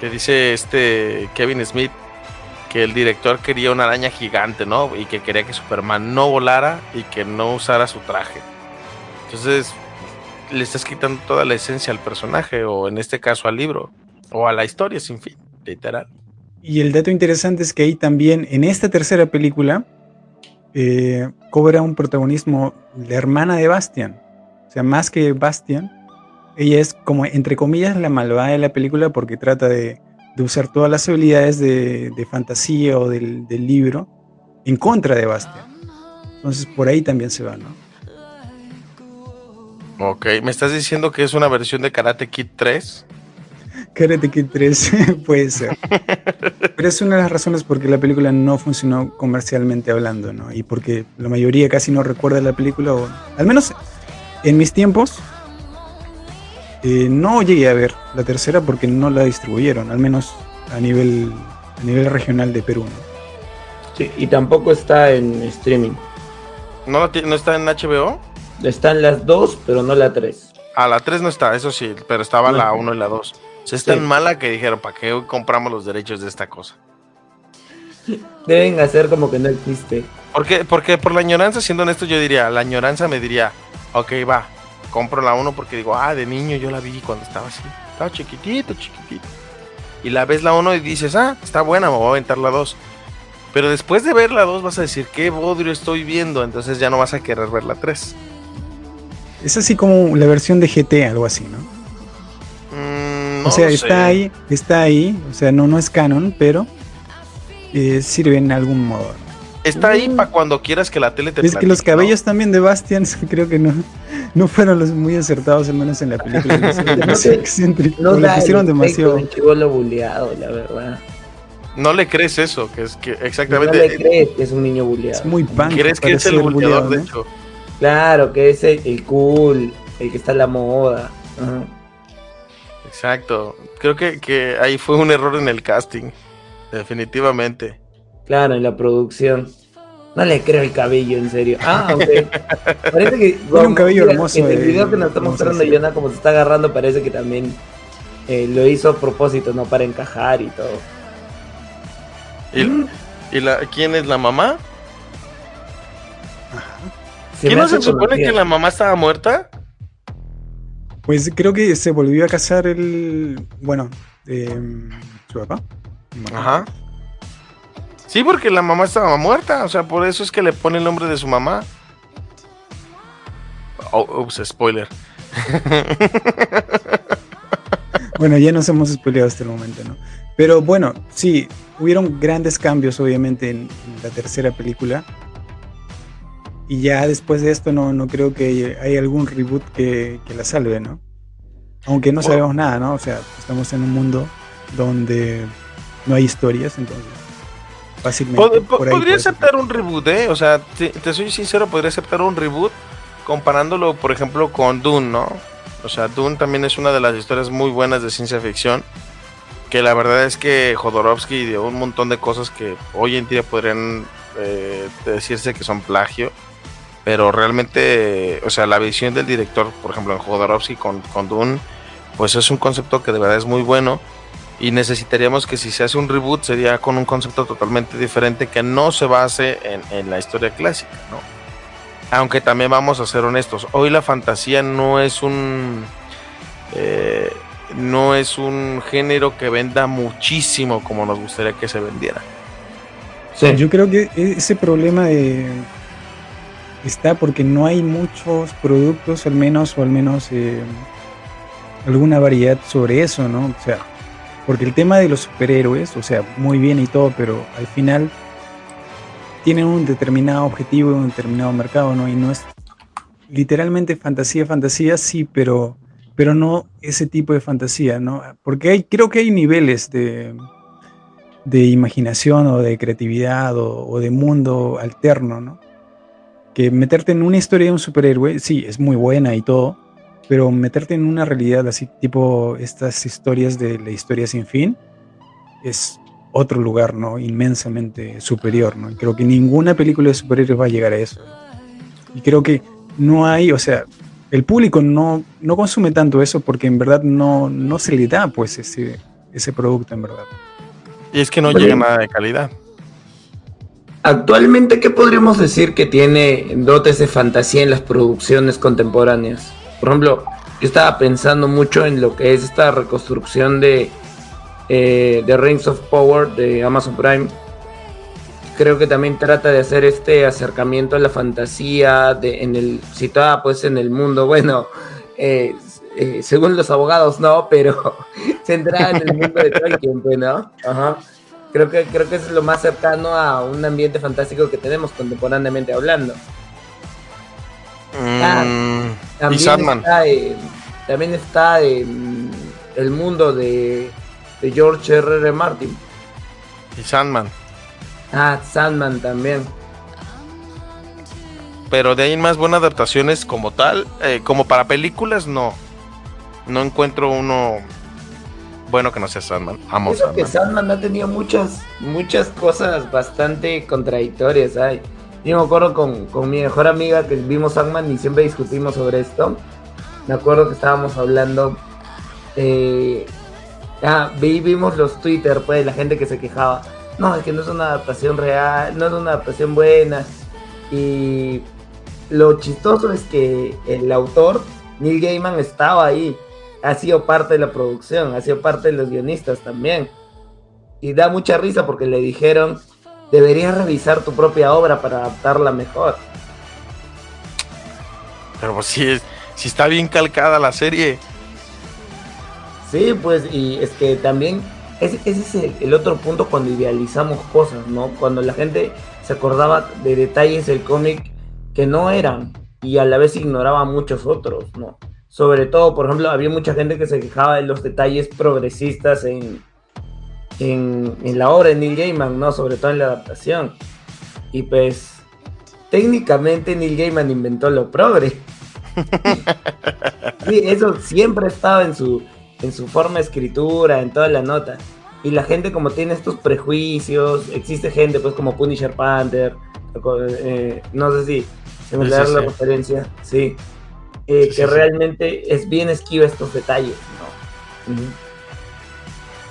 Speaker 3: Que dice este Kevin Smith que el director quería una araña gigante, ¿no? Y que quería que Superman no volara y que no usara su traje. Entonces, le estás quitando toda la esencia al personaje, o en este caso al libro, o a la historia, sin fin, literal.
Speaker 4: Y el dato interesante es que ahí también, en esta tercera película, eh, cobra un protagonismo la hermana de Bastian. O sea, más que Bastian, ella es como, entre comillas, la malvada de la película porque trata de, de usar todas las habilidades de, de fantasía o del, del libro en contra de Bastian. Entonces, por ahí también se va, ¿no?
Speaker 3: Ok, me estás diciendo que es una versión de Karate Kid 3.
Speaker 4: Karate Kid 3 puede ser. Pero es una de las razones por qué la película no funcionó comercialmente hablando, ¿no? Y porque la mayoría casi no recuerda la película, o al menos en mis tiempos, eh, no llegué a ver la tercera porque no la distribuyeron, al menos a nivel, a nivel regional de Perú. ¿no?
Speaker 6: Sí, y tampoco está en streaming.
Speaker 3: ¿No, la ¿No está en HBO?
Speaker 6: Están las dos, pero no la tres.
Speaker 3: A la 3 no está, eso sí, pero estaba la
Speaker 6: No.
Speaker 3: 1 y la 2. O sea, es
Speaker 6: Sí.
Speaker 3: tan mala que dijeron, ¿para qué compramos los derechos de esta cosa?
Speaker 6: Deben hacer como que no existe.
Speaker 3: Porque, porque por la añoranza, siendo honesto, yo diría, la añoranza me diría, ok, va, compro la 1 porque digo, ah, de niño yo la vi cuando estaba así, estaba chiquitito, chiquitito. Y la ves la 1 y dices, ah, está buena, me voy a aventar la 2. Pero después de ver la 2 vas a decir, qué bodrio estoy viendo, entonces ya no vas a querer ver la 3.
Speaker 4: Es así como la versión de GT, algo así, ¿no?
Speaker 3: Mm, no
Speaker 4: o sea, está
Speaker 3: sé.
Speaker 4: ahí, está ahí, o sea, no, no es canon, pero eh, sirve en algún modo.
Speaker 3: Está ahí para cuando quieras que la tele te
Speaker 4: Es que los
Speaker 3: ¿no?
Speaker 4: cabellos también de Bastian creo que no, no fueron los muy acertados, al menos en la película.
Speaker 6: No
Speaker 4: o le
Speaker 6: da el
Speaker 4: pusieron
Speaker 6: efecto
Speaker 4: demasiado.
Speaker 6: buleado, la verdad.
Speaker 3: No le crees eso, que es que
Speaker 6: No
Speaker 3: exactamente.
Speaker 6: le crees que es un niño buleado.
Speaker 4: Es muy punk.
Speaker 3: ¿Crees que es el buleador, de
Speaker 4: ¿no?
Speaker 3: hecho?
Speaker 6: Claro, que es el, el cool, el que está en la moda. Ajá.
Speaker 3: Exacto. Creo que, que ahí fue un error en el casting. Definitivamente.
Speaker 6: Claro, en la producción. No le creo el cabello, en serio. Ah, ok. Parece que.
Speaker 4: Tiene un cabello
Speaker 6: mira,
Speaker 4: hermoso,
Speaker 6: En el video que nos está mostrando. Yona, como se está agarrando, parece que también eh, lo hizo a propósito, ¿no? Para encajar y todo.
Speaker 3: ¿Y, y la, quién es la mamá?
Speaker 6: Se
Speaker 3: ¿Qué
Speaker 6: me
Speaker 3: no se supone
Speaker 6: conocida.
Speaker 3: que la mamá estaba muerta?
Speaker 4: Pues creo que se volvió a casar el. Bueno, eh, su papá.
Speaker 3: Ajá. Sí, porque la mamá estaba muerta. O sea, por eso es que le pone el nombre de su mamá. Oh, ups, spoiler.
Speaker 4: Bueno, ya nos hemos spoileado hasta el momento, ¿no? Pero bueno, sí, hubieron grandes cambios, obviamente, en, en la tercera película. Y ya después de esto no, no creo que hay algún reboot que, que la salve, ¿no? Aunque no
Speaker 3: Bueno.
Speaker 4: sabemos nada, ¿no? O sea, estamos en un mundo donde no hay historias, entonces fácilmente.
Speaker 3: Pod- po-
Speaker 4: por ahí
Speaker 3: podría
Speaker 4: ser.
Speaker 3: aceptar un reboot, ¿eh? O sea, te, te soy sincero, podría aceptar un reboot comparándolo, por ejemplo, con Dune, ¿no? O sea, Dune también es una de las historias muy buenas de ciencia ficción. Que la verdad es que Jodorowsky dio un montón de cosas que hoy en día podrían eh, decirse que son plagio. Pero realmente, o sea, la visión del director, por ejemplo, en Jodorowsky con, con Dune, pues es un concepto que de verdad es muy bueno. Y necesitaríamos que si se hace un reboot sería con un concepto totalmente diferente que no se base en, en la historia clásica, ¿no? Aunque también vamos a ser honestos, hoy la fantasía no es un eh, no es un género que venda muchísimo como nos gustaría que se vendiera.
Speaker 6: Sí.
Speaker 4: Yo creo que ese problema de- está porque no hay muchos productos, al menos, o al menos eh, alguna variedad sobre eso, ¿no? O sea, porque el tema de los superhéroes, o sea, muy bien y todo, pero al final tienen un determinado objetivo un determinado mercado, ¿no? Y no es literalmente fantasía, fantasía, sí, pero, pero no ese tipo de fantasía, ¿no? Porque hay, creo que hay niveles de, de imaginación o de creatividad o de mundo alterno, ¿no? Que meterte en una historia de un superhéroe, sí, es muy buena y todo, pero meterte en una realidad así, tipo estas historias de la historia sin fin, es otro lugar, ¿no? Inmensamente superior, ¿no? Y creo que ninguna película de superhéroes va a llegar a eso. Y creo que no hay, o sea, el público no, no consume tanto eso porque en verdad no, no se le da, pues, ese, ese producto, en verdad.
Speaker 3: Y es que no
Speaker 6: Oye.
Speaker 3: llega nada de calidad.
Speaker 6: Actualmente, ¿qué podríamos decir que tiene dotes de fantasía en las producciones contemporáneas? Por ejemplo, yo estaba pensando mucho en lo que es esta reconstrucción de, eh, de Rings of Power de Amazon Prime. Creo que también trata de hacer este acercamiento a la fantasía de, en el situada pues en el mundo, bueno, eh, eh, según los abogados no, pero centrada en el mundo de Tolkien, pues, ¿no? Ajá. Creo que, creo que es lo más cercano a un ambiente fantástico que tenemos contemporáneamente hablando. Ah,
Speaker 3: Mm, y
Speaker 6: También
Speaker 3: Sandman.
Speaker 6: está, eh, también está eh, el mundo de, de George R. R. Martin.
Speaker 3: Y Sandman.
Speaker 6: Ah, Sandman también.
Speaker 3: Pero de ahí en más buenas adaptaciones como tal, eh, como para películas, no. No encuentro uno bueno que no sea Sandman. Amo
Speaker 6: Eso que
Speaker 3: Sandman.
Speaker 6: Sandman ha tenido muchas, muchas cosas bastante contradictorias. ¿ay? Yo me acuerdo con, con mi mejor amiga que vimos Sandman y siempre discutimos sobre esto. Me acuerdo que estábamos hablando. eh, ah, vi- vimos los Twitter, pues, la gente que se quejaba. No, es que no es una adaptación real, no es una adaptación buena. Y lo chistoso es que el autor, Neil Gaiman, estaba ahí. Ha sido parte de la producción, ha sido parte de los guionistas también. Y da mucha risa porque le dijeron, deberías revisar tu propia obra para adaptarla mejor.
Speaker 3: Pero pues es- sí está bien calcada la serie.
Speaker 6: Sí, pues, y es que también ese, ese es el, el otro punto cuando idealizamos cosas, ¿no? Cuando la gente se acordaba de detalles del cómic que no eran y a la vez ignoraba muchos otros, ¿no? Sobre todo, por ejemplo, había mucha gente que se quejaba de los detalles progresistas en, en, en la obra de Neil Gaiman, ¿no? Sobre todo en la adaptación. Y pues, técnicamente Neil Gaiman inventó lo progre. Sí, eso siempre estaba en su, en su forma de escritura, en toda la nota. Y la gente como tiene estos prejuicios, existe gente pues como Punisher Panther, eh, no sé si se me
Speaker 3: Sí,
Speaker 6: da
Speaker 3: sí,
Speaker 6: la
Speaker 3: sí.
Speaker 6: referencia, sí, eh,
Speaker 3: Sí,
Speaker 6: que
Speaker 3: sí, sí.
Speaker 6: realmente es bien esquiva estos detalles.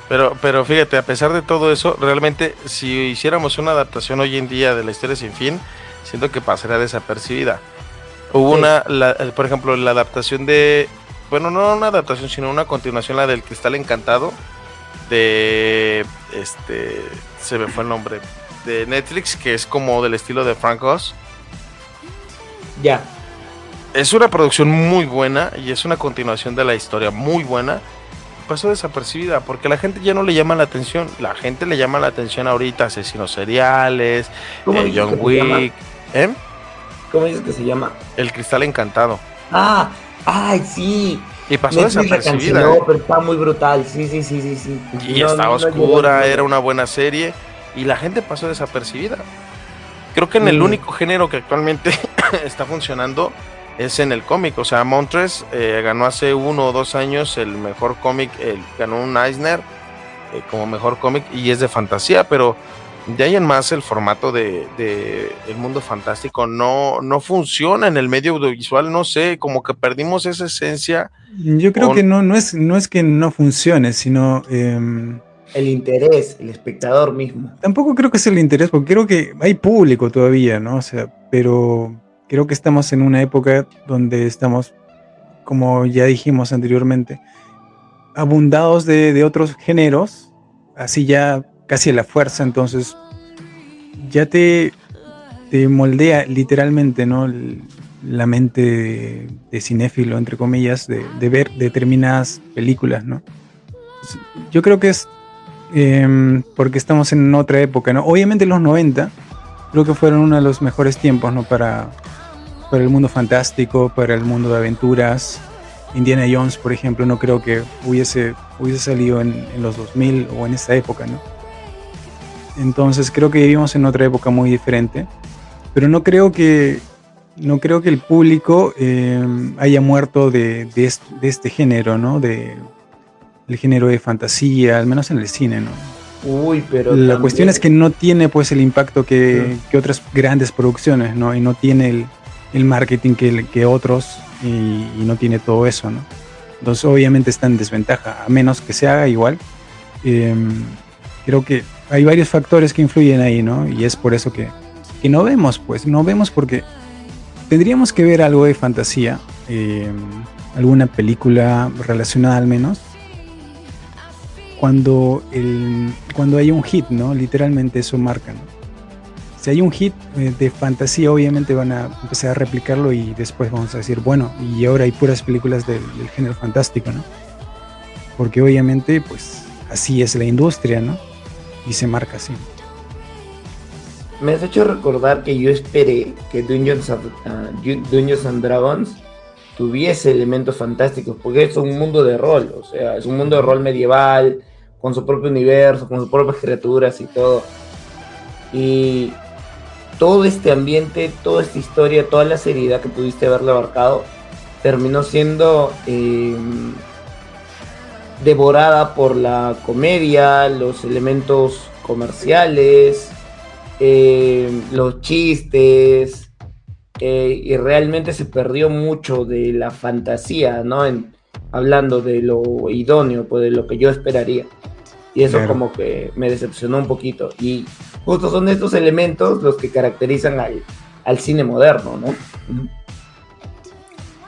Speaker 3: Pero, pero fíjate, a pesar de todo eso, realmente si hiciéramos una adaptación hoy en día de la historia sin fin, siento que pasaría desapercibida. Hubo
Speaker 6: Sí.
Speaker 3: una, la- eh, por ejemplo, la adaptación de, bueno, no una adaptación, sino una continuación, la del Cristal Encantado, de, este, se me fue el nombre, de Netflix, que es como del estilo de Frank Oz.
Speaker 6: Ya,
Speaker 3: Es una producción muy buena y es una continuación de la historia muy buena. Pasó desapercibida porque la gente ya no le llama la atención. La gente le llama la atención ahorita asesinos seriales,
Speaker 6: ¿cómo
Speaker 3: eh, John? Wick, ¿eh?
Speaker 6: ¿Cómo dices que se llama?
Speaker 3: El cristal encantado.
Speaker 6: Ah, ay, sí.
Speaker 3: Y pasó
Speaker 6: Netflix
Speaker 3: desapercibida.
Speaker 6: canceló,
Speaker 3: ¿eh?
Speaker 6: pero está muy brutal, sí, sí, sí, sí, sí.
Speaker 3: Y
Speaker 6: No,
Speaker 3: estaba
Speaker 6: no, no
Speaker 3: oscura, era una buena serie y la gente pasó desapercibida. Creo que en el único género que actualmente está funcionando es en el cómic. O sea, Montres eh, ganó hace uno o dos años el mejor cómic, el- ganó un Eisner eh, como mejor cómic y es de fantasía, pero de ahí en más el formato de, de el mundo fantástico no, no funciona en el medio audiovisual, no sé, como que perdimos esa esencia.
Speaker 4: Yo creo que no, no, es, no es que no funcione, sino em,
Speaker 6: El interés, el espectador mismo.
Speaker 4: tampoco creo que es el interés, porque creo que hay público todavía, ¿no? O sea, pero creo que estamos en una época donde estamos, como ya dijimos anteriormente, abundados de, de otros géneros, así ya casi a la fuerza, entonces ya te, te moldea literalmente, ¿no? La mente de, cinéfilo, entre comillas, de, de ver determinadas películas, ¿no? Yo creo que es em, porque estamos en otra época, ¿no? Obviamente los 90 creo que fueron uno de los mejores tiempos, ¿no? Para, para el mundo fantástico, para el mundo de aventuras. Indiana Jones, por ejemplo, no creo que hubiese, hubiese salido en, en los 2000 o en esa época, ¿no? Entonces creo que vivimos en otra época muy diferente, pero no creo que no creo que el público eh, haya muerto de, de, est- de este género, ¿no? De el género de fantasía, al menos en el cine, ¿no?
Speaker 6: Uy, pero.
Speaker 4: La
Speaker 6: también-
Speaker 4: cuestión es que no tiene pues el impacto que, que otras grandes producciones, ¿no? Y no tiene el, el marketing que, que otros y, y no tiene todo eso, ¿no? Entonces obviamente está en desventaja, a menos que se haga igual. Em, creo que hay varios factores que influyen ahí, ¿no? Y es por eso que, que no vemos, pues, no vemos porque tendríamos que ver algo de fantasía, em, alguna película relacionada al menos, cuando, el, cuando hay un hit, ¿no? Literalmente eso marca, ¿no? Si hay un hit eh, de fantasía, obviamente van a empezar a replicarlo y después vamos a decir, bueno, y ahora hay puras películas del, género fantástico, ¿no? Porque obviamente, pues, así es la industria, ¿no? Y se marca así.
Speaker 6: Me has hecho recordar que yo esperé que Dungeons, ah, Dun- Dungeons and Dragons tuviese elementos fantásticos, porque es un mundo de rol, o sea, es un mundo de rol medieval, con su propio universo, con sus propias criaturas y todo. Y todo este ambiente, toda esta historia, toda la seriedad que pudiste haberle abarcado, terminó siendo eh, devorada por la comedia, los elementos comerciales, eh, los chistes, eh, y realmente se perdió mucho de la fantasía, ¿no? En, hablando de lo idóneo, pues de lo que yo esperaría. Y eso
Speaker 4: Claro.
Speaker 6: como que me decepcionó un poquito. Y justo son estos elementos los que caracterizan al, al cine moderno, ¿no?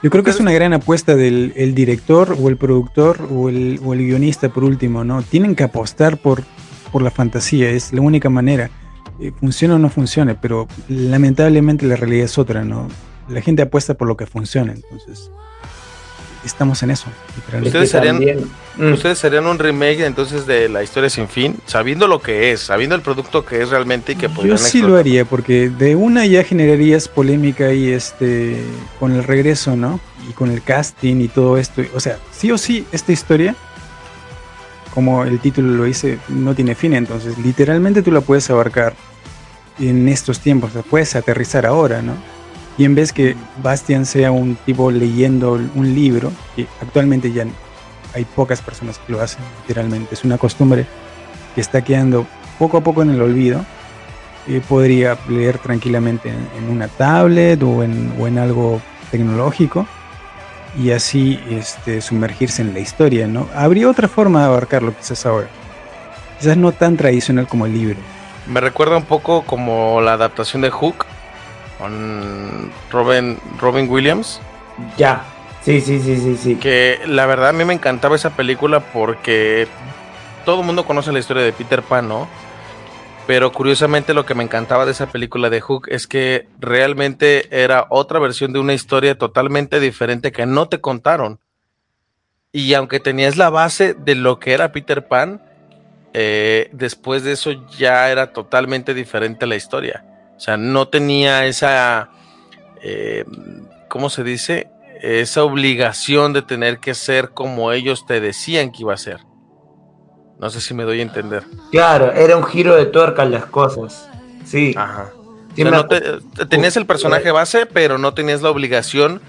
Speaker 4: Yo creo que es una gran apuesta del el director o el productor o el, o el guionista por último, ¿no? Tienen que apostar por, por la fantasía, es la única manera. Eh, funcione o no funcione, pero lamentablemente la realidad es otra, ¿no? La gente apuesta por lo que funciona, entonces estamos en eso.
Speaker 3: Ustedes harían-
Speaker 6: Mm.
Speaker 3: Ustedes serían un remake entonces de la historia sin fin, sabiendo lo que es, sabiendo el producto que es realmente y que
Speaker 4: Yo
Speaker 3: podrían
Speaker 4: sí lo
Speaker 3: explotar.
Speaker 4: haría, porque de una ya generarías polémica y este con el regreso, ¿no? Y con el casting y todo esto. O sea, sí o sí, esta historia, como el título lo dice, no tiene fin. Entonces, literalmente tú la puedes abarcar en estos tiempos, la puedes aterrizar ahora, ¿no? Y en vez que Bastian sea un tipo leyendo un libro, que actualmente ya hay pocas personas que lo hacen, literalmente, es una costumbre que está quedando poco a poco en el olvido eh, podría leer tranquilamente en, en una tablet o en, o en algo tecnológico y así este, sumergirse en la historia, ¿no? Habría otra forma de abarcarlo quizás ahora. Quizás no tan tradicional como el libro.
Speaker 3: Me recuerda un poco como la adaptación de Hook con Robin, Robin Williams,
Speaker 6: Ya. Sí, sí, sí, sí, sí.
Speaker 3: que la verdad a mí me encantaba esa película porque todo el mundo conoce la historia de Peter Pan, ¿no? Pero curiosamente lo que me encantaba de esa película de Hook es que realmente era otra versión de una historia totalmente diferente que no te contaron. Y aunque tenías la base de lo que era Peter Pan, eh, después de eso ya era totalmente diferente la historia. O sea, no tenía esa, eh, ¿cómo se dice? Esa obligación de tener que ser como ellos te decían que iba a ser. No sé si me doy a entender.
Speaker 6: Claro, era un giro de tuerca en las cosas. Sí.
Speaker 3: Ajá.
Speaker 6: Sí
Speaker 3: O sea,
Speaker 6: me
Speaker 3: no te- te- tenías el personaje base, pero no tenías la obligación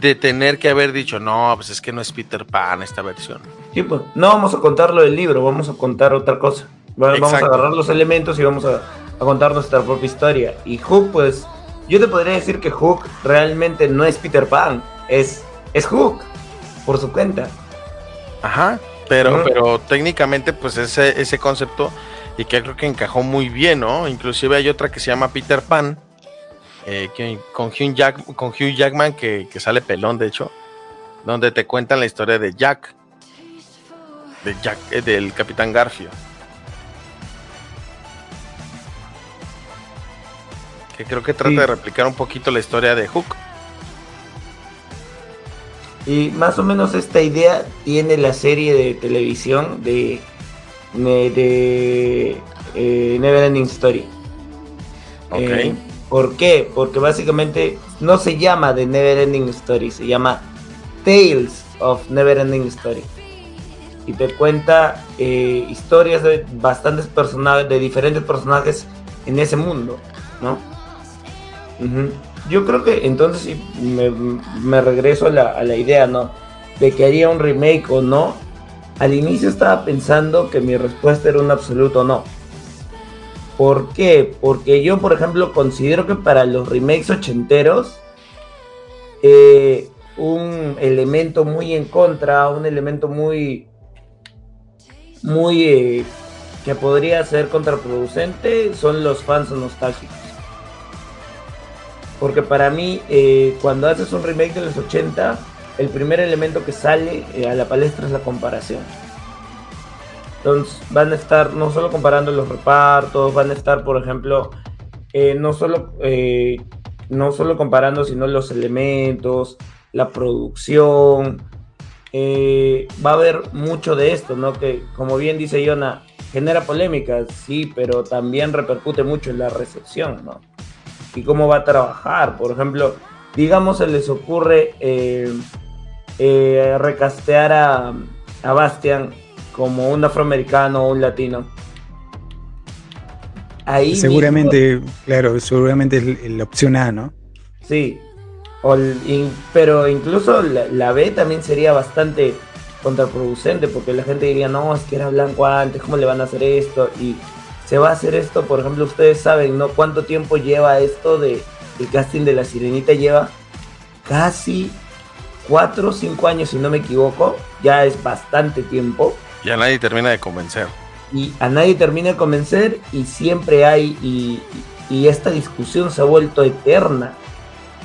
Speaker 3: de tener que haber dicho, no, pues es que no es Peter Pan esta versión.
Speaker 6: Sí, pues, no vamos a contar lo del libro, vamos a contar otra cosa. Va- Vamos a agarrar los elementos y vamos a, a contar nuestra propia historia. Y Hook, pues, yo te podría decir que Hook realmente no es Peter Pan, es, es Hook, por su cuenta.
Speaker 3: Ajá. Pero, pero técnicamente, pues ese, ese concepto, y que creo que encajó muy bien, ¿no? Inclusive hay otra que se llama Peter Pan, eh, que- con, Hugh Jack- con Hugh Jackman, que, que sale pelón, de hecho, donde te cuentan la historia de Jack, de Jack, eh, del Capitán Garfio. Que creo que trata
Speaker 6: Sí.
Speaker 3: de replicar un poquito la historia de Hook.
Speaker 6: Y más o menos esta idea tiene la serie de televisión de, de, de, eh, Neverending Story.
Speaker 3: Ok.
Speaker 6: Eh, ¿Por qué? Porque básicamente no se llama The Neverending Story, se llama Tales of Neverending Story. Y te cuenta eh, historias de bastantes personajes, de diferentes personajes en ese mundo, ¿no? Ujú. Yo creo que entonces me, me regreso a la, a la idea, ¿no? De que haría un remake o no. Al inicio estaba pensando que mi respuesta era un absoluto no. ¿Por qué? Porque yo, por ejemplo, considero que para los remakes ochenteros, eh, un elemento muy en contra, un elemento muy, muy eh, que podría ser contraproducente, son los fans nostálgicos. Porque para mí, eh, cuando haces un remake de los 80, el primer elemento que sale eh, a la palestra es la comparación. Entonces van a estar no solo comparando los repartos, van a estar, por ejemplo, eh, no, solo, no solo comparando, sino los elementos, la producción. Va a haber mucho de esto, ¿no? Que como bien dice Yona, genera polémicas, sí, pero también repercute mucho en la recepción, ¿no? Y cómo va a trabajar. Por ejemplo, digamos se les ocurre eh, eh, recastear a, a Bastian como un afroamericano o un latino. Ahí mismo-
Speaker 4: seguramente, claro, seguramente es la opción A, ¿no?
Speaker 6: Sí, O in- pero incluso la, la B también sería bastante contraproducente porque la gente diría, no, es que era blanco antes, ¿cómo le van a hacer esto? Y se va a hacer esto, por ejemplo, ustedes saben, ¿no? ¿Cuánto tiempo lleva esto de el casting de la sirenita? Lleva casi 4 o 5 años, si no me equivoco, ya es bastante tiempo
Speaker 3: Ya nadie termina de convencer.
Speaker 6: y a nadie termina de convencer y siempre hay y, y esta discusión se ha vuelto eterna.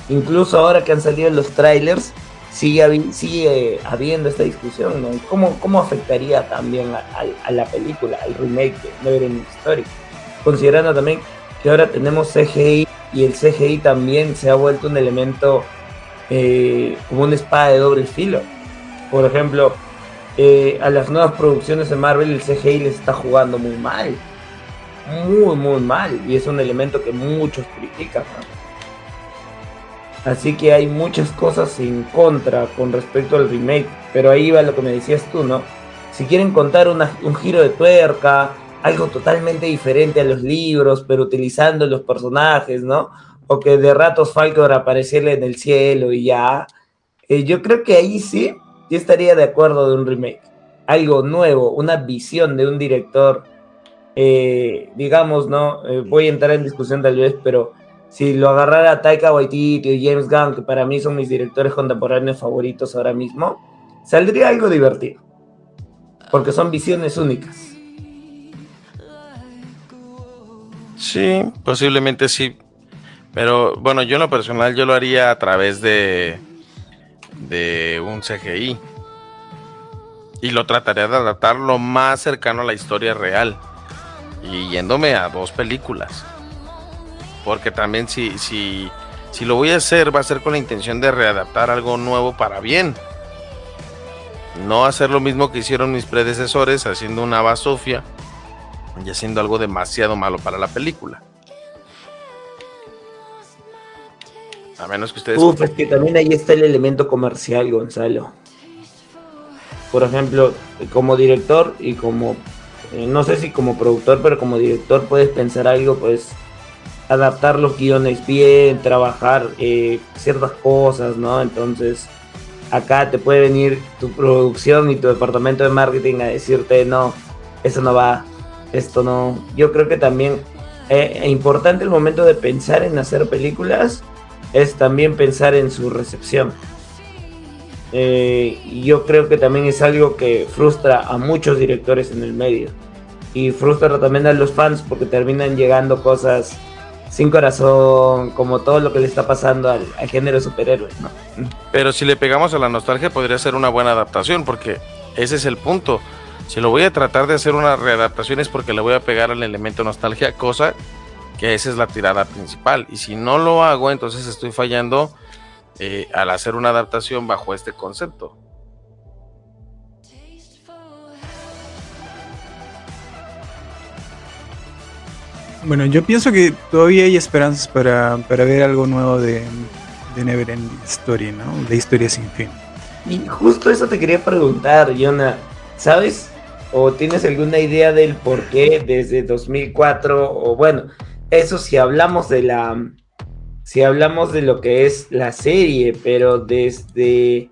Speaker 6: Incluso ahora que han salido los trailers, sigue, sigue habiendo esta discusión, ¿no? ¿Y ¿Cómo, ¿Cómo afectaría también a, a- la película, al remake de Neverending Story? Considerando también que ahora tenemos CGI y el CGI también se ha vuelto un elemento eh, como una espada de doble filo. Por ejemplo, eh, a las nuevas producciones de Marvel el CGI les está jugando muy mal. Muy, muy mal. Y es un elemento que muchos critican. ¿no? Así que hay muchas cosas en contra con respecto al remake. Pero ahí va lo que me decías tú, ¿no? Si quieren contar un giro de tuerca, algo totalmente diferente a los libros, pero utilizando los personajes, ¿no? O que de ratos Falcor apareciera en el cielo y ya. eh, yo creo que ahí sí, yo estaría de acuerdo de un remake. Algo nuevo, una visión de un director, eh, digamos, ¿no? Eh, voy a entrar en discusión tal vez, pero si lo agarrara Taika Waititi o James Gunn, que para mí son mis directores contemporáneos favoritos ahora mismo, saldría algo divertido. Porque son visiones únicas.
Speaker 3: Sí, posiblemente sí. Pero bueno, yo en lo personal yo lo haría a través de de un CGI. Y lo trataría de adaptar lo más cercano a la historia real. Y yéndome a dos películas. Porque también si, si, si lo voy a hacer, va a ser con la intención de readaptar algo nuevo para bien. No hacer lo mismo que hicieron mis predecesores, haciendo una basofia y haciendo algo demasiado malo para la película. A menos que ustedes.
Speaker 6: Uf, es que también ahí está el elemento comercial, Gonzalo. Por ejemplo, como director y como, eh, no sé si como productor, pero como director puedes pensar algo, pues adaptar los guiones bien, trabajar eh, ciertas cosas, ¿no? Entonces, acá te puede venir tu producción y tu departamento de marketing a decirte, no, eso no va, esto no. Yo creo que también eh, es importante el momento de pensar en hacer películas es también pensar en su recepción. Eh, yo creo que también es algo que frustra a muchos directores en el medio. Y frustra también a los fans porque terminan llegando cosas sin corazón, como todo lo que le está pasando al, género de superhéroes.
Speaker 3: Pero si le pegamos a la nostalgia, podría ser una buena adaptación, porque ese es el punto. Si lo voy a tratar de hacer una readaptación es porque le voy a pegar al elemento nostalgia, cosa que esa es la tirada principal. Y si no lo hago, entonces estoy fallando eh, al hacer una adaptación bajo este concepto.
Speaker 4: Bueno, yo pienso que todavía hay esperanzas para, para ver algo nuevo de, de Neverending Story, ¿no? De historia sin fin.
Speaker 6: Y justo eso te quería preguntar, Jonah. ¿Sabes? ¿O tienes alguna idea del por qué desde 2004? O bueno, eso si hablamos de la... Si hablamos de lo que es la serie, pero desde...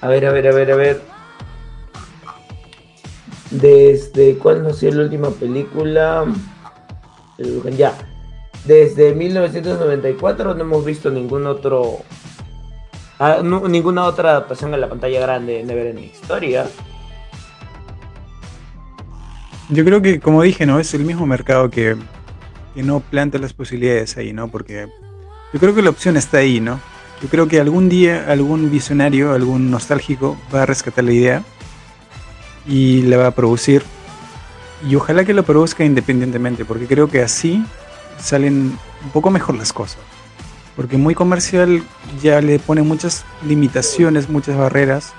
Speaker 6: A ver, a ver, a ver, a ver. Desde... ¿Cuándo nació la última película? Ya. Desde 1994 no hemos visto ningún otro Ah, ninguna otra adaptación a la pantalla grande de Neverending Historia.
Speaker 4: Yo creo que, como dije, ¿no? Es el mismo mercado que, que no plantea las posibilidades ahí, ¿no? Porque yo creo que la opción está ahí, ¿no? Yo creo que algún día algún visionario, algún nostálgico va a rescatar la idea y la va a producir. Y ojalá que lo produzca independientemente, porque creo que así salen un poco mejor las cosas. Porque muy comercial ya le pone muchas limitaciones, muchas barreras.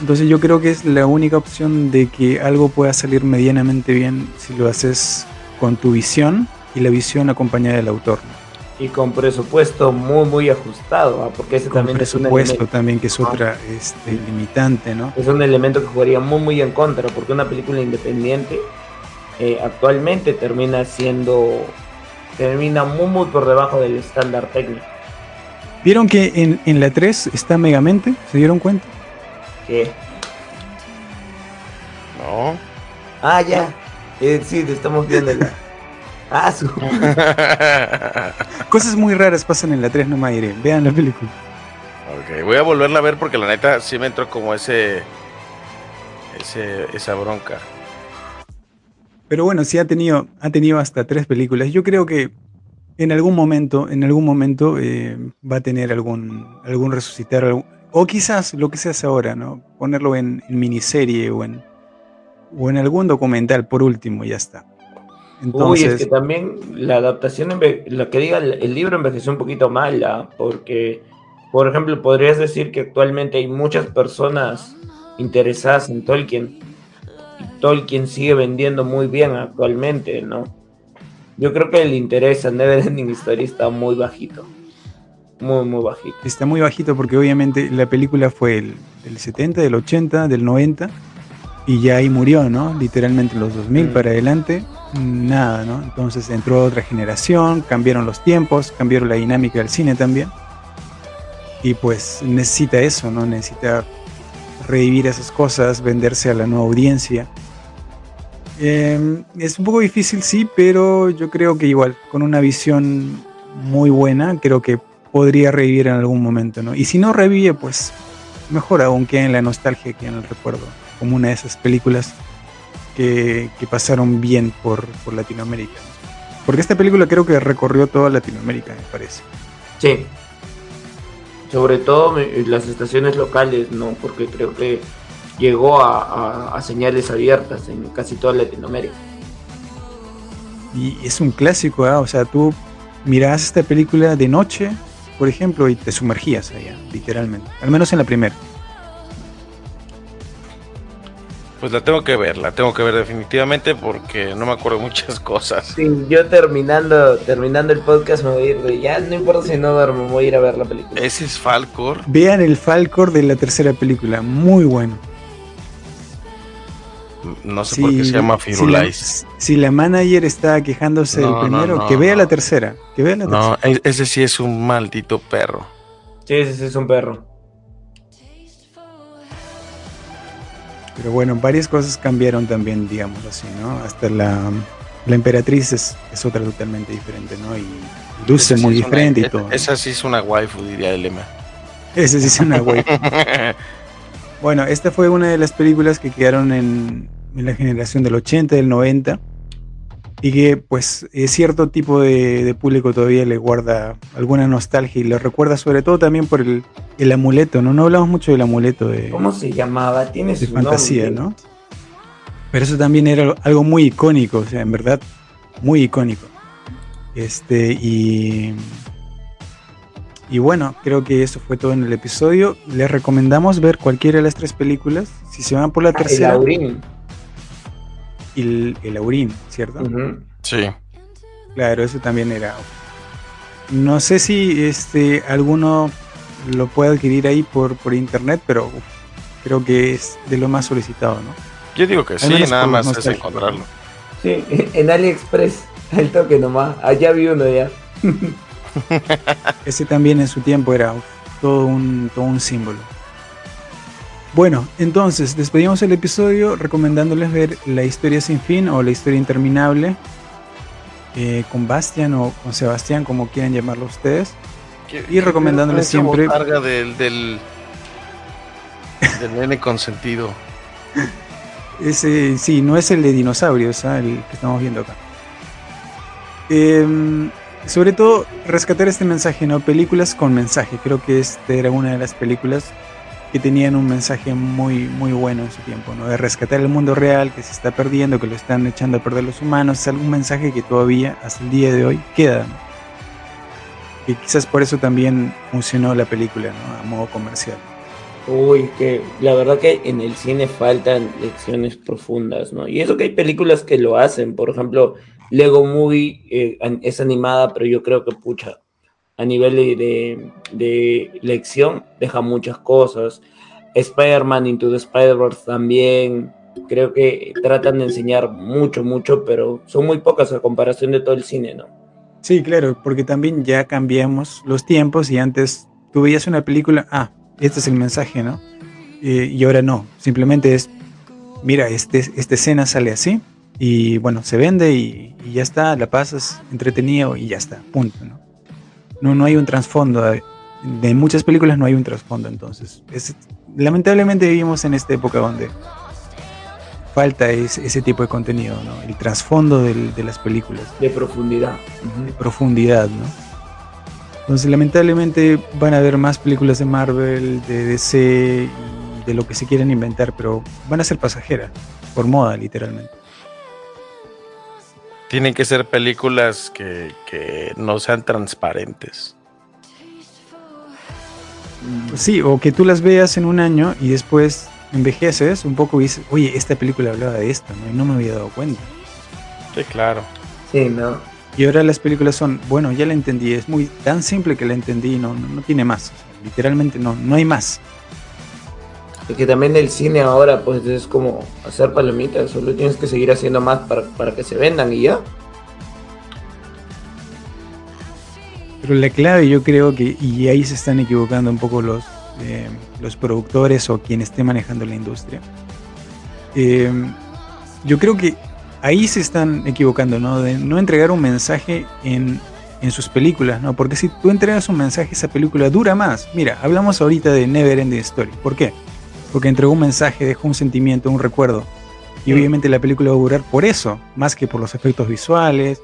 Speaker 4: Entonces yo creo que es la única opción de que algo pueda salir medianamente bien si lo haces con tu visión y la visión acompañada del autor.
Speaker 6: Y con presupuesto muy, muy ajustado, ¿ah? porque ese
Speaker 4: Con
Speaker 6: también es un,
Speaker 4: también, que es
Speaker 6: Ah.
Speaker 4: otra este, limitante, ¿no?
Speaker 6: es un elemento que jugaría muy, muy en contra, porque una película independiente eh, actualmente termina siendo, termina muy, muy por debajo del estándar técnico.
Speaker 4: ¿Vieron que en, en la 3 está Megamente? ¿Se dieron cuenta?
Speaker 6: ¿Qué?
Speaker 3: No.
Speaker 6: Ah, ya. Eh, sí, te estamos viendo. Ah, su.
Speaker 4: Cosas muy raras pasan en la 3, no me iré. Vean la película.
Speaker 3: ok, voy a volverla a ver porque la neta sí me entró como ese. ese esa bronca.
Speaker 4: Pero bueno, sí ha tenido, ha tenido hasta tres películas. Yo creo que en algún momento, en algún momento eh, va a tener algún, algún resucitar, algún- o quizás lo que se hace ahora, ¿no? Ponerlo en, en miniserie o en, o en algún documental, por último, y ya está.
Speaker 6: Uy, es que también la adaptación, lo que diga el, libro envejeció un poquito mal, ¿ah? porque, por ejemplo, podrías decir que actualmente hay muchas personas interesadas en Tolkien. Y Tolkien sigue vendiendo muy bien actualmente, ¿no? Yo creo que el interés en Neverending Story está muy bajito. Muy, muy bajito.
Speaker 4: está muy bajito porque obviamente la película fue el, del 70, del 80, del 90, y ya ahí murió, ¿no? Literalmente los 2000
Speaker 6: Mm.
Speaker 4: para adelante, nada, ¿no? Entonces entró otra generación, cambiaron los tiempos, cambiaron la dinámica del cine también. Y pues necesita eso, ¿no? Necesita revivir esas cosas, venderse a la nueva audiencia. Eh, es un poco difícil, sí, pero yo creo que igual, con una visión muy buena, creo que podría revivir en algún momento, ¿no? Y si no revive, pues mejor aún queda en la nostalgia, que en el recuerdo, como una de esas películas que, que pasaron bien por, por Latinoamérica. ¿no? Porque esta película creo que recorrió toda Latinoamérica, me parece.
Speaker 6: Sí. Sobre todo las estaciones locales, ¿no? Porque creo que llegó a, a- a señales abiertas en casi toda Latinoamérica.
Speaker 4: Y es un clásico, ¿ah? O sea, tú mirabas esta película de noche, por ejemplo, y te sumergías allá, literalmente. Al menos en la primera.
Speaker 3: Pues la tengo que ver, la tengo que ver definitivamente porque no me acuerdo muchas cosas.
Speaker 6: Sí, yo terminando, terminando el podcast me voy a ir de ya, no importa si no duermo, me voy a ir a ver la película.
Speaker 3: Ese es Falcor.
Speaker 4: Vean el Falcor de la tercera película, muy bueno.
Speaker 3: No sé por qué se llama
Speaker 4: si la,
Speaker 3: Firulais.
Speaker 4: si la manager está quejándose
Speaker 3: No,
Speaker 4: del
Speaker 3: no,
Speaker 4: primero,
Speaker 3: no,
Speaker 4: que vea
Speaker 3: no.
Speaker 4: la tercera. Que vea la
Speaker 3: No,
Speaker 4: tercera.
Speaker 3: e- ese sí es un maldito perro.
Speaker 6: Sí, sí, sí, es un perro.
Speaker 4: Pero bueno, varias cosas cambiaron también, digamos así, ¿no? Hasta la, la emperatriz es, es otra totalmente diferente, ¿no? Y luce
Speaker 3: sí
Speaker 4: muy
Speaker 3: una-
Speaker 4: diferente y
Speaker 3: esa-
Speaker 4: todo.
Speaker 3: Esa sí es una waifu, diría el lema.
Speaker 4: Esa sí es una güey. Bueno, esta fue una de las películas que quedaron en, en la generación del 80, del 90. Y que, pues, eh, cierto tipo de, de público todavía le guarda alguna nostalgia y lo recuerda sobre todo también por el, el amuleto, ¿no? No hablamos mucho del amuleto de,
Speaker 6: ¿Cómo se llamaba? Tiene
Speaker 4: de
Speaker 6: su
Speaker 4: fantasía,
Speaker 6: nombre.
Speaker 4: ¿no? Pero eso también era algo muy icónico, o sea, en verdad, muy icónico. Este, y. Y bueno, creo que eso fue todo en el episodio. Les recomendamos ver cualquiera de las tres películas. Si se van por la
Speaker 6: Ah, el
Speaker 4: tercera,
Speaker 6: Aurín.
Speaker 4: Y el, el Aurín, ¿cierto?
Speaker 3: Sí.
Speaker 4: Claro, eso también era. No sé si este alguno lo puede adquirir ahí por, por internet, pero uf, creo que es de lo más solicitado, ¿no?
Speaker 3: Yo digo que
Speaker 4: Al
Speaker 3: sí, nada más es encontrarlo.
Speaker 6: Sí, en AliExpress. El toque nomás. Allá vi uno ya.
Speaker 4: Ese también en su tiempo era uf, todo un, todo un símbolo. Bueno, entonces despedimos el episodio recomendándoles ver La historia sin fin o La historia interminable eh, con Bastian o con Sebastián, como quieran llamarlo ustedes. Y recomendándoles siempre-
Speaker 3: botarga del, del, del nene consentido.
Speaker 4: Ese, sí, no es el de dinosaurios, ¿ah? el que estamos viendo acá. Em, sobre todo, rescatar este mensaje, ¿no? Películas con mensaje. Creo que esta era una de las películas que tenían un mensaje muy, muy bueno en su tiempo, ¿no? De rescatar el mundo real que se está perdiendo, que lo están echando a perder los humanos. Es algún mensaje que todavía, hasta el día de hoy, queda. Que quizás por eso también funcionó la película, ¿no? A modo comercial.
Speaker 6: Uy, que la verdad que en el cine faltan lecciones profundas, ¿no? Y eso que hay películas que lo hacen, por ejemplo, Lego Movie eh, es animada, pero yo creo que, pucha, a nivel de, de- lección deja muchas cosas. Spider-Man Into the Spider-Verse también, creo que tratan de enseñar mucho, mucho, pero son muy pocas a comparación de todo el cine, ¿no?
Speaker 4: Sí, claro, porque también ya cambiamos los tiempos y antes tú veías una película, ah, este es el mensaje, ¿no? Eh, y ahora no, simplemente es, mira, este, esta escena sale así y bueno, se vende y, y ya está, la pasas entretenido y ya está, punto. No, no, no hay un trasfondo. De, muchas películas no hay un trasfondo, entonces. Es, lamentablemente vivimos en esta época donde falta ese, ese tipo de contenido, ¿no? El trasfondo del- de las películas
Speaker 6: De profundidad.
Speaker 4: de profundidad, ¿no? Entonces, lamentablemente van a haber más películas de Marvel, de DC de lo que se quieran inventar, pero van a ser pasajeras, por moda, literalmente.
Speaker 3: Tienen que ser películas que, que no sean transparentes.
Speaker 4: Sí, o que tú las veas en un año y después envejeces un poco y dices, oye, esta película hablaba de esto, ¿no? Y no me había dado cuenta.
Speaker 3: Sí, claro.
Speaker 6: Sí, ¿no?
Speaker 4: Y ahora las películas son, bueno, ya la entendí, es muy tan simple que la entendí, no, no, no tiene más. O sea, literalmente no, no hay más.
Speaker 6: Que también el cine ahora, pues es como hacer palomitas, solo tienes que seguir haciendo más para, para que se vendan y ya.
Speaker 4: Pero la clave yo creo que, y ahí se están equivocando un poco los, eh, los productores o quien esté manejando la industria. Eh, yo creo que ahí se están equivocando, ¿no? De no entregar un mensaje en, en sus películas, ¿no? Porque si tú entregas un mensaje, esa película dura más. Mira, hablamos ahorita de Never Ending Story. ¿Por qué? Porque entregó un mensaje, dejó un sentimiento, un recuerdo. Y obviamente la película va a durar por eso, más que por los efectos visuales,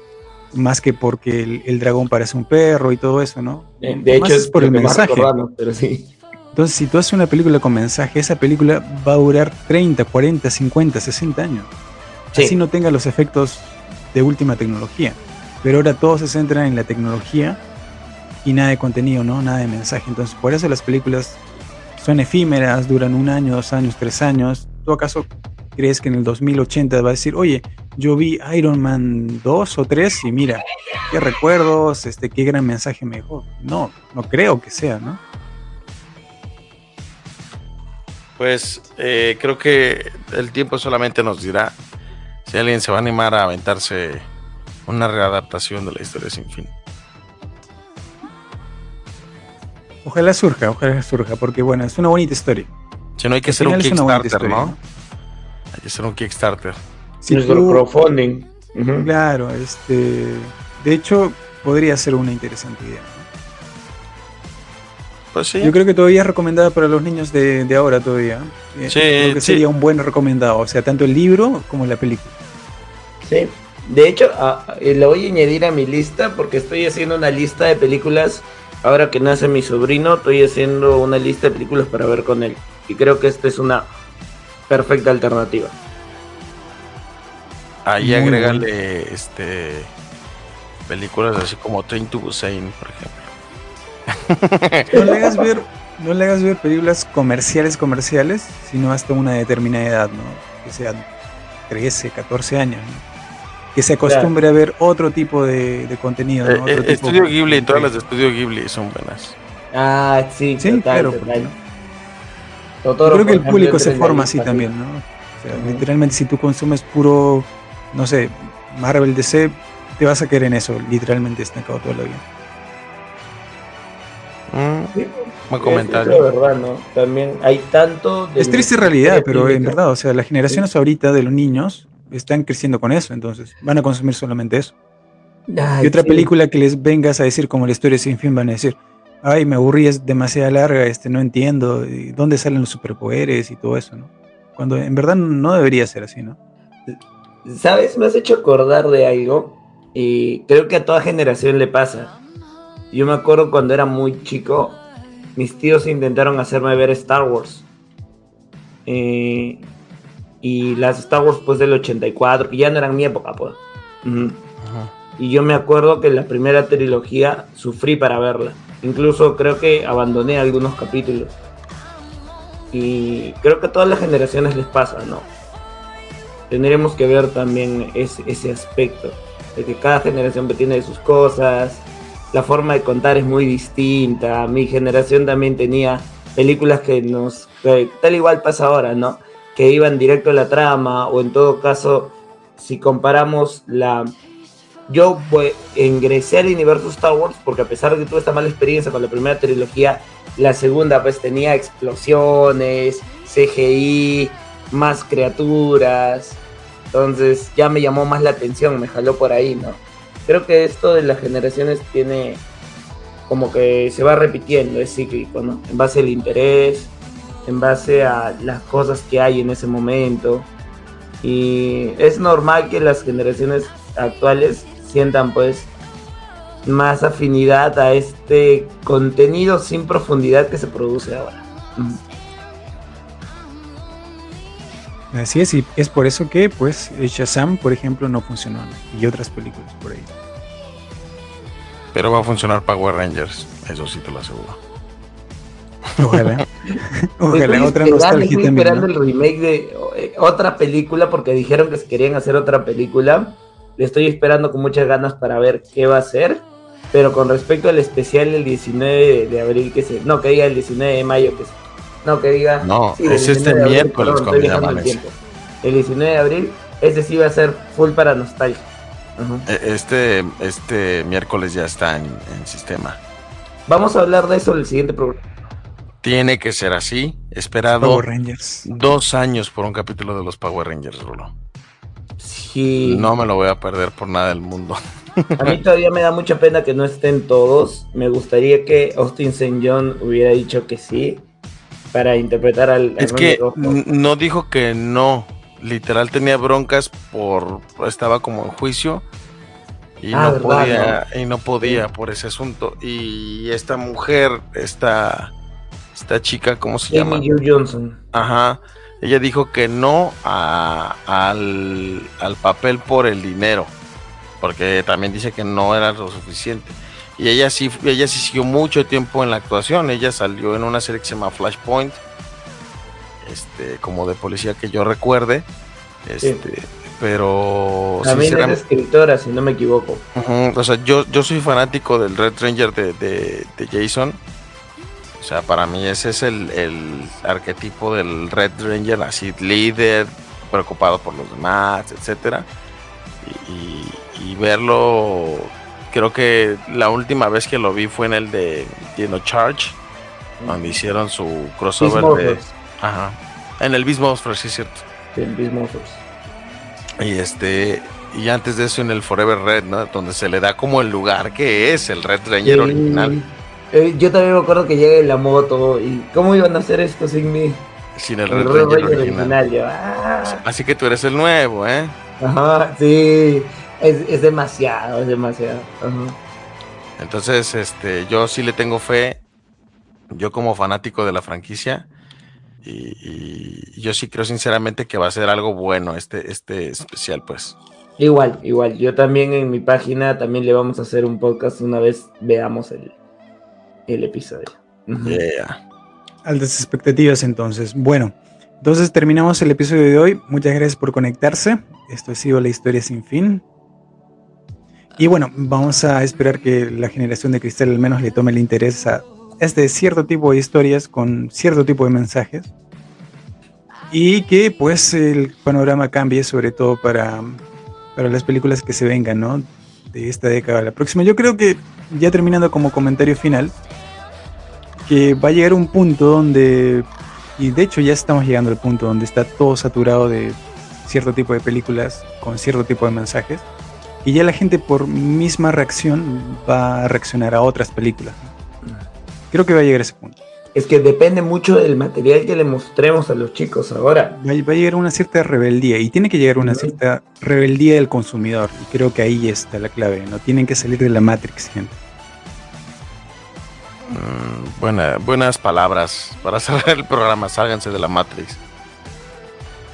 Speaker 4: más que porque el, el dragón parece un perro y todo eso, ¿no?
Speaker 6: De, de
Speaker 4: Más
Speaker 6: hecho,
Speaker 4: es por el mensaje.
Speaker 6: recordamos, pero sí.
Speaker 4: Entonces, si tú haces una película con mensaje, esa película va a durar 30, 40, 50, 60 años.
Speaker 6: Sí.
Speaker 4: Así no tenga los efectos de última tecnología. Pero ahora todo se centra en la tecnología y nada de contenido, ¿no? Nada de mensaje. Entonces, por eso las películas son efímeras, duran un año, dos años, tres años. ¿Tú acaso crees que en el 2080 va a decir, oye, yo vi Iron Man 2 o 3 y mira, qué recuerdos, este, qué gran mensaje me dejó? No, no creo que sea, ¿no?
Speaker 3: Pues eh, creo que el tiempo solamente nos dirá si alguien se va a animar a aventarse una readaptación de la historia sin fin.
Speaker 4: Ojalá surja, ojalá surja, porque bueno, es una bonita historia.
Speaker 3: Si no hay que hacer un Kickstarter, ¿no? Hay que hacer un Kickstarter.
Speaker 4: Si
Speaker 6: Nuestro
Speaker 4: tú-
Speaker 6: crowdfunding.
Speaker 4: Claro, este, de hecho, podría ser una interesante idea.
Speaker 3: Pues sí.
Speaker 4: Yo creo que todavía es recomendada para los niños de, de ahora todavía. Eh,
Speaker 3: Sí,
Speaker 4: creo que
Speaker 3: sí.
Speaker 4: sería un buen recomendado, o sea, tanto el libro como la película.
Speaker 6: Sí. De hecho, a- a- eh, lo voy a añadir a mi lista porque estoy haciendo una lista de películas. Ahora que nace mi sobrino, estoy haciendo una lista de películas para ver con él. Y creo que esta es una perfecta alternativa.
Speaker 3: Ahí
Speaker 4: Muy
Speaker 3: agrégale este películas así como Train to Busan, por ejemplo.
Speaker 4: No le hagas ver, no le hagas ver películas comerciales comerciales, sino hasta una determinada edad, ¿no? Que sean 13, 14 años, ¿no? Que se acostumbre a ver otro tipo de, de contenido,
Speaker 3: Eh,
Speaker 4: ¿no?
Speaker 3: eh,
Speaker 4: Otro tipo
Speaker 3: Estudio
Speaker 4: de-
Speaker 3: Ghibli, todas las de Estudio Ghibli son buenas.
Speaker 6: Ah, sí,
Speaker 4: Sí,
Speaker 6: total,
Speaker 4: claro,
Speaker 6: total.
Speaker 4: porque-
Speaker 6: Totoro,
Speaker 4: Yo creo que el público se forma así también, ¿no? O sea, literalmente si tú consumes puro, no sé, Marvel DC, te vas a quedar en eso, literalmente estancado toda la vida.
Speaker 3: Mm,
Speaker 6: Sí,
Speaker 3: buen comentario.
Speaker 6: Es la verdad, ¿no? También hay tanto. de
Speaker 4: Es triste realidad, pero en verdad, o sea, las generaciones ahorita de los niños están creciendo con eso, entonces van a consumir solamente eso.
Speaker 6: Ay,
Speaker 4: Y otra
Speaker 6: sí.
Speaker 4: película que les vengas a decir como la historia sin fin van a decir, ay, me aburrí, es demasiado larga, este, no entiendo, y ¿dónde salen los superpoderes y todo eso, no? Cuando en verdad no debería ser así, ¿no?
Speaker 6: ¿Sabes? Me has hecho acordar de algo. Y creo que a toda generación le pasa. Yo me acuerdo cuando era muy chico, mis tíos intentaron hacerme ver Star Wars. Eh, y las Star Wars pues del 84, que ya no eran mi época, pues. Y yo me acuerdo que la primera trilogía sufrí para verla. Incluso creo que abandoné algunos capítulos. Y creo que a todas las generaciones les pasa, ¿no? Tendremos que ver también ese, ese aspecto. De que cada generación tiene sus cosas. La forma de contar es muy distinta. Mi generación también tenía películas que nos... que tal igual pasa ahora, ¿no? Que iban directo a la trama. O en todo caso, si comparamos la yo pues, ingresé al universo Star Wars porque a pesar de que tuve esta mala experiencia con la primera trilogía, la segunda pues tenía explosiones, CGI, más criaturas. Entonces ya me llamó más la atención, me jaló por ahí, ¿no? Creo que esto de las generaciones tiene como que se va repitiendo, es cíclico, ¿no? En base al interés, en base a las cosas que hay en ese momento. Y es normal que las generaciones actuales sientan pues más afinidad a este contenido sin profundidad que se produce ahora.
Speaker 4: Así es, y es por eso que, pues, Shazam, por ejemplo, no funcionó, y otras películas por ahí.
Speaker 3: Pero va a funcionar Power Rangers, eso sí te lo aseguro.
Speaker 4: Ojalá. Ojalá,
Speaker 6: Estoy
Speaker 4: otra
Speaker 6: esperando,
Speaker 4: nostalgia
Speaker 6: estoy esperando
Speaker 4: ¿no?
Speaker 6: el remake de eh, otra película porque dijeron que se querían hacer otra película. Le estoy esperando con muchas ganas para ver qué va a ser. Pero con respecto al especial del 19 de abril, que se. No, que diga el 19 de mayo, que se. No, que diga.
Speaker 3: No,
Speaker 6: del
Speaker 3: es este
Speaker 6: 19 de abril,
Speaker 3: miércoles
Speaker 6: perdón, viajando el. El 19 de abril, ese sí va a ser full para nostalgia. Ajá.
Speaker 3: E- Este, este miércoles ya está en, en sistema.
Speaker 6: Vamos a hablar de eso en el siguiente programa.
Speaker 3: Tiene que ser así. Esperado
Speaker 4: Power Rangers.
Speaker 3: dos años por un capítulo de los Power Rangers, Rulo.
Speaker 6: Sí.
Speaker 3: No me lo voy a perder por nada del mundo.
Speaker 6: A mí todavía me da mucha pena que no estén todos. Me gustaría que Austin St. John hubiera dicho que sí para interpretar al. al
Speaker 3: Es que
Speaker 6: Rojo.
Speaker 3: no dijo que no. Literal tenía broncas por estaba como en juicio y
Speaker 6: Ah,
Speaker 3: no
Speaker 6: verdad,
Speaker 3: podía y no podía por ese asunto y esta mujer esta esta chica cómo se llama
Speaker 6: Johnson.
Speaker 3: Ajá. Ella dijo que no a- al, al papel por el dinero. Porque también dice que no era lo suficiente. Y ella sí, ella sí siguió mucho tiempo en la actuación. Ella salió en una serie que se llama Flashpoint. Este, como de policía que yo recuerde. Este, pero
Speaker 6: También es escritora, si no me equivoco.
Speaker 3: O sea, yo, yo soy fanático del Red Ranger de, de- de Jason. O sea, para mí ese es el, el arquetipo del Red Ranger, así líder, preocupado por los demás, etcétera. Y, verlo, creo que la última vez que lo vi fue en el de know, Charge, donde hicieron su
Speaker 6: Beast
Speaker 3: crossover de... Ajá. En el Beast Monsters, sí es cierto.
Speaker 6: Sí, Beast Morphers.
Speaker 3: Y este y antes de eso en el Forever Red, ¿no? Donde se le da como el lugar que es el Red Ranger
Speaker 6: Sí.
Speaker 3: original,
Speaker 6: Eh, yo también me acuerdo que llega en la moto y ¿cómo iban a hacer esto sin mí?
Speaker 3: sin el
Speaker 6: El
Speaker 3: Red
Speaker 6: Red
Speaker 3: Ranger
Speaker 6: Ranger
Speaker 3: original.
Speaker 6: original. yo, ah.
Speaker 3: Así que tú eres el nuevo, ¿eh?
Speaker 6: Ajá, sí. Es, es demasiado, es demasiado. Ajá.
Speaker 3: Entonces, este, yo sí le tengo fe, yo como fanático de la franquicia, y, y yo sí creo sinceramente que va a ser algo bueno este, este especial, pues.
Speaker 6: Igual, igual. Yo también en mi página también le vamos a hacer un podcast una vez veamos el, el episodio.
Speaker 3: Yeah.
Speaker 4: Altas expectativas entonces. Bueno, entonces terminamos el episodio de hoy. Muchas gracias por conectarse. Esto ha sido la historia sin fin. Y bueno, vamos a esperar que la generación de cristal al menos le tome el interés a este cierto tipo de historias con cierto tipo de mensajes. Y que pues el panorama cambie sobre todo para, para las películas que se vengan, ¿no? De esta década a la próxima. Yo creo que ya terminando como comentario final, que va a llegar un punto donde, y de hecho ya estamos llegando al punto donde está todo saturado de cierto tipo de películas con cierto tipo de mensajes, y ya la gente por misma reacción va a reaccionar a otras películas. Creo que va a llegar a ese punto.
Speaker 6: Es que depende mucho del material que le mostremos a los chicos ahora.
Speaker 4: Va a, va a llegar una cierta rebeldía, y tiene que llegar una cierta rebeldía del consumidor, y creo que ahí está la clave, no tienen que salir de la Matrix, gente.
Speaker 3: Mm, buena- buenas palabras para cerrar el programa, sálganse de la Matrix.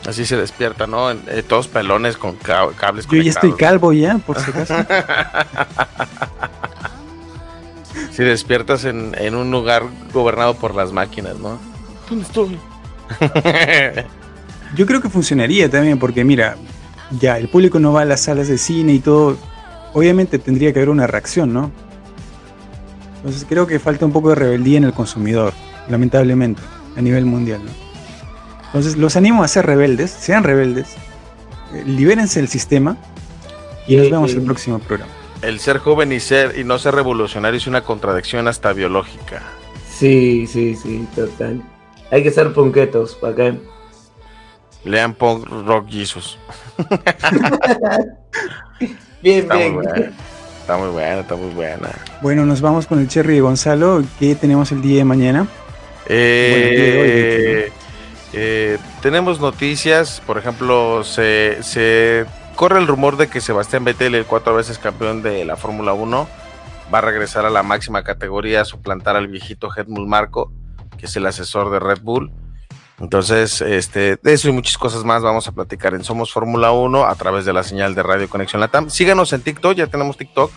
Speaker 3: Así se despierta, ¿no? En- eh, todos pelones con ca- cables
Speaker 4: Yo ya estoy calvo ya, por si acaso.
Speaker 3: Si despiertas en, en un lugar gobernado por las máquinas, ¿no? ¿Dónde estoy?
Speaker 4: Yo creo que funcionaría también, porque mira, ya el público no va a las salas de cine y todo. Obviamente tendría que haber una reacción, ¿no? Entonces creo que falta un poco de rebeldía en el consumidor, lamentablemente, a nivel mundial, ¿no? Entonces los animo a ser rebeldes, sean rebeldes, eh, libérense del sistema y nos vemos
Speaker 6: eh,
Speaker 4: el próximo programa.
Speaker 3: El ser joven y ser y no ser revolucionario es una contradicción hasta biológica.
Speaker 6: Sí, sí, sí, total. Hay que ser punquetos, ¿para qué?
Speaker 3: Lean Punk Rock Jesus.
Speaker 6: Bien,
Speaker 3: Está
Speaker 6: bien.
Speaker 3: Está muy buena, está muy buena.
Speaker 4: Bueno, nos vamos con el Cherry de Gonzalo. ¿Qué tenemos el día de mañana?
Speaker 3: Eh, eh, tenemos noticias, por ejemplo, se, se corre el rumor de que Sebastián Vettel, el cuatro veces campeón de la Fórmula 1, va a regresar a la máxima categoría a suplantar al viejito Helmut Marco, que es el asesor de Red Bull. Entonces, este, de eso y muchas cosas más vamos a platicar en Somos Fórmula 1 a través de la señal de Radio Conexión Latam. Síganos en TikTok, ya tenemos TikTok.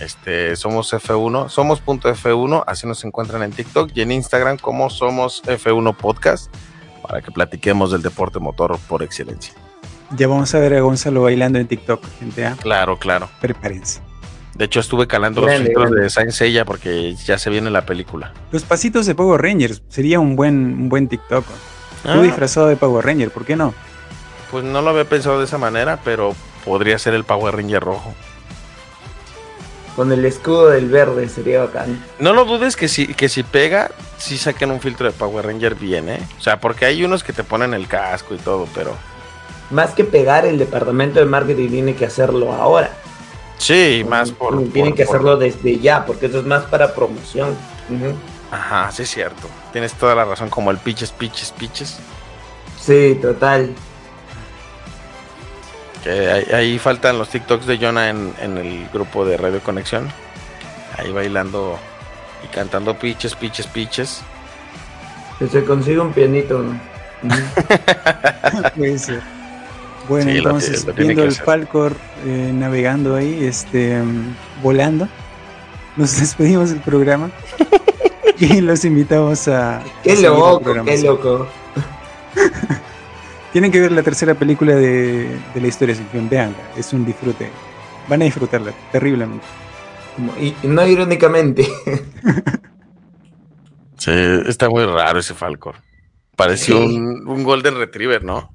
Speaker 3: Este, somos F1, somos.f1, así nos encuentran en TikTok y en Instagram como somos F1 Podcast para que platiquemos del deporte motor por excelencia.
Speaker 4: Ya vamos a ver a Gonzalo bailando en TikTok, gente. ¿ah?
Speaker 3: Claro, claro.
Speaker 4: Prepárense.
Speaker 3: De hecho, estuve calando los filtros
Speaker 6: grande.
Speaker 3: de Saint Seiya porque ya se viene la película.
Speaker 4: Los pasitos de Power Rangers sería un buen, un buen TikTok. Tú
Speaker 3: Ah,
Speaker 4: disfrazado de Power Ranger, ¿por qué no?
Speaker 3: pues no lo había pensado de esa manera, pero podría ser el Power Ranger rojo.
Speaker 6: Con el escudo del verde sería bacán.
Speaker 3: No lo dudes que si, que si pega, si saquen un filtro de Power Ranger bien, ¿eh? O sea, porque hay unos que te ponen el casco y todo, pero...
Speaker 6: Más que pegar, el departamento de marketing tiene que hacerlo ahora.
Speaker 3: Sí, más por...
Speaker 6: Tienen
Speaker 3: por-
Speaker 6: que
Speaker 3: por-
Speaker 6: hacerlo desde ya, porque eso es más para promoción.
Speaker 3: Ajá, sí es cierto. Tienes toda la razón, como el pitches, pitches, pitches.
Speaker 6: Sí, total.
Speaker 3: Que ahí, ahí faltan los TikToks de Jonah en, en el grupo de Radio Conexión. Ahí bailando y cantando pitches, pitches, pitches.
Speaker 6: Que se consiga un pianito. ¿no?
Speaker 4: Puede ser. Bueno,
Speaker 3: Sí,
Speaker 4: entonces,
Speaker 3: lo
Speaker 4: viendo el
Speaker 3: hacer.
Speaker 4: Falcor eh, navegando ahí, este, volando, nos despedimos del programa y los invitamos a.
Speaker 6: Qué loco, qué loco.
Speaker 4: Tienen que ver la tercera película de, de la historia sin fin. Veanla, es un disfrute. Van a disfrutarla terriblemente.
Speaker 6: Y, y no irónicamente.
Speaker 3: Sí, está muy raro ese Falcor. Pareció
Speaker 6: Sí.
Speaker 3: un, un Golden Retriever, ¿no?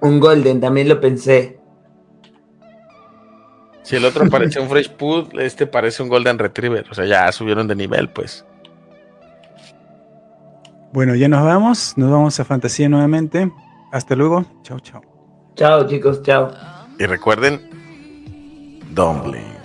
Speaker 6: Un Golden, también lo pensé.
Speaker 3: Si el otro parecía un Fresh Food, este parece un Golden Retriever. O sea, ya subieron de nivel, pues.
Speaker 4: Bueno, ya nos vamos. Nos vamos a Fantasía nuevamente. Hasta luego. Chao, chao.
Speaker 6: Chao, chicos, chao.
Speaker 3: Y recuerden, Dumpling.